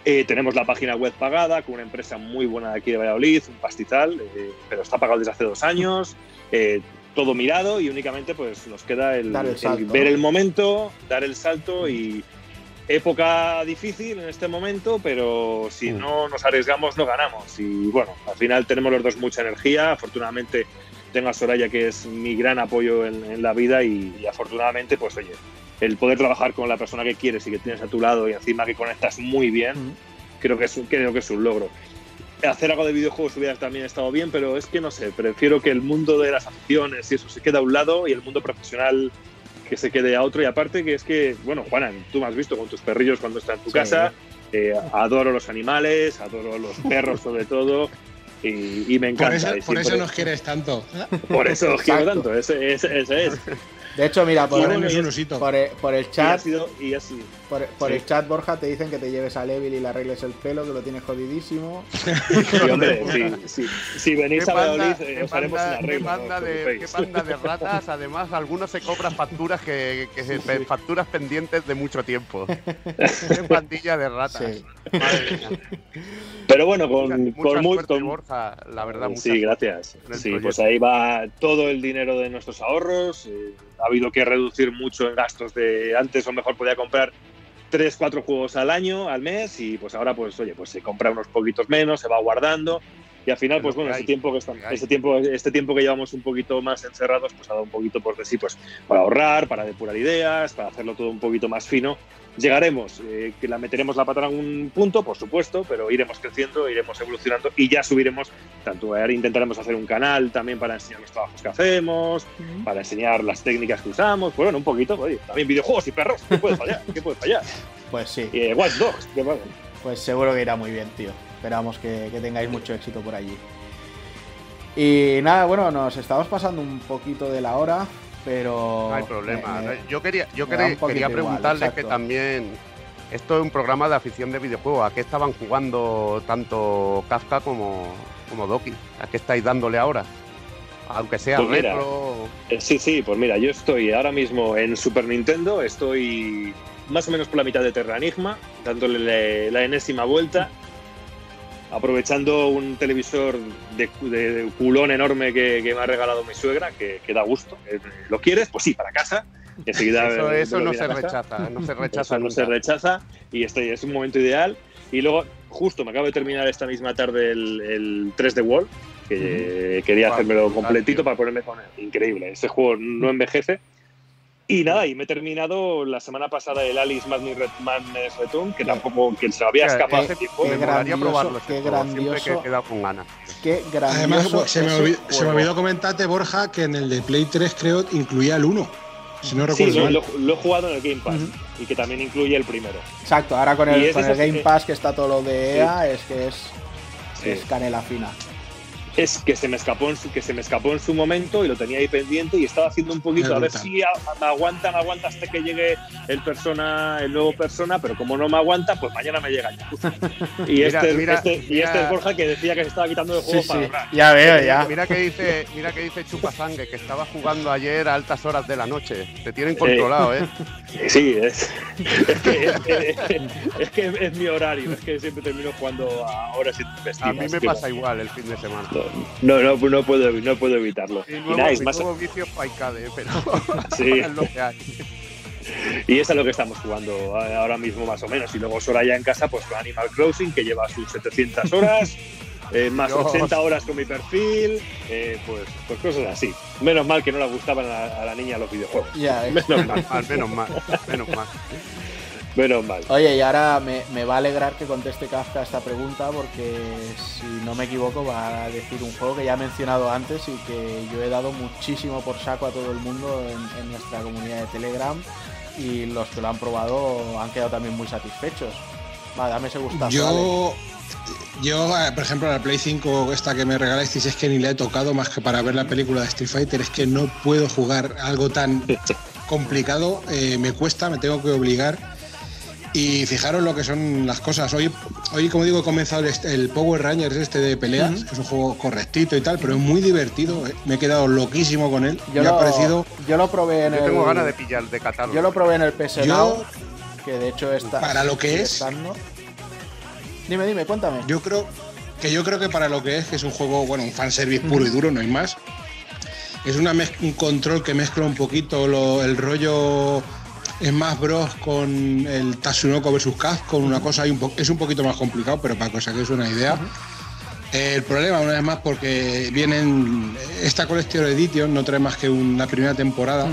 Eh, tenemos la página web pagada con una empresa muy buena de aquí de Valladolid, un pastizal, eh, pero está pagado desde hace dos años. Eh, todo mirado y únicamente pues nos queda el, ver el momento, dar el salto y época difícil en este momento, pero si mm. no nos arriesgamos no ganamos. Y bueno, al final tenemos los dos mucha energía. Afortunadamente tengo a Soraya que es mi gran apoyo en, la vida y, y, afortunadamente pues oye, el poder trabajar con la persona que quieres y que tienes a tu lado y encima que conectas muy bien, creo, que es, creo que es un logro. Hacer algo de videojuegos hubiera también estado bien, pero es que no sé, prefiero que el mundo de las acciones y eso se quede a un lado y el mundo profesional que se quede a otro. Y aparte que es que, bueno, Juana, tú me has visto con tus perrillos cuando estás en tu casa, eh, adoro los animales, adoro los perros sobre todo. Y, me encanta. Por eso, nos quieres tanto. Por eso os quiero tanto, ese, ese es. De hecho, mira, por, el, por, el, chat. Y Por, el chat, Borja, te dicen que te lleves a Levil y le arregles el pelo, que lo tienes jodidísimo. [laughs] Sí, hombre, sí, Si venís a Valladolid, eh, os haremos una regla. ¿qué banda, de, ¿Qué banda de ratas? Además, algunos se cobran facturas que, que facturas pendientes de mucho tiempo. [laughs] Qué pandilla de ratas. Pero bueno, con, con, Borja, la verdad. Sí, gracias. Sí, pues ahí va todo el dinero de nuestros ahorros. Eh, ha habido que reducir mucho en gastos de antes o mejor podía comprar tres, cuatro juegos al año, al mes y pues ahora pues oye, pues se compra unos poquitos menos, se va guardando y al final pues bueno, ese tiempo que estamos, ese tiempo este tiempo que llevamos un poquito más encerrados pues ha dado un poquito pues de sí pues para ahorrar, para depurar ideas, para hacerlo todo un poquito más fino Llegaremos, eh, que la meteremos la pata en algún punto, por supuesto, pero iremos creciendo, iremos evolucionando y ya subiremos, tanto ahora intentaremos hacer un canal también para enseñar los trabajos que hacemos, para enseñar las técnicas que usamos, pues bueno, un poquito, oye, también videojuegos y perros, ¿qué puede fallar? ¿Qué puede fallar? Pues sí. Y eh, Watch Dogs, ¿qué Pues seguro que irá muy bien, tío. Esperamos que, que tengáis mucho éxito por allí. Y nada, bueno, nos estamos pasando un poquito de la hora pero... No hay problema. yo quería, yo quería, quería preguntarles que también esto es un programa de afición de videojuegos. ¿A qué estaban jugando tanto Kafka como, como Doki? ¿A qué estáis dándole ahora? Aunque sea pues retro. Eh, sí, sí, pues mira, yo estoy ahora mismo en Super Nintendo, estoy más o menos por la mitad de Terra Enigma, dándole la enésima vuelta aprovechando un televisor de, culón enorme que, me ha regalado mi suegra, que, da gusto. Eh, ¿Lo quieres? Pues sí, para casa. [laughs] [laughs] eso, no se rechaza, no se rechaza. no se rechaza y este es un momento ideal. Y luego, justo me acabo de terminar esta misma tarde el, 3D World, que quería hacérmelo completito para ponerme con él. Increíble, ese juego no envejece. Y nada, y me he terminado la semana pasada el Alice Madness Return, que tampoco que se había escapado hace tiempo. me molaría probarlo. Qué grandioso. Que he con ganas. Qué grandioso. Además, se me, olvidó, se me, olvidó, comentarte, Borja, que en el de Play 3 creo incluía el 1. Si no recuerdo sí, mal. Lo, lo, he jugado en el Game Pass y que también incluye el primero. Exacto, ahora con el, con el Game Pass que está todo lo de EA, es que es, Sí. es canela fina. Es que se me escapó en su, que se me escapó en su momento y lo tenía ahí pendiente y estaba haciendo un poquito a ver si a- me aguanta, me aguanta hasta que llegue el persona, el nuevo persona, pero como no me aguanta, pues mañana me llega ya. [laughs] Y Mira, este, mira, este- y este es Borja que decía que se estaba quitando de Sí, juego sí, para ahorrar. ya veo, ya. Mira que dice, mira que dice Chupazangue, que estaba jugando ayer a altas horas de la noche. Te tienen controlado, ¿eh? [laughs] Sí, es, es, que, es, que- es que es mi horario, es que siempre termino jugando a horas intempestivas. A mí me pasa igual el fin de semana. No, no, no, puedo, no puedo evitarlo. Y nada, es más, nuevo vicio Paikade, pero [laughs] Sí. [laughs] es lo que hay. Y eso es lo que estamos jugando ahora mismo más o menos. Y luego Soraya en casa, pues con Animal Crossing, que lleva sus 700 horas, eh, [laughs] más Dios. 80 horas con mi perfil, eh, pues, pues cosas así. Menos mal que no le gustaban a, a la niña los videojuegos. Eh. Menos mal, Al menos mal, menos mal. Menos mal. Oye, y ahora me, me va a alegrar que conteste Kafka esta pregunta porque si no me equivoco va a decir un juego que ya he mencionado antes y que yo he dado muchísimo por saco a todo el mundo en, en nuestra comunidad de Telegram y los que lo han probado han quedado también muy satisfechos. Va, dame ese gustazo. Yo, yo, eh, por ejemplo, la Play 5, esta que me regalasteis, es que ni la he tocado más que para ver la película de Street Fighter. Es que no puedo jugar algo tan [laughs] complicado, eh, me cuesta, me tengo que obligar. Y fijaros lo que son las cosas. Hoy, hoy como digo, he comenzado el, el Power Rangers este de peleas, que es un juego correctito y tal, pero es muy divertido. eh. Me he quedado loquísimo con él. Yo me ha lo, parecido yo lo probé en Yo el. tengo ganas de pillar, de catarlo. Yo lo probé en el PS Yo- Now, que de hecho está. Para lo que es. estando. Dime, dime, cuéntame. Yo creo que yo creo que para lo que es, que es un juego, bueno, un fanservice puro y duro, no hay más. Es una un control que mezcla un poquito lo- el rollo Smash Bros con el Tatsunoko vs Capcom, una cosa un es un poquito más complicado, pero para que os una idea. El problema, una vez más, porque vienen esta Collection Edition no trae más que una primera temporada.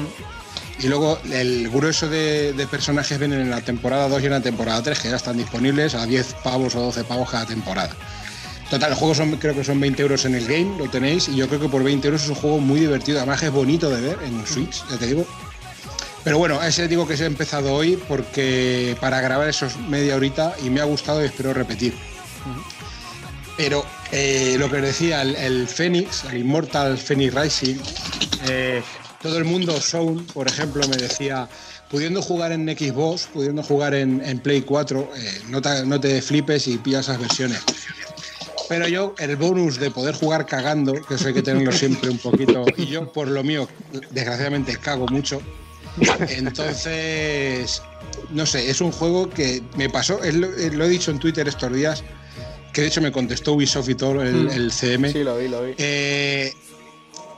Y luego el grueso de, de personajes vienen en la temporada 2 y en la temporada 3, que ya están disponibles a 10 pavos o 12 pavos cada temporada. Total, el juego creo que son 20 euros en el game, lo tenéis, y yo creo que por 20 euros es un juego muy divertido, además es bonito de ver en Switch, ya te digo. Pero bueno, ese digo que se ha empezado hoy porque para grabar esos media horita y me ha gustado y espero repetir. Pero eh, lo que decía, el, el Phoenix, el Immortal Phoenix Rising, eh, todo el mundo, Sound, por ejemplo, me decía, pudiendo jugar en Xbox, pudiendo jugar en, en Play 4, eh, no, te, no te flipes y pillas esas versiones. Pero yo, el bonus de poder jugar cagando, que eso hay que tenerlo siempre un poquito, y yo por lo mío, desgraciadamente, cago mucho. Entonces, no sé, es un juego que me pasó, es lo, eh, lo he dicho en Twitter estos días, que de hecho me contestó Ubisoft y todo, el, Mm. el CM. Sí, lo vi, lo vi. Eh,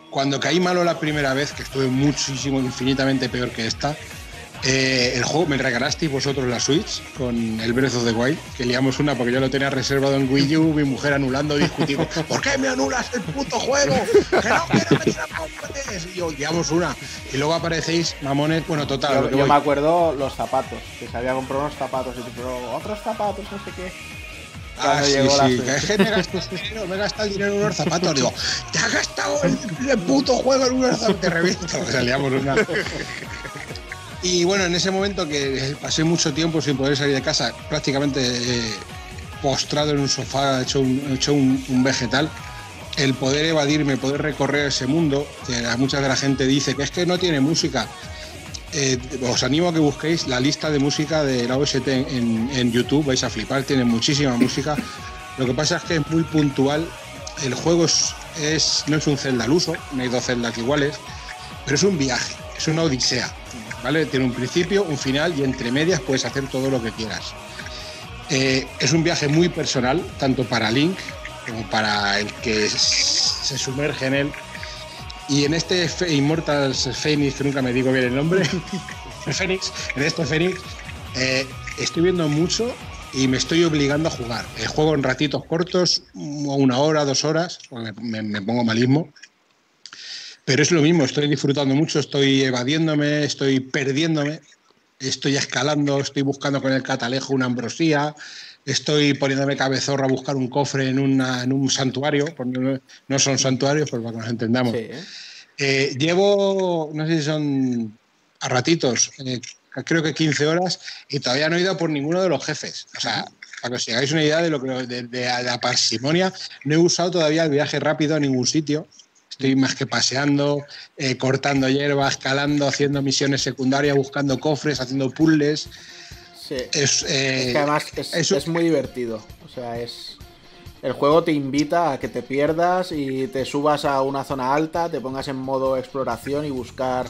cuando caí malo la primera vez, que estuve muchísimo, infinitamente peor que esta, eh, el juego me regalasteis vosotros la Switch con el Breath of the Wild, que liamos una porque yo lo tenía reservado en Wii U, mi mujer anulando, discutiendo, [laughs] ¿por qué me anulas el puto juego? Que no quiero que te la compres. Y yo, liamos una. Y luego aparecéis, mamones, bueno, total, Yo, lo que yo voy. me acuerdo los zapatos, que se había comprado unos zapatos y tipo, otros zapatos, no sé qué. Ah, sí, sí, que es que me dinero, me he gastado el dinero en unos zapatos. Digo, te has gastado el, el puto juego en unos zapatos. Te reviento. O sea, liamos una. Y bueno, en ese momento que pasé mucho tiempo sin poder salir de casa, prácticamente eh, postrado en un sofá, hecho un, hecho un, un vegetal, el poder evadirme, poder recorrer ese mundo, que a mucha de la gente dice que es que no tiene música. Eh, os animo a que busquéis la lista de música de la OST en, en YouTube, vais a flipar, tiene muchísima música. [laughs] Lo que pasa es que es muy puntual. El juego es, es- no es un Zelda al uso, no hay dos Zeldas iguales, pero es un viaje, es una odisea. ¿Vale? Tiene un principio, un final y entre medias puedes hacer todo lo que quieras. Eh, es un viaje muy personal, tanto para Link como para el que se sumerge en él. Y en este Fe- Immortal Phoenix, que nunca me digo bien el nombre, [laughs] Phoenix, en este Phoenix, eh, estoy viendo mucho y me estoy obligando a jugar. Eh, juego en ratitos cortos, una hora, dos horas, porque me, me pongo malismo. Pero es lo mismo, estoy disfrutando mucho, estoy evadiéndome, estoy perdiéndome, estoy escalando, estoy buscando con el catalejo una ambrosía, estoy poniéndome cabezorro a buscar un cofre en, un santuario, no, son santuarios, pero para que nos entendamos. Eh, llevo, no sé si son a ratitos, eh, creo que 15 horas y todavía no he ido por ninguno de los jefes. O sea, para que os hagáis una idea de lo que de, la parsimonia, no he usado todavía el viaje rápido a ningún sitio. Estoy más que paseando, eh, cortando hierba, escalando, haciendo misiones secundarias, buscando cofres, haciendo puzzles. Sí. Es, que además es, es, muy divertido. O sea, es. El juego te invita a que te pierdas y te subas a una zona alta, te pongas en modo exploración y buscar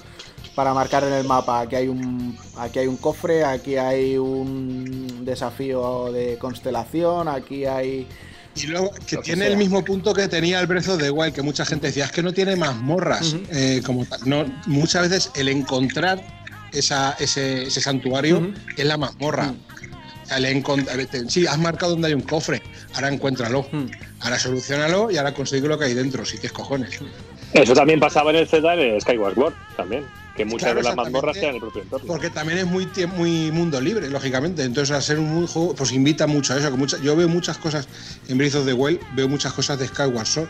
para marcar en el mapa. Aquí hay un, aquí hay un cofre, aquí hay un desafío de constelación, aquí hay... Y luego, que tiene el mismo punto que tenía el Brezo de Wild, que mucha gente decía, es que no tiene mazmorras. Eh, como no, muchas veces el encontrar esa, ese, santuario es la mazmorra. sí, has marcado donde hay un cofre, ahora encuéntralo, ahora solucionalo y ahora consigue lo que hay dentro, si tienes cojones. Eso también pasaba en el Zelda en Skyward Sword, también que muchas de las mazmorras sean el propio entorno. Porque también es muy, muy mundo libre, lógicamente. Entonces, al ser un juego, pues invita mucho a eso. Que yo veo muchas cosas en Breath of the Wild, veo muchas cosas de Skyward Sword.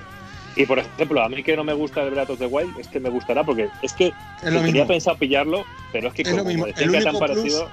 Y por ejemplo, a mí que no me gusta de Breath of the Wild, este me gustará porque es que tenía pensado pillarlo, pero es que como es que tan parecido.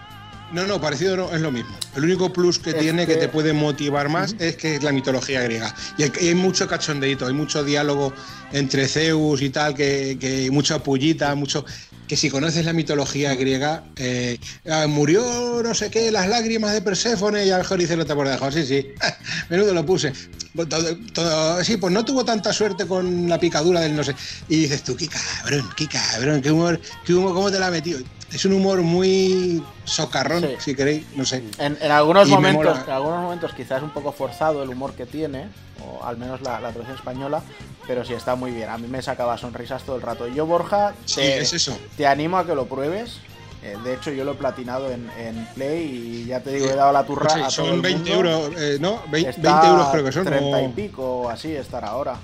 No, no, parecido no, es lo mismo. El único plus que tiene que... te puede motivar más es que es la mitología griega. Y hay, mucho cachondeito, hay mucho diálogo entre Zeus y tal, que, que mucha pullita, mucho que si conoces la mitología griega, eh, ah, murió no sé qué, las lágrimas de Perséfone y a lo mejor dice, no te acuerdas, sí, sí, [laughs] menudo lo puse. sí, pues no tuvo tanta suerte con la picadura del no sé. Y dices tú, qué cabrón, qué cabrón, qué humor, qué humor, cómo te la ha metido. Es un humor muy socarrón, si queréis, no sé. En, algunos momentos, en algunos momentos quizás un poco forzado el humor que tiene, o al menos la, la traducción española, pero sí está muy bien. A mí me sacaba sonrisas todo el rato. Yo, Borja, te, es eso. te animo a que lo pruebes. Eh, de hecho, yo lo he platinado en, Play y ya te digo, he dado la turra. a son 20 euros, eh, ¿no? 20, euros creo que son. 30 y pico, así estar ahora.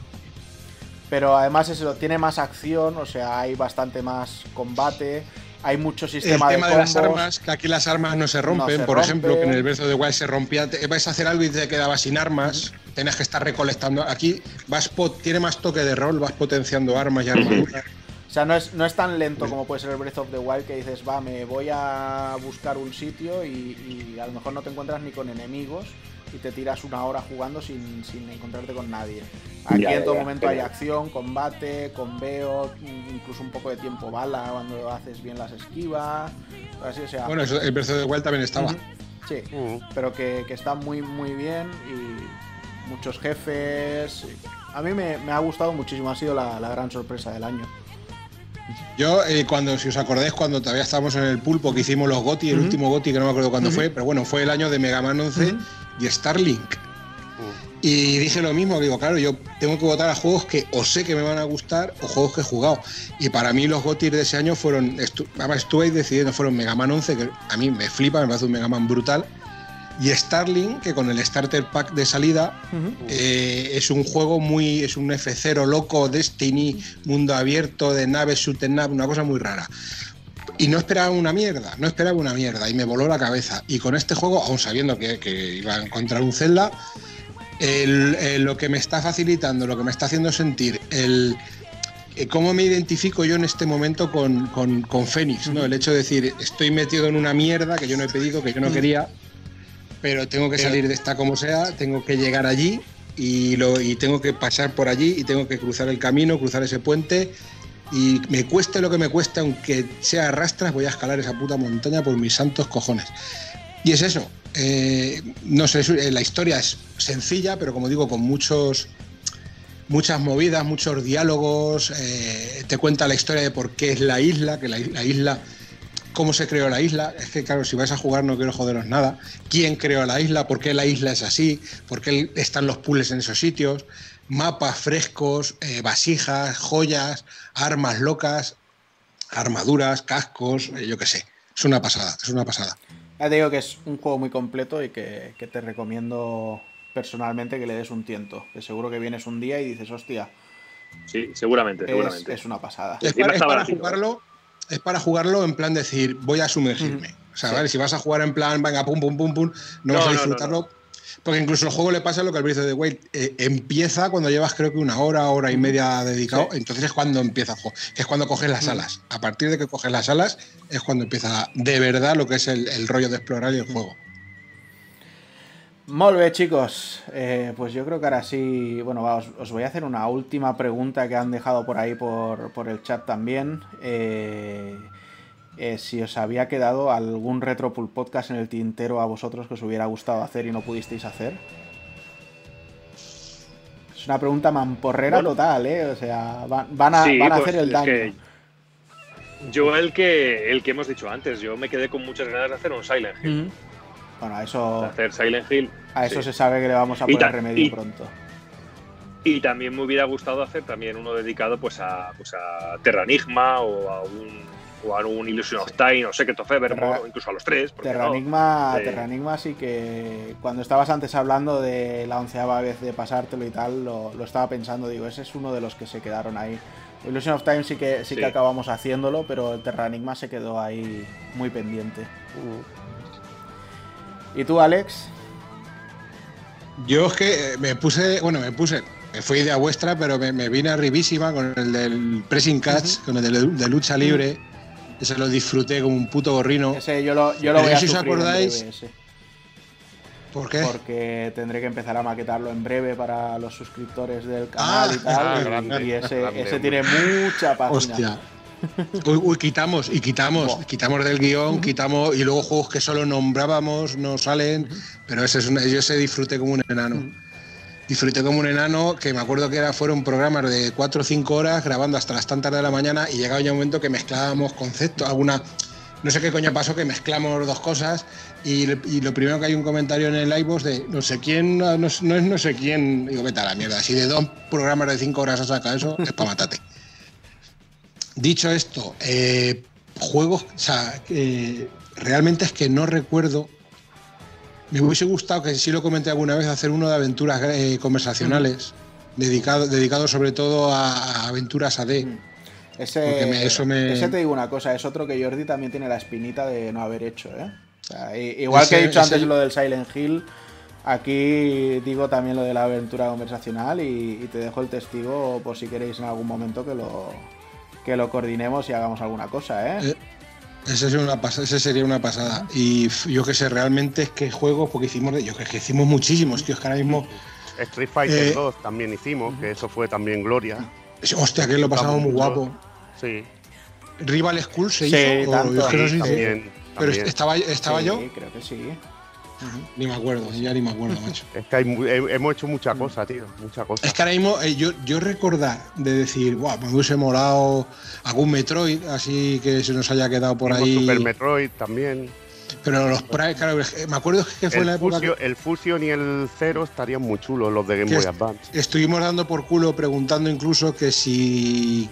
Pero además eso tiene más acción, o sea, hay bastante más combate hay mucho sistema el tema de, las armas, que aquí las armas no se rompen, por ejemplo, que en el verso de Wild se rompía, te, vas a hacer algo y te quedabas sin armas, tienes que estar recolectando. Aquí vas tiene más toque de rol, vas potenciando armas y armaduras. O sea, no es, no es tan lento como puede ser el Breath of the Wild que dices, va, me voy a buscar un sitio y a lo mejor no te encuentras ni con enemigos y te tiras una hora jugando sin, encontrarte con nadie. Aquí en todo momento hay acción, combate, conveo, incluso un poco de tiempo bala cuando haces bien las esquivas. Así, o sea, bueno, el precio de igual también estaba. Sí, pero que, está muy, muy bien y muchos jefes. A mí me, ha gustado muchísimo, ha sido la, gran sorpresa del año. Yo, eh, cuando, si os acordáis, cuando todavía estábamos en el pulpo, que hicimos los GOTI, el último GOTI, que no me acuerdo cuándo fue, pero bueno, fue el año de Mega Man 11 y Starlink. Y dije lo mismo, digo, claro, yo tengo que votar a juegos que o sé que me van a gustar o juegos que he jugado. Y para mí los GOTY de ese año fueron, además estuve decidiendo, fueron Mega Man 11, que a mí me flipa, me parece un Mega Man brutal. Y Starlink, que con el Starter Pack de salida eh, es un juego muy, es un F0 loco, Destiny, mundo abierto, de naves, shoot nav, una cosa muy rara. Y no esperaba una mierda, no esperaba una mierda y me voló la cabeza. Y con este juego, aún sabiendo que, iba a encontrar un Zelda, lo que me está facilitando, lo que me está haciendo sentir, el, eh, cómo me identifico yo en este momento con, con, Fénix, ¿no? El hecho de decir, estoy metido en una mierda que yo no he pedido, que yo no quería, pero tengo que salir de esta como sea, tengo que llegar allí y, lo, y tengo que pasar por allí y tengo que cruzar el camino, cruzar ese puente y me cueste lo que me cueste, aunque sea arrastras, voy a escalar esa puta montaña por mis santos cojones. Y es eso. Eh, no sé, eh, la historia es sencilla, pero como digo, con muchos muchas movidas, muchos diálogos. Eh, te cuenta la historia de por qué es la isla, que la, la, isla, cómo se creó la isla. Es que, claro, si vais a jugar no quiero joderos nada. ¿Quién creó la isla? ¿Por qué la isla es así? ¿Por qué están los pools en esos sitios? Mapas frescos, eh, vasijas, joyas, armas locas, armaduras, cascos, eh, yo qué sé. Es una pasada, es una pasada. Ya te digo que es un juego muy completo y que, te recomiendo personalmente que le des un tiento. Que seguro que vienes un día y dices, hostia, Sí, seguramente, seguramente. Es, una pasada. Es para, jugarlo, es para jugarlo en plan decir, voy a sumergirme. O sea, ¿vale? si vas a jugar en plan, venga, pum, pum, pum, pum, no, vas a disfrutarlo. Porque incluso el juego le pasa lo que al Breath de the eh, empieza cuando llevas creo que una hora, hora y media dedicado, entonces es cuando empieza el juego, es cuando coges las alas. A partir de que coges las alas es cuando empieza de verdad lo que es el, rollo de explorar y el juego. Molve, chicos. Eh, pues yo creo que ahora sí. Bueno, os, voy a hacer una última pregunta que han dejado por ahí por, por el chat también. Eh, eh, si os había quedado algún Retropul podcast en el tintero a vosotros que os hubiera gustado hacer y no pudisteis hacer. Es una pregunta mamporrera total, ¿eh? O sea, van, a, van a pues hacer el daño. yo el que, el que hemos dicho antes, yo me quedé con muchas ganas de hacer un Silent Hill. Bueno, a eso. hacer Silent Hill. A eso se sabe que le vamos a poner remedio pronto. Y también me hubiera gustado hacer también uno dedicado pues a, pues a Terranigma o a un o a un Illusion of Time o Secret of Evermore o incluso a los tres. Terranigma, Terranigma sí que cuando estabas antes hablando de la onceava vez de pasártelo y tal, lo, estaba pensando, digo, ese es uno de los que se quedaron ahí. Illusion of Time sí que sí, que acabamos haciéndolo, pero el Terranigma se quedó ahí muy pendiente. ¿Y tú, Alex? Yo es que eh, me puse, bueno, me puse, fue idea vuestra, pero me, vine arribísima con el del Pressing Catch, con el de, lucha libre. Ese lo disfruté como un puto gorrino. Ese yo lo, yo lo voy a si os acordáis. ¿Por qué? Porque tendré que empezar a maquetarlo en breve para los suscriptores del canal y ah, tal. y, ese, tiene mucha página. Hostia. Uy, quitamos, y quitamos, quitamos del guion, quitamos, y luego juegos que solo nombrábamos no salen, pero ese es yo ese disfruté como un enano. Disfruté como un enano, que me acuerdo que era, fueron programas de 4 o 5 horas grabando hasta las tantas de la mañana y llegaba ya un momento que mezclábamos conceptos, alguna, no sé qué coño pasó, que mezclamos dos cosas y, lo primero que hay un comentario en el iVoox de no sé quién, no, es no sé quién, digo, vete a la mierda, si de dos programas de 5 horas has sacado eso, es para matarte. Dicho esto, eh, juegos, o sea, realmente es que no recuerdo. Me hubiese gustado, que sí lo comenté alguna vez, hacer uno de aventuras eh, conversacionales, dedicado, dedicado sobre todo a, aventuras AD. Ese, eso me... ese te digo una cosa, es otro que Jordi también tiene la espinita de no haber hecho. ¿eh? igual que he dicho antes lo del Silent Hill, aquí digo también lo de la aventura conversacional y te dejo el testigo por si queréis en algún momento que lo, que lo coordinemos y hagamos alguna cosa, ¿eh? eh ese, sería una pasada. Y yo que sé, realmente es que juegos, porque hicimos, yo que, hicimos muchísimos, tío, es que ahora mismo. Street Fighter 2 eh, también hicimos, que eso fue también Gloria. Hostia, que lo pasamos muy guapo. Sí. Rival School se hizo. también, Pero estaba, estaba sí, yo. creo que sí. Ni me acuerdo, ya ni me acuerdo, macho. es que hemos hecho mucha cosa, tío, mucha cosa. Es que ahora mismo eh, yo, yo recordar de decir, Buah, me hubiese molado algún Metroid, así que se nos haya quedado por ahí. Super Metroid también. Pero los Prime, claro, me acuerdo que fue el la época. El Fusion y el Zero estarían muy chulos, los de Game Boy Advance. Estuvimos dando por culo preguntando incluso que si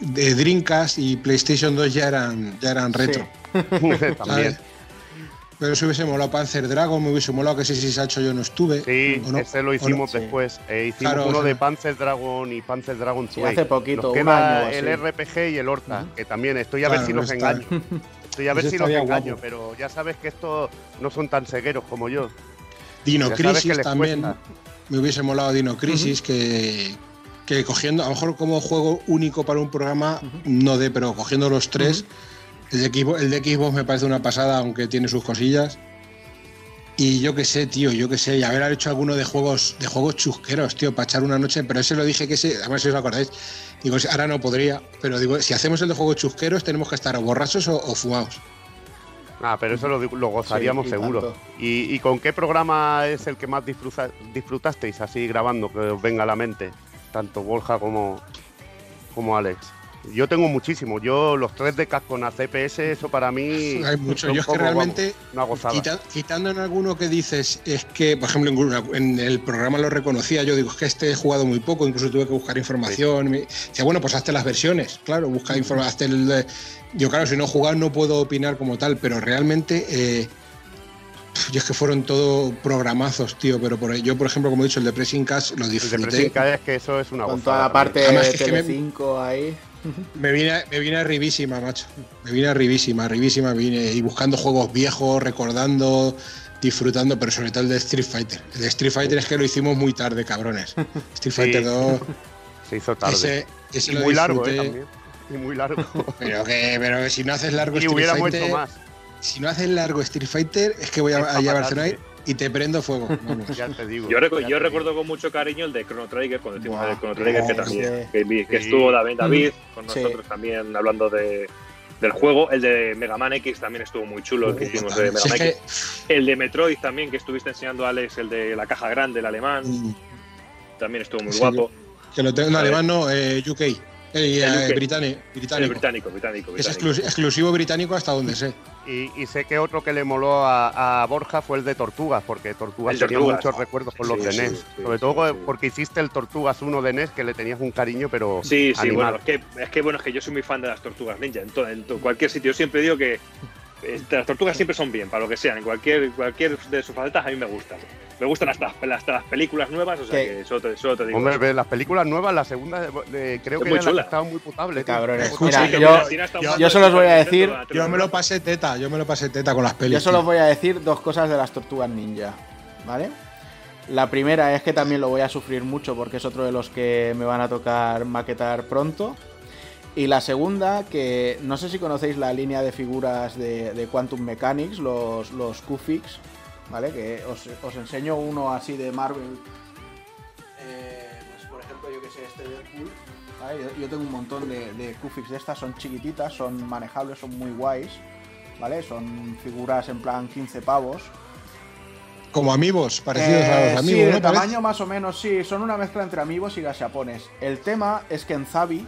de Dreamcast y PlayStation 2 ya eran, ya eran retro. [laughs] también. Pero si hubiese molado Panzer Dragon, me hubiese molado que si se ha hecho yo no estuve. Sí, ese lo hicimos después. Eh, hicimos uno de Panzer Dragon y Panzer Dragon 2. hace poquito, Nos queda el RPG y el Horta, que también estoy a ver si los engaño. Estoy a ver si los engaño, pero ya sabes que estos no son tan cegueros como yo. Dino Crisis también. Me hubiese molado Dino Crisis, que, que cogiendo, a lo mejor como juego único para un programa, no de, pero cogiendo los tres. El de, Xbox, el de Xbox me parece una pasada, aunque tiene sus cosillas. Y yo qué sé, tío, yo qué sé, y haber hecho alguno de juegos, de juegos chusqueros, tío, para echar una noche, pero ese lo dije que ese, además si os acordáis, digo, ahora no podría, pero digo, si hacemos el de juegos chusqueros tenemos que estar o borrachos o, fumados. Ah, pero eso lo, gozaríamos seguro. ¿Y, con qué programa es el que más disfrutasteis así grabando, que os venga a la mente? Tanto Borja como, como Alex. Yo tengo muchísimo. Yo los 3 de con a CPS, eso para mí. Hay mucho. Yo es que realmente, quitando en alguno que dices, es que, por ejemplo, en, el programa lo reconocía, yo digo, es que este he jugado muy poco, incluso tuve que buscar información. Decía, bueno, pues hazte las versiones, claro, busca información. Yo, claro, si no he jugado no puedo opinar como tal, pero realmente. Eh, yo es que fueron todo programazos, tío, pero por, yo, por ejemplo, como he dicho, el de Pressing Cash lo disfruté. El de Pressing Cash es que eso es una Con toda la parte de 5 ahí. Me vine, me vine arribísima, macho. Me vine arribísima, arribísima, vine y buscando juegos viejos, recordando, disfrutando, pero sobre todo el de Street Fighter. El de Street Fighter es que lo hicimos muy tarde, cabrones. [laughs] Street Fighter 2. [laughs] Se hizo tarde. Ese, y muy largo, eh, también. Y muy largo. [laughs] pero que, pero si no haces largo Street Fighter. más. Si no haces largo Street Fighter, es que voy a, a Barcelona y te prendo fuego. [laughs] ya te digo. Yo, recuerdo con mucho cariño el de Chrono Trigger, cuando decimos el Chrono Trigger, que también que, estuvo David, David con nosotros también hablando de, del juego. El de Mega Man X también estuvo muy chulo, el que hicimos de Mega Man X. El de Metroid también, que estuviste enseñando a Alex, el de la caja grande, el alemán. Mm. También estuvo muy guapo. Que lo tengo en alemán, no, eh, UK. Eh, eh, británico, británico. británico, Es exclusivo británico hasta donde sé. Y, sé que otro que le moló a, Borja fue el de Tortugas, porque Tortugas tenía muchos recuerdos con los de NES. Sobre todo porque hiciste el Tortugas 1 de NES, que le tenías un cariño, pero. Sí, sí, bueno, es que, es que, bueno, es que yo soy muy fan de las Tortugas Ninja. En, en cualquier sitio, yo siempre digo que las tortugas siempre son bien, para lo que sean. En cualquier, cualquier de sus facetas a mí me gustan. Me gustan hasta, hasta las películas nuevas, o sea que solo te, te digo. Hombre, las películas nuevas, la segunda, creo que estaba muy potable. Cabrones, yo, yo, solo os voy a decir. Yo me lo pasé teta, yo me lo pasé teta con las películas. Yo solo os voy a decir dos cosas de las tortugas ninja, ¿vale? La primera es que también lo voy a sufrir mucho porque es otro de los que me van a tocar maquetar pronto. Y la segunda, que no sé si conocéis la línea de figuras de, Quantum Mechanics, los, los Q-Fix, ¿vale? Que os, enseño uno así de Marvel. Eh, pues por ejemplo, yo que sé, este Deadpool. ¿vale? Yo, tengo un montón de, de Q-Fix de estas, son chiquititas, son manejables, son muy guays, ¿vale? Son figuras en plan 15 pavos. Como amigos, parecidos a los amigos. Sí, de tamaño más o menos, sí, son una mezcla entre amigos y gashapones. El tema es que en Zabi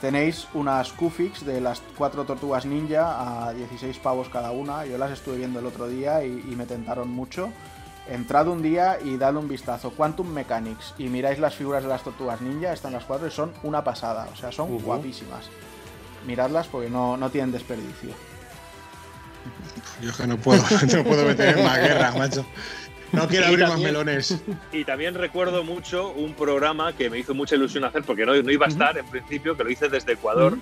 Tenéis unas Qfix de las cuatro tortugas ninja a 16 pavos cada una. Yo las estuve viendo el otro día y, me tentaron mucho. Entrad un día y dadle un vistazo. Quantum Mechanics. Y miráis las figuras de las tortugas ninja. Están las cuatro y son una pasada. O sea, son guapísimas. Miradlas porque no, no tienen desperdicio. Yo que no puedo, [laughs] no puedo meter en la guerra, macho. No [laughs] quiero abrir más melones. Y también recuerdo mucho un programa que me hizo mucha ilusión hacer, porque no, no iba a estar en principio, que lo hice desde Ecuador,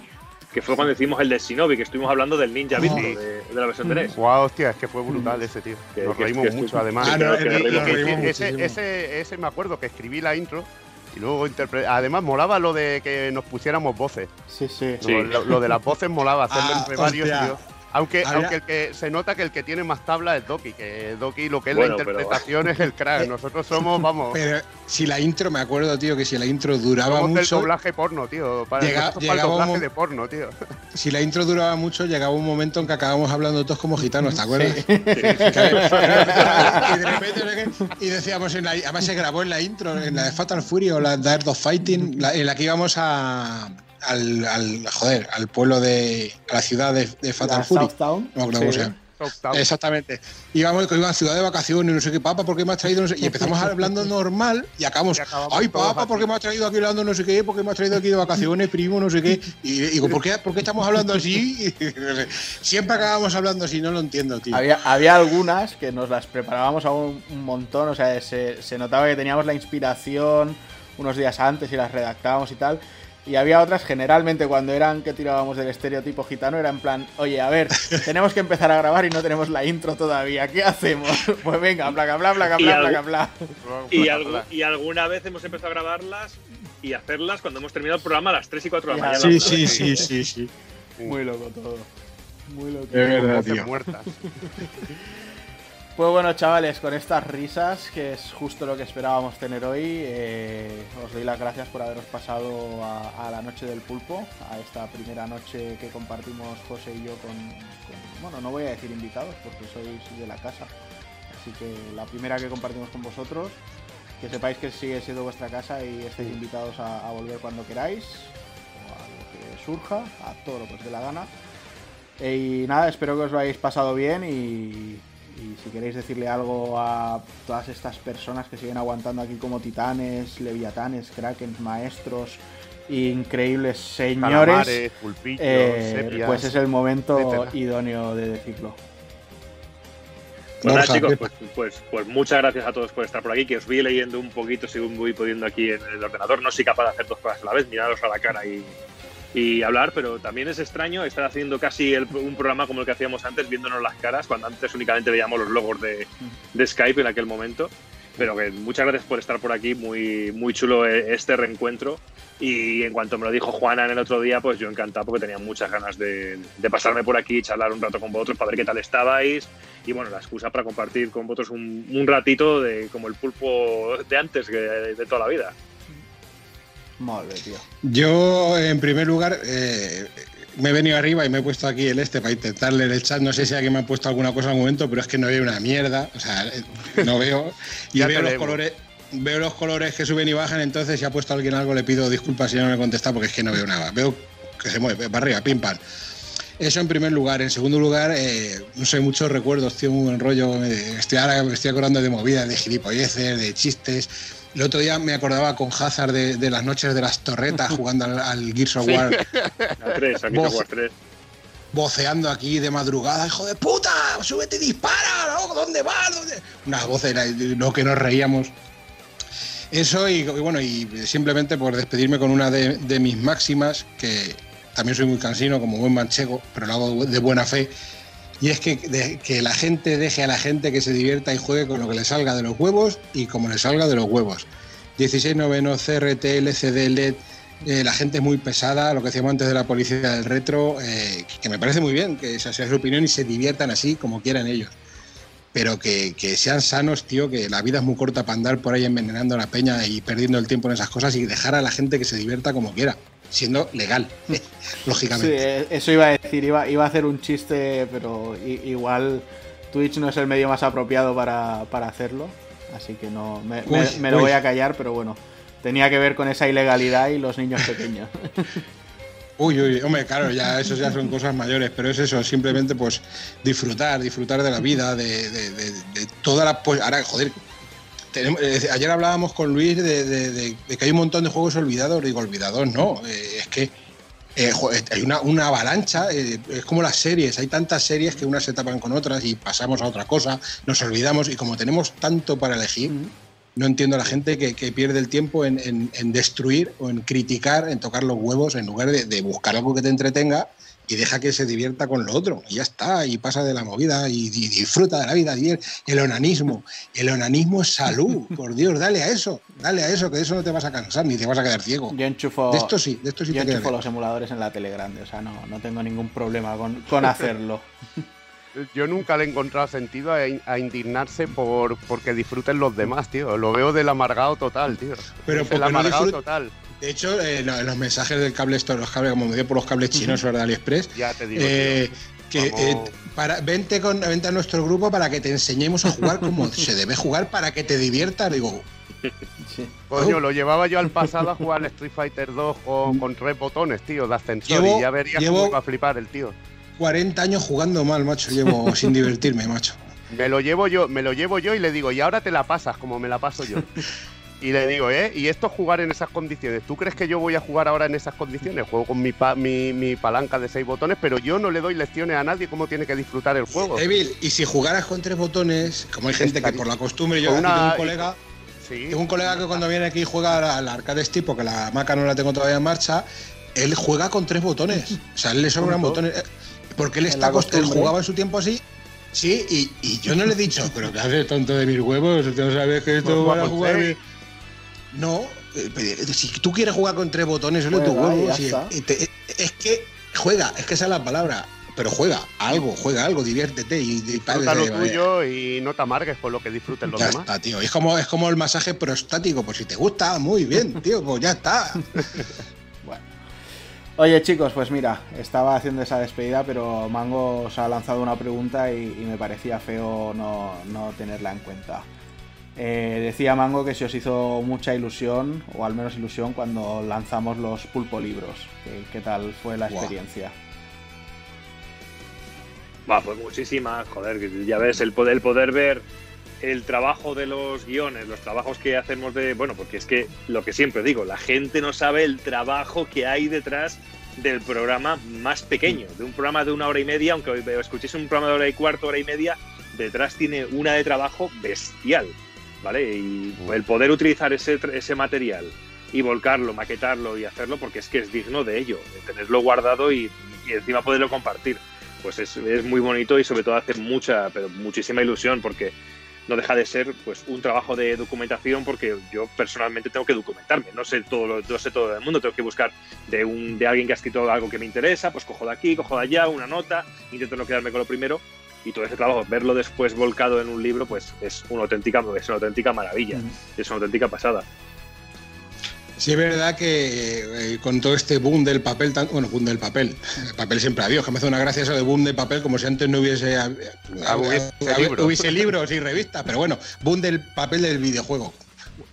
que fue cuando hicimos el de Shinobi, que estuvimos hablando del Ninja Beat de, la versión 3. Wow, hostia, es que fue brutal ese tío. Nos reímos mucho, además. ese, ese me acuerdo que escribí la intro y luego Además, molaba lo de que nos pusiéramos voces. Sí, sí. Lo, de las voces molaba, hacerlo ah, entre varios. Tío. Aunque, aunque el que se nota que el que tiene más tabla es Doki, que Doki lo que es la interpretación es el crack. [laughs] Nosotros somos, vamos. Pero si la intro, me acuerdo, tío, que si la intro duraba somos mucho. el doblaje porno, tío. Para, llega, el doblaje de porno, tío. Si la intro duraba mucho, llegaba un momento en que acabábamos hablando todos como gitanos, ¿te acuerdas? Sí. y de repente, y decíamos, en la, además se grabó en la intro, en la de Fatal Fury o la de Art of Fighting, en la que íbamos a al, al, joder, al pueblo de, a la ciudad de, de Fatal Fury. No cómo se llama. Exactamente. Íbamos con una ciudad de vacaciones, no sé qué, papá, ¿por qué me has traído? y empezamos [laughs] hablando normal y acabamos, ay, papá, ¿por qué me has traído aquí hablando no sé qué? ¿Por qué me has traído aquí de vacaciones, primo, no sé qué? Y digo, ¿por qué, ¿por qué estamos hablando así? [laughs] Siempre acabamos hablando así, no lo entiendo, tío. Había, había algunas que nos las preparábamos a un, un montón, o sea, se, se notaba que teníamos la inspiración unos días antes y las redactábamos y tal. Y había otras, generalmente cuando eran que tirábamos del estereotipo gitano, era en plan, oye, a ver, [laughs] tenemos que empezar a grabar y no tenemos la intro todavía, ¿qué hacemos? [laughs] Pues venga, bla, bla, bla, bla, bla, bla, Y, y alguna vez hemos empezado a grabarlas y hacerlas cuando hemos terminado el programa a las 3 y 4 de la mañana. Sí, sí, sí, sí, sí. Muy loco todo. Muy loco. De verdad, tío. muertas. [laughs] Pues bueno, chavales, con estas risas, que es justo lo que esperábamos tener hoy, eh, os doy las gracias por haberos pasado a, la noche del pulpo, a esta primera noche que compartimos José y yo con, bueno, no voy a decir invitados porque sois de la casa, así que la primera que compartimos con vosotros, que sepáis que sigue siendo vuestra casa y estáis invitados a, volver cuando queráis, o a lo que surja, a todo lo que os dé la gana. Y nada, espero que os lo hayáis pasado bien y y si queréis decirle algo a todas estas personas que siguen aguantando aquí como titanes, leviatanes, krakens, maestros, increíbles señores, eh, pues es el momento idóneo de decirlo. Bueno, chicos, pues, pues, pues, muchas gracias a todos por estar por aquí, que os voy leyendo un poquito según voy pudiendo aquí en el ordenador. No soy capaz de hacer dos cosas a la vez, miraros a la cara y, y hablar, pero también es extraño estar haciendo casi un programa como el que hacíamos antes, viéndonos las caras, cuando antes únicamente veíamos los logos de, de Skype en aquel momento. Pero que muchas gracias por estar por aquí, muy, muy chulo eh, este reencuentro. Y en cuanto me lo dijo Juana en el otro día, pues yo encantado porque tenía muchas ganas de, pasarme por aquí charlar un rato con vosotros para ver qué tal estabais. Y bueno, la excusa para compartir con vosotros un, ratito de como el pulpo de antes, que de toda la vida. Yo, en primer lugar, eh, me he venido arriba y me he puesto aquí el este para intentarle el chat. No sé si alguien me ha puesto alguna cosa al momento, pero es que no veo una mierda. O sea, eh, no veo. [laughs] y veo los colores. Veo los colores que suben y bajan, entonces si ha puesto alguien algo le pido disculpas si no me contesta porque es que no veo nada. Veo que se mueve para arriba, pim pam. Eso en primer lugar. En segundo lugar, eh, no sé, muchos recuerdos, tío, buen rollo. Estoy ahora me estoy acordando de movidas, de gilipolleces, de chistes. El otro día me acordaba con Hazard de, las noches de las torretas [laughs] jugando al, Gears of War. A 3, al Gears of War 3. Voceando aquí de madrugada, hijo de puta, súbete y dispara, ¿dónde vas? ¿Dónde? Una voz lo que nos reíamos. Eso y, bueno, y simplemente por despedirme con una de, de, mis máximas, que también soy muy cansino como buen manchego, pero lo hago de buena fe, y es que, que la gente deje a la gente que se divierta y juegue con lo que le salga de los huevos y como le salga de los huevos. 16 novenos, CRT, LCD, LED, eh, la gente es muy pesada, lo que decíamos antes de la policía del retro, eh, que me parece muy bien, que esa sea su opinión y se diviertan así como quieran ellos. Pero que, sean sanos, tío, que la vida es muy corta para andar por ahí envenenando a la peña y perdiendo el tiempo en esas cosas y dejar a la gente que se divierta como quiera siendo legal, [laughs] lógicamente. Sí, eso iba a decir, iba, iba a hacer un chiste, pero igual Twitch no es el medio más apropiado para, hacerlo, así que no me, lo voy a callar, pero bueno, tenía que ver con esa ilegalidad y los niños pequeños. [laughs] Uy, uy, hombre, claro, ya eso ya son cosas mayores, pero es eso, simplemente pues disfrutar, disfrutar de la vida, de, de toda la... Pues, ahora, joder, eh, ayer hablábamos con Luis de, que hay un montón de juegos olvidados. Digo, olvidados no. Eh, es que eh, hay una, avalancha. es como las series. Hay tantas series que unas se tapan con otras y pasamos a otra cosa. Nos olvidamos. Y como tenemos tanto para elegir, no entiendo a la gente que, pierde el tiempo en, destruir o en criticar, en tocar los huevos, en lugar de buscar algo que te entretenga y deja que se divierta con lo otro. Y ya está, y pasa de la movida y, disfruta de la vida. Y el, onanismo. El onanismo es salud. [laughs] Por Dios, dale a eso. Dale a eso, que de eso no te vas a cansar ni te vas a quedar ciego. Yo enchufo, de esto sí, de esto sí yo enchufo los emuladores en la tele grande. O sea, no, no tengo ningún problema con, con hacerlo. [laughs] Yo nunca le he encontrado sentido a, indignarse por porque disfruten los demás, tío. Lo veo del amargado total, tío. Pero el amargado total. De hecho, eh, los mensajes del cable, estos, los cables, como me dio por los cables chinos de AliExpress, ya te digo, eh, que eh, para, vente, con, vente a nuestro grupo para que te enseñemos a jugar como [laughs] se debe jugar para que te diviertas. Digo, Coño, lo llevaba yo al pasado a jugar Street Fighter 2 con, tres botones, tío, de ascensor y ya verías cómo iba a flipar el tío. 40 años jugando mal, macho, llevo [laughs] sin divertirme, macho. Me lo llevo yo, me lo llevo yo y le digo, y ahora te la pasas como me la paso yo. [laughs] Y le digo, ¿eh? ¿Y esto jugar en esas condiciones? ¿Tú crees que yo voy a jugar ahora en esas condiciones? Juego con mi, mi, palanca de seis botones, pero yo no le doy lecciones a nadie cómo tiene que disfrutar el juego. Evil, y si jugaras con tres botones, como hay gente que por la costumbre, yo tengo un colega. Tengo un colega que cuando viene aquí juega al arcade Steam, porque la maca no la tengo todavía en marcha, él juega con tres botones. O sea, él le sobran botones. Eh, porque él está él jugaba en su tiempo así Sí, y, yo no le he dicho, pero que haces tonto de mis huevos, no sabes que esto pues, va a jugar. No, eh, si tú quieres jugar con tres botones, solo tu huevo. es que juega, es que esa es la palabra. Pero juega algo, juega algo, diviértete y, Disfruta lo tuyo y no te amargues por lo que disfruten los ya demás. Está, tío. Es como, es como el masaje prostático. Pues si te gusta, muy bien, [laughs] tío, pues ya está. bueno. Oye chicos, pues mira, estaba haciendo esa despedida, pero Mango os ha lanzado una pregunta y, me parecía feo no, no tenerla en cuenta. Eh, decía Mango que se os hizo mucha ilusión, o al menos ilusión, cuando lanzamos los pulpo libros. ¿Qué, tal fue la experiencia? Va, pues muchísima, joder, ya ves, el poder, el poder ver el trabajo de los guiones, los trabajos que hacemos de. Bueno, porque es que lo que siempre digo, la gente no sabe el trabajo que hay detrás del programa más pequeño, de un programa de una hora y media, aunque escuchéis un programa de hora y cuarto, hora y media, detrás tiene una de trabajo bestial, ¿vale? Y el poder utilizar ese, ese material y volcarlo, maquetarlo y hacerlo, porque es que es digno de ello, de tenerlo guardado y, encima poderlo compartir. Pues es, es, muy bonito y sobre todo hace mucha, pero muchísima ilusión, porque no deja de ser pues un trabajo de documentación porque yo personalmente tengo que documentarme no sé todo lo, no sé todo el mundo tengo que buscar de un de alguien que ha escrito algo que me interesa pues cojo de aquí cojo de allá una nota intento no quedarme con lo primero y todo ese trabajo verlo después volcado en un libro pues es una auténtica es una auténtica maravilla es una auténtica pasada Sí, es verdad que eh, con todo este boom del papel, tan, bueno, boom del papel, el papel siempre adiós, que me hace una gracia eso de boom del papel, como si antes no hubiese, hubiese, libros y revistas, pero bueno, boom del papel del videojuego,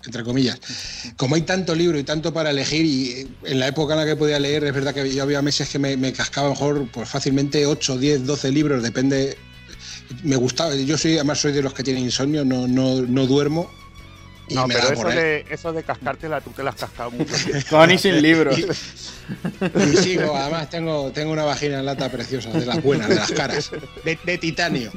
entre comillas. Como hay tanto libro y tanto para elegir, y en la época en la que podía leer, es verdad que yo había meses que me, cascaba mejor pues fácilmente 8, 10, 12 libros, depende. Me gustaba, yo soy, además soy de los que tienen insomnio, no, no, no duermo no, pero eso de, eso de cascártela, tú te la has cascado mucho. [laughs] Con y sin libros. Y, sigo, además tengo, tengo una vagina en lata preciosa, de las buenas, de las caras, de, titanio.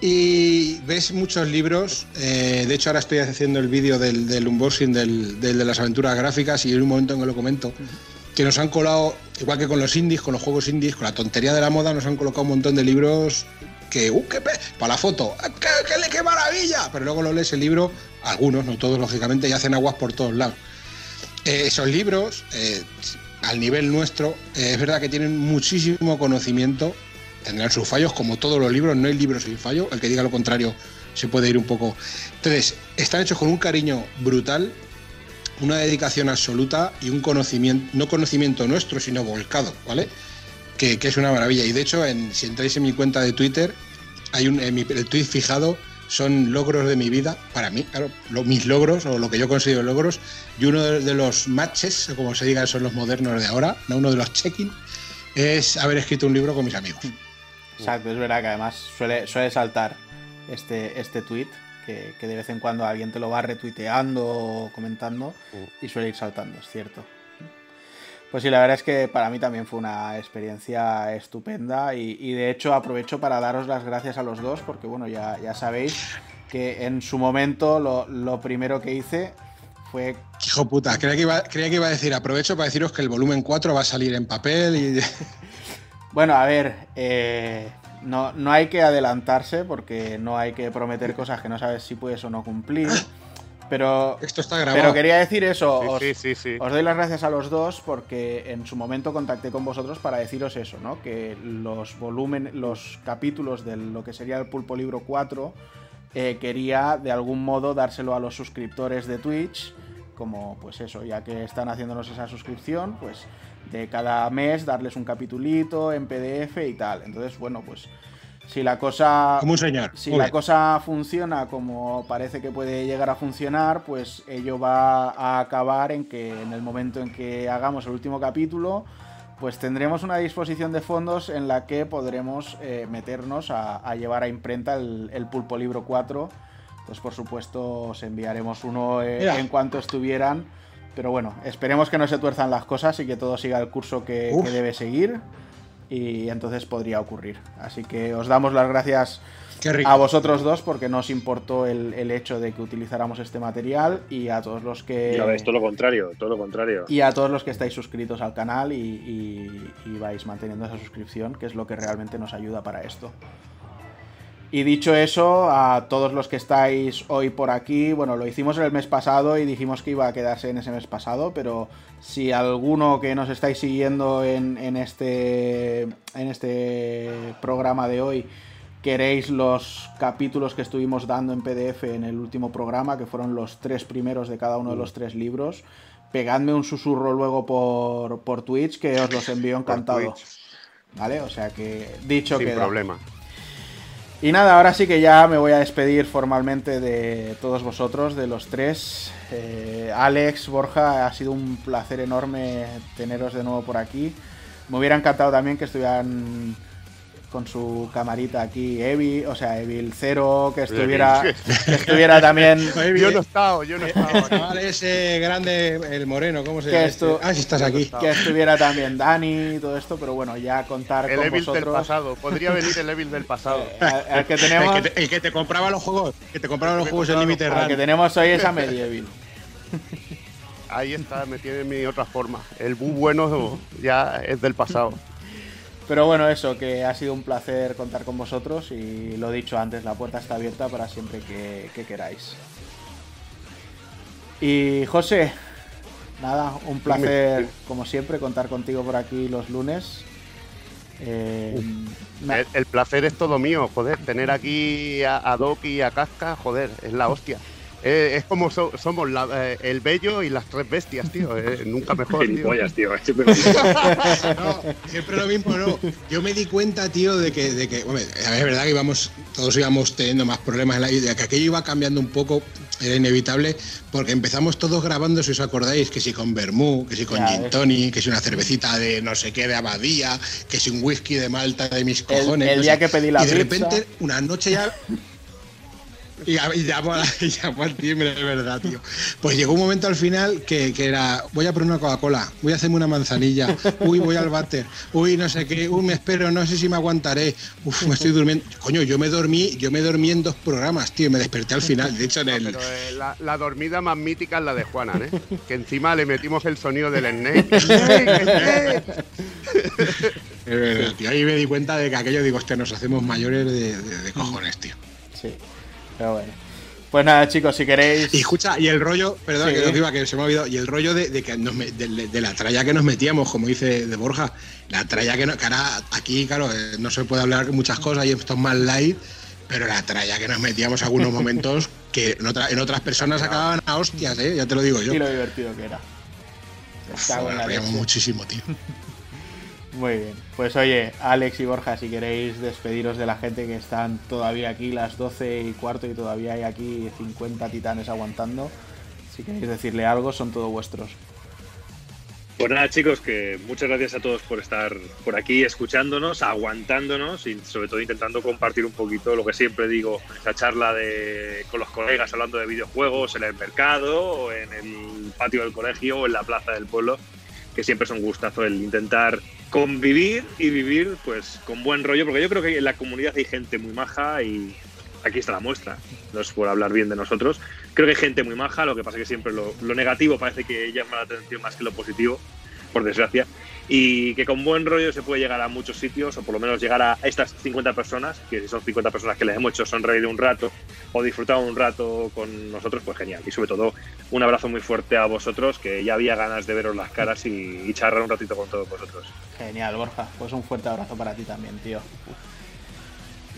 Y ves muchos libros, eh, de hecho ahora estoy haciendo el vídeo del, unboxing del, de las aventuras gráficas y en un momento en que lo comento, que nos han colado, igual que con los indies, con los juegos indies, con la tontería de la moda, nos han colocado un montón de libros que, uh, para la foto, ¡Qué, qué, qué maravilla! Pero luego lo lees el libro algunos, no todos lógicamente, y hacen aguas por todos lados. Eh, esos libros, eh, al nivel nuestro, eh, es verdad que tienen muchísimo conocimiento, tendrán sus fallos, como todos los libros, no hay libros sin fallo, el que diga lo contrario se puede ir un poco. Entonces, están hechos con un cariño brutal, una dedicación absoluta y un conocimiento, no conocimiento nuestro, sino volcado, ¿vale? Que, es una maravilla. Y de hecho, en, si entráis en mi cuenta de Twitter, hay un, en mi, el tweet fijado son logros de mi vida, para mí, claro, mis logros o lo que yo considero logros, y uno de, los matches, como se diga, son los modernos de ahora, ¿no? uno de los check-in, es haber escrito un libro con mis amigos. Exacto, es verdad que además suele, suele saltar este, este tweet, que, que, de vez en cuando alguien te lo va retuiteando o comentando mm. y suele ir saltando, es cierto. Pues sí, la verdad es que para mí también fue una experiencia estupenda y, de hecho aprovecho para daros las gracias a los dos porque bueno, ya, ya sabéis que en su momento lo, primero que hice fue... Hijo puta, creía que, iba, creía que iba a decir, aprovecho para deciros que el volumen 4 va a salir en papel y... [laughs] bueno, a ver, eh, no, no hay que adelantarse porque no hay que prometer cosas que no sabes si puedes o no cumplir. Pero, Esto está grabado. pero quería decir eso. Sí, sí, sí, os, doy las gracias a los dos porque en su momento contacté con vosotros para deciros eso, ¿no? Que los volúmenes, los capítulos de lo que sería el Pulpo Libro 4 eh, quería de algún modo dárselo a los suscriptores de Twitch, como pues eso, ya que están haciéndonos esa suscripción, pues de cada mes darles un capitulito en PDF y tal. Entonces, bueno, pues si la cosa. Si la cosa funciona como parece que puede llegar a funcionar, pues ello va a acabar en que en el momento en que hagamos el último capítulo, pues tendremos una disposición de fondos en la que podremos eh, meternos a, llevar a imprenta el, Pulpo Libro 4. Entonces, por supuesto, os enviaremos uno eh, en cuanto estuvieran. Pero bueno, esperemos que no se tuerzan las cosas y que todo siga el curso que debe seguir y entonces podría ocurrir. Así que os damos las gracias a vosotros dos porque nos importó el, hecho de que utilizáramos este material y a todos los que... Ya ves, todo lo contrario, todo lo contrario. Y a todos los que estáis suscritos al canal y vais manteniendo esa suscripción, que es lo que realmente nos ayuda para esto. Y dicho eso, a todos los que estáis hoy por aquí, bueno, lo hicimos el mes pasado y dijimos que iba a quedarse en ese mes pasado, pero si alguno que nos estáis siguiendo en, este, en este programa de hoy queréis los capítulos que estuvimos dando en PDF en el último programa, que fueron los tres primeros de cada uno de los tres libros, pegadme un susurro luego por, por Twitch que os los envío encantado. ¿Vale? O sea que dicho que... Sin problema. Y nada, ahora sí que ya me voy a despedir formalmente de todos vosotros, de los tres. Eh, Alex, Borja, ha sido un placer enorme teneros de nuevo por aquí. Me hubiera encantado también que estuvieran con su camarita aquí, Evil, o sea, Evil Cero, que estuviera, que estuviera también. [laughs] yo no he estado, yo no he estado. ese grande, el moreno, ¿cómo se llama? Este? Ah, si estás aquí. Que estuviera también Dani y todo esto, pero bueno, ya contar el con Evil del pasado, podría venir el Evil del pasado. [laughs] el, que tenemos... el, que te, compraba los juegos, que te compraba los juegos en límite El que tenemos hoy es a Medieval. Ahí está, me tiene mi otra forma. El bu bueno ya es del pasado. Pero bueno, eso, que ha sido un placer contar con vosotros y lo dicho antes, la puerta está abierta para siempre que, queráis. Y José, nada, un placer como siempre contar contigo por aquí los lunes. Eh, el, placer es todo mío, joder, tener aquí a, a Doc y a Casca, joder, es la hostia. Eh, es como somos eh, el bello y las tres bestias, tío. Eh, nunca [laughs] mejor. Tío. tío. [laughs] Siempre, lo mismo, no. Yo me di cuenta, tío, de que, de que hombre, es verdad que íbamos, todos íbamos teniendo más problemas en la vida, que aquello iba cambiando un poco, era inevitable, porque empezamos todos grabando, si os acordáis, que si con Bermú, que si con Gin Tony, que si una cervecita de no sé qué de Abadía, que si un whisky de Malta de mis cojones. El, día que pedí la Y de repente, una noche ya y, llamó, [laughs] al timbre, de verdad, tío. Pues llegó un momento al final que, era, voy a poner una Coca-Cola, voy a hacerme una manzanilla, uy, voy al váter, uy, no sé qué, uy, me espero, no sé si me aguantaré, uf, me estoy durmiendo. Coño, yo me dormí, yo me dormí en dos programas, tío, y me desperté al final. De hecho, en el... pero, eh, la, dormida más mítica es la de Juana, ¿eh? Que encima le metimos el sonido del Snake. [laughs] es verdad, tío. Ahí me di cuenta de que aquello, digo, hostia, nos hacemos mayores de, de cojones, tío. Sí. Pero bueno. Pues nada, chicos, si queréis. Y escucha, y el rollo, perdón, que, iba, que se me ha olvidado, y el rollo de, que de, la tralla que nos metíamos, como dice de Borja, la tralla que, no, que ahora aquí, claro, eh, no se puede hablar muchas cosas y esto es más light, pero la tralla que nos metíamos algunos momentos [laughs] que en, en otras personas acababan a hostias, ¿eh? ya te lo digo yo. Y lo divertido que era. Nos muchísimo, tío. [laughs] Muy bien. Pues oye, Alex y Borja, si queréis despediros de la gente que están todavía aquí, las 12 y cuarto, y todavía hay aquí 50 titanes aguantando, si queréis decirle algo, son todos vuestros. Pues nada, chicos, que muchas gracias a todos por estar por aquí escuchándonos, aguantándonos y sobre todo intentando compartir un poquito lo que siempre digo, esa charla de, con los colegas hablando de videojuegos en el mercado, o en el patio del colegio o en la plaza del pueblo, que siempre es un gustazo el intentar convivir y vivir pues con buen rollo, porque yo creo que en la comunidad hay gente muy maja y aquí está la muestra, no es por hablar bien de nosotros, creo que hay gente muy maja, lo que pasa es que siempre lo, negativo parece que llama la atención más que lo positivo, por desgracia, y que con buen rollo se puede llegar a muchos sitios, o por lo menos llegar a estas 50 personas, que si son 50 personas que les hemos hecho sonreír un rato o disfrutado un rato con nosotros, pues genial. Y sobre todo, un abrazo muy fuerte a vosotros, que ya había ganas de veros las caras y, y charlar un ratito con todos vosotros. Genial, Borja. Pues un fuerte abrazo para ti también, tío.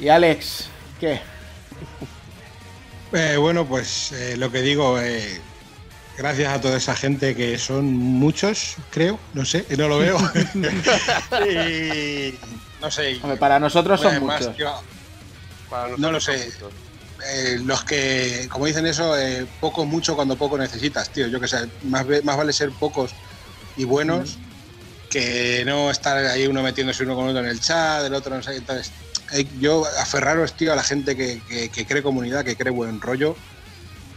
Y Alex, ¿qué? Eh, bueno, pues eh, lo que digo, eh, gracias a toda esa gente que son muchos, creo, no sé, no lo veo. [laughs] y, no sé. [laughs] para nosotros son muchos. no lo sé. los que, como dicen eso, poco mucho cuando poco necesitas, tío. Yo que sé, más, más vale ser pocos y buenos que no estar ahí uno metiéndose uno con otro en el chat, el otro no sé. Entonces, yo aferraros, tío, a la gente que, que, cree comunidad, que cree buen rollo,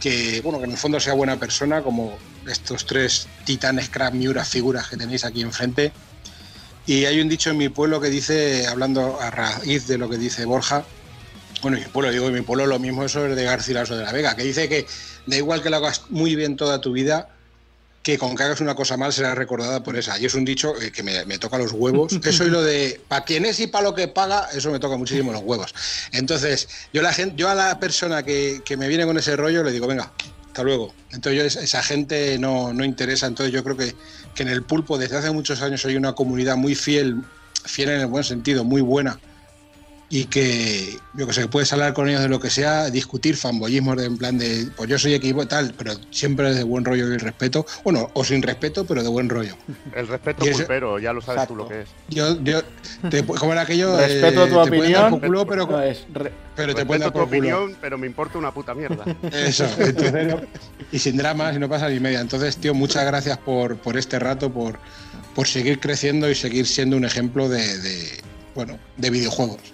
que, bueno, que en el fondo sea buena persona, como estos tres titanes, crack, miura, figuras que tenéis aquí enfrente. Y hay un dicho en mi pueblo que dice, hablando a raíz de lo que dice Borja, bueno, en mi pueblo, digo, mi pueblo lo mismo eso es de Garcilaso de la Vega, que dice que da igual que lo hagas muy bien toda tu vida, que con que hagas una cosa mal será recordada por esa. Y es un dicho eh, que me, toca los huevos. [laughs] Eso y lo de para quien es y para lo que paga, eso me toca muchísimo los huevos. Entonces, yo, la gente, yo a la persona que, me viene con ese rollo le digo, venga, hasta luego. Entonces, yo, esa gente no, no interesa. Entonces, yo creo que, que en el pulpo desde hace muchos años hay una comunidad muy fiel, fiel en el buen sentido, muy buena y que, yo que sé, puedes hablar con ellos de lo que sea, discutir fanboyismos de, en plan de, pues yo soy equipo y tal, pero siempre de buen rollo y respeto, bueno, o sin respeto, pero de buen rollo. El respeto pulpero, ya lo sabes tú lo que es. Yo, yo, te, como era aquello, respeto tu opinión, pero, pero te puedo tu opinión, pero me importa una puta mierda. [laughs] Eso, entonces, y sin dramas y no pasa ni media. Entonces, tío, muchas gracias por, por este rato, por, por seguir creciendo y seguir siendo un ejemplo de bueno, de videojuegos.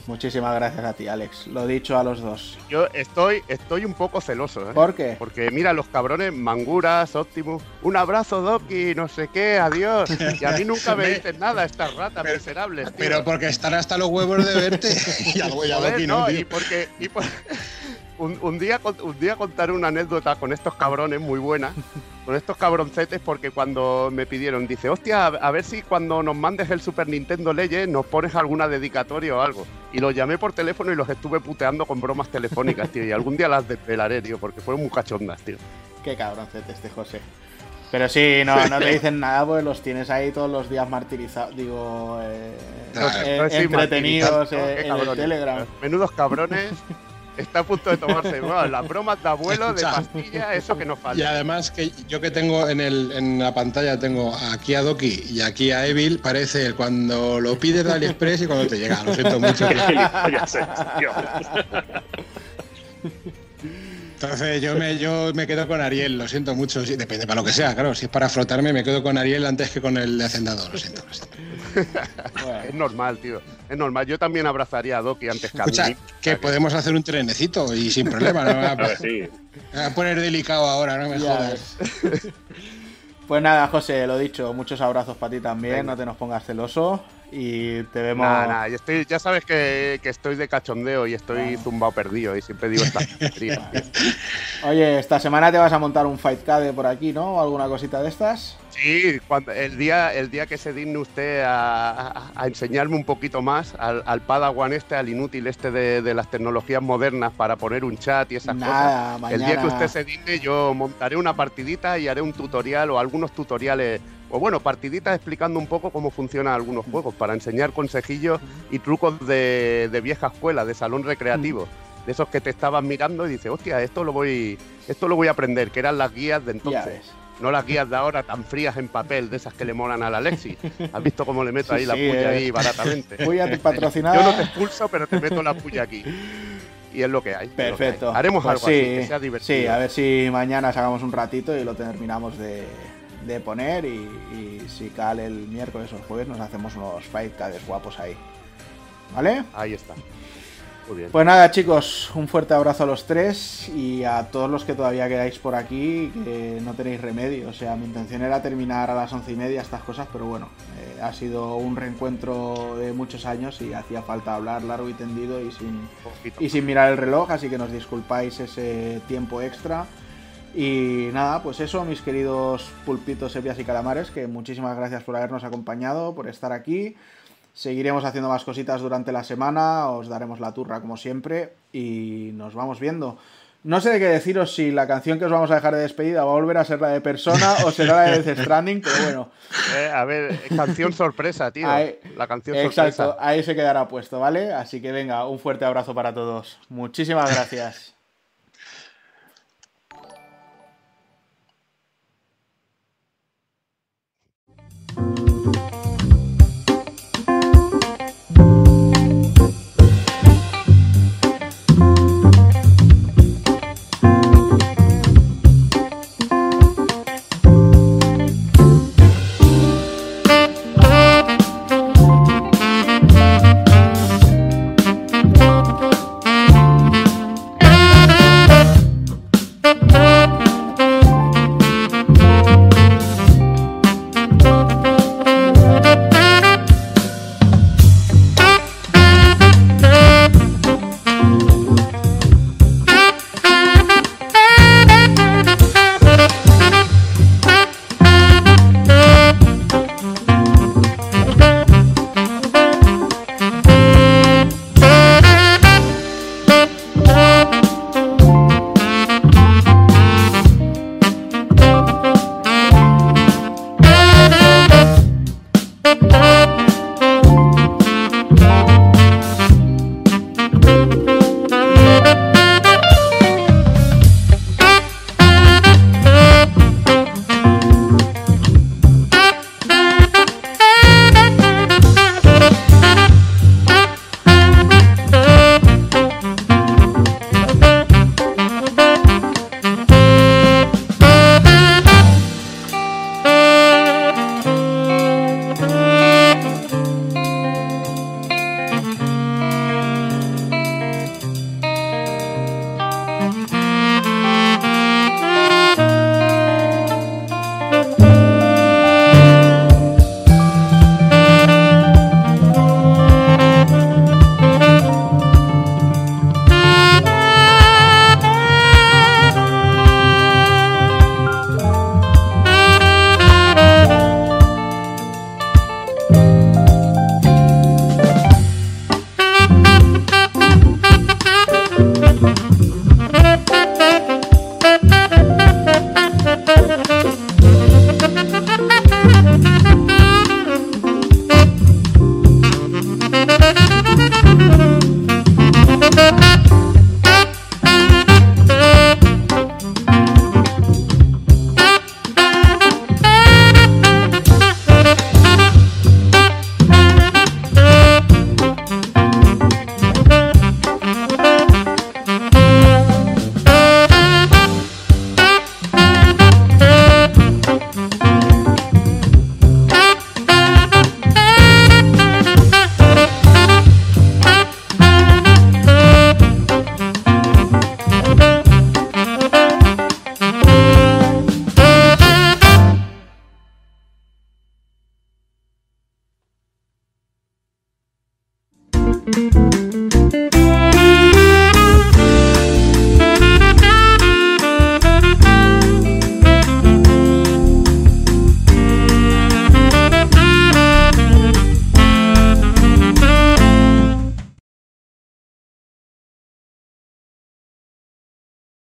Pues muchísimas gracias a ti, Alex. Lo dicho a los dos. Yo estoy, estoy un poco celoso. ¿eh? ¿Por qué? Porque mira, los cabrones, Manguras, Optimus, un abrazo, Doki, no sé qué, adiós. Y a mí nunca me dicen nada estas ratas miserables. Tío. Pero porque están hasta los huevos de verte. [laughs] y algo ya Doki, no, y porque, y un, día, un día contaré una anécdota con estos cabrones muy buena, con estos cabroncetes, porque cuando me pidieron, dice, hostia, a ver si cuando nos mandes el Super Nintendo Legends nos pones alguna dedicatoria o algo. Y los llamé por teléfono y los estuve puteando con bromas telefónicas, tío. Y algún día las desvelaré, tío, porque fueron muy cachondas, tío. Qué cabroncete este José. Pero sí, no, no te dicen nada, pues los tienes ahí todos los días martirizados, digo, eh, eh, entretenidos en el Telegram. Menudos cabrones. [laughs] está a punto de tomarse [laughs] las bromas de abuelo, de pastilla, eso que nos falta. Y además que yo que tengo en, el, en la pantalla tengo aquí a Doki y aquí a Evil, parece cuando lo pides de AliExpress y cuando te llega. Lo siento mucho. [laughs] Entonces yo me, yo me quedo con Ariel, lo siento mucho. depende para lo que sea, claro. Si es para frotarme, me quedo con Ariel antes que con el de Hacendado, lo siento. [laughs] es normal, tío. Es normal. Yo también abrazaría a Doki antes que a mí. que podemos hacer un trenecito y sin problema. No [laughs] me voy a, poner delicado ahora, no me jodas. [laughs] Pues nada, José, lo dicho, muchos abrazos para ti también, no te nos pongas celoso y te vemos. Nada, nada, estoy, ya sabes que, estoy de cachondeo y estoy zumbado perdido y siempre digo esta [laughs] Oye, esta semana te vas a montar un Fight Cade por aquí, ¿no? ¿O alguna cosita de estas? Sí, cuando, el, día, el día que se digne usted a, enseñarme un poquito más al, al, Padawan este, al inútil este de, las tecnologías modernas para poner un chat y esas cosas. El día que usted se digne, yo montaré una partidita y haré un tutorial o algunos tutoriales o bueno, partiditas explicando un poco cómo funcionan algunos juegos, para enseñar consejillos y trucos de, vieja escuela, de salón recreativo. De esos que te estaban mirando y dices, hostia, esto lo voy, esto lo voy a aprender, que eran las guías de entonces. No las guías de ahora tan frías en papel, de esas que le molan al Alexi. ¿Has visto cómo le meto ahí la puya ahí eh. baratamente? Puya [laughs] patrocinada. Yo no te expulso, pero te meto la puya aquí y es lo que hay. Perfecto. Haremos pues algo así, que sea divertido. Sí, a ver si mañana sacamos un ratito y lo terminamos de, de poner y, si cae el miércoles o el jueves nos hacemos unos fight guapos ahí. ¿Vale? Ahí está. Muy bien. Pues nada chicos, un fuerte abrazo a los tres y a todos los que todavía quedáis por aquí, que no tenéis remedio. O sea, mi intención era terminar a las once y media estas cosas, pero bueno, eh, ha sido un reencuentro de muchos años y hacía falta hablar largo y tendido y sin, y sin mirar el reloj, así que nos disculpáis ese tiempo extra. Y nada, pues eso, mis queridos pulpitos, sepias y calamares, que muchísimas gracias por habernos acompañado, por estar aquí. Seguiremos haciendo más cositas durante la semana, os daremos la turra como siempre y nos vamos viendo. No sé de qué deciros si la canción que os vamos a dejar de despedida va a volver a ser la de Persona o será la de Death Stranding, pero bueno. Eh, a ver, canción sorpresa, tío. la canción sorpresa. Exacto, ahí se quedará puesto, ¿vale? Así que venga, un fuerte abrazo para todos. Muchísimas gracias.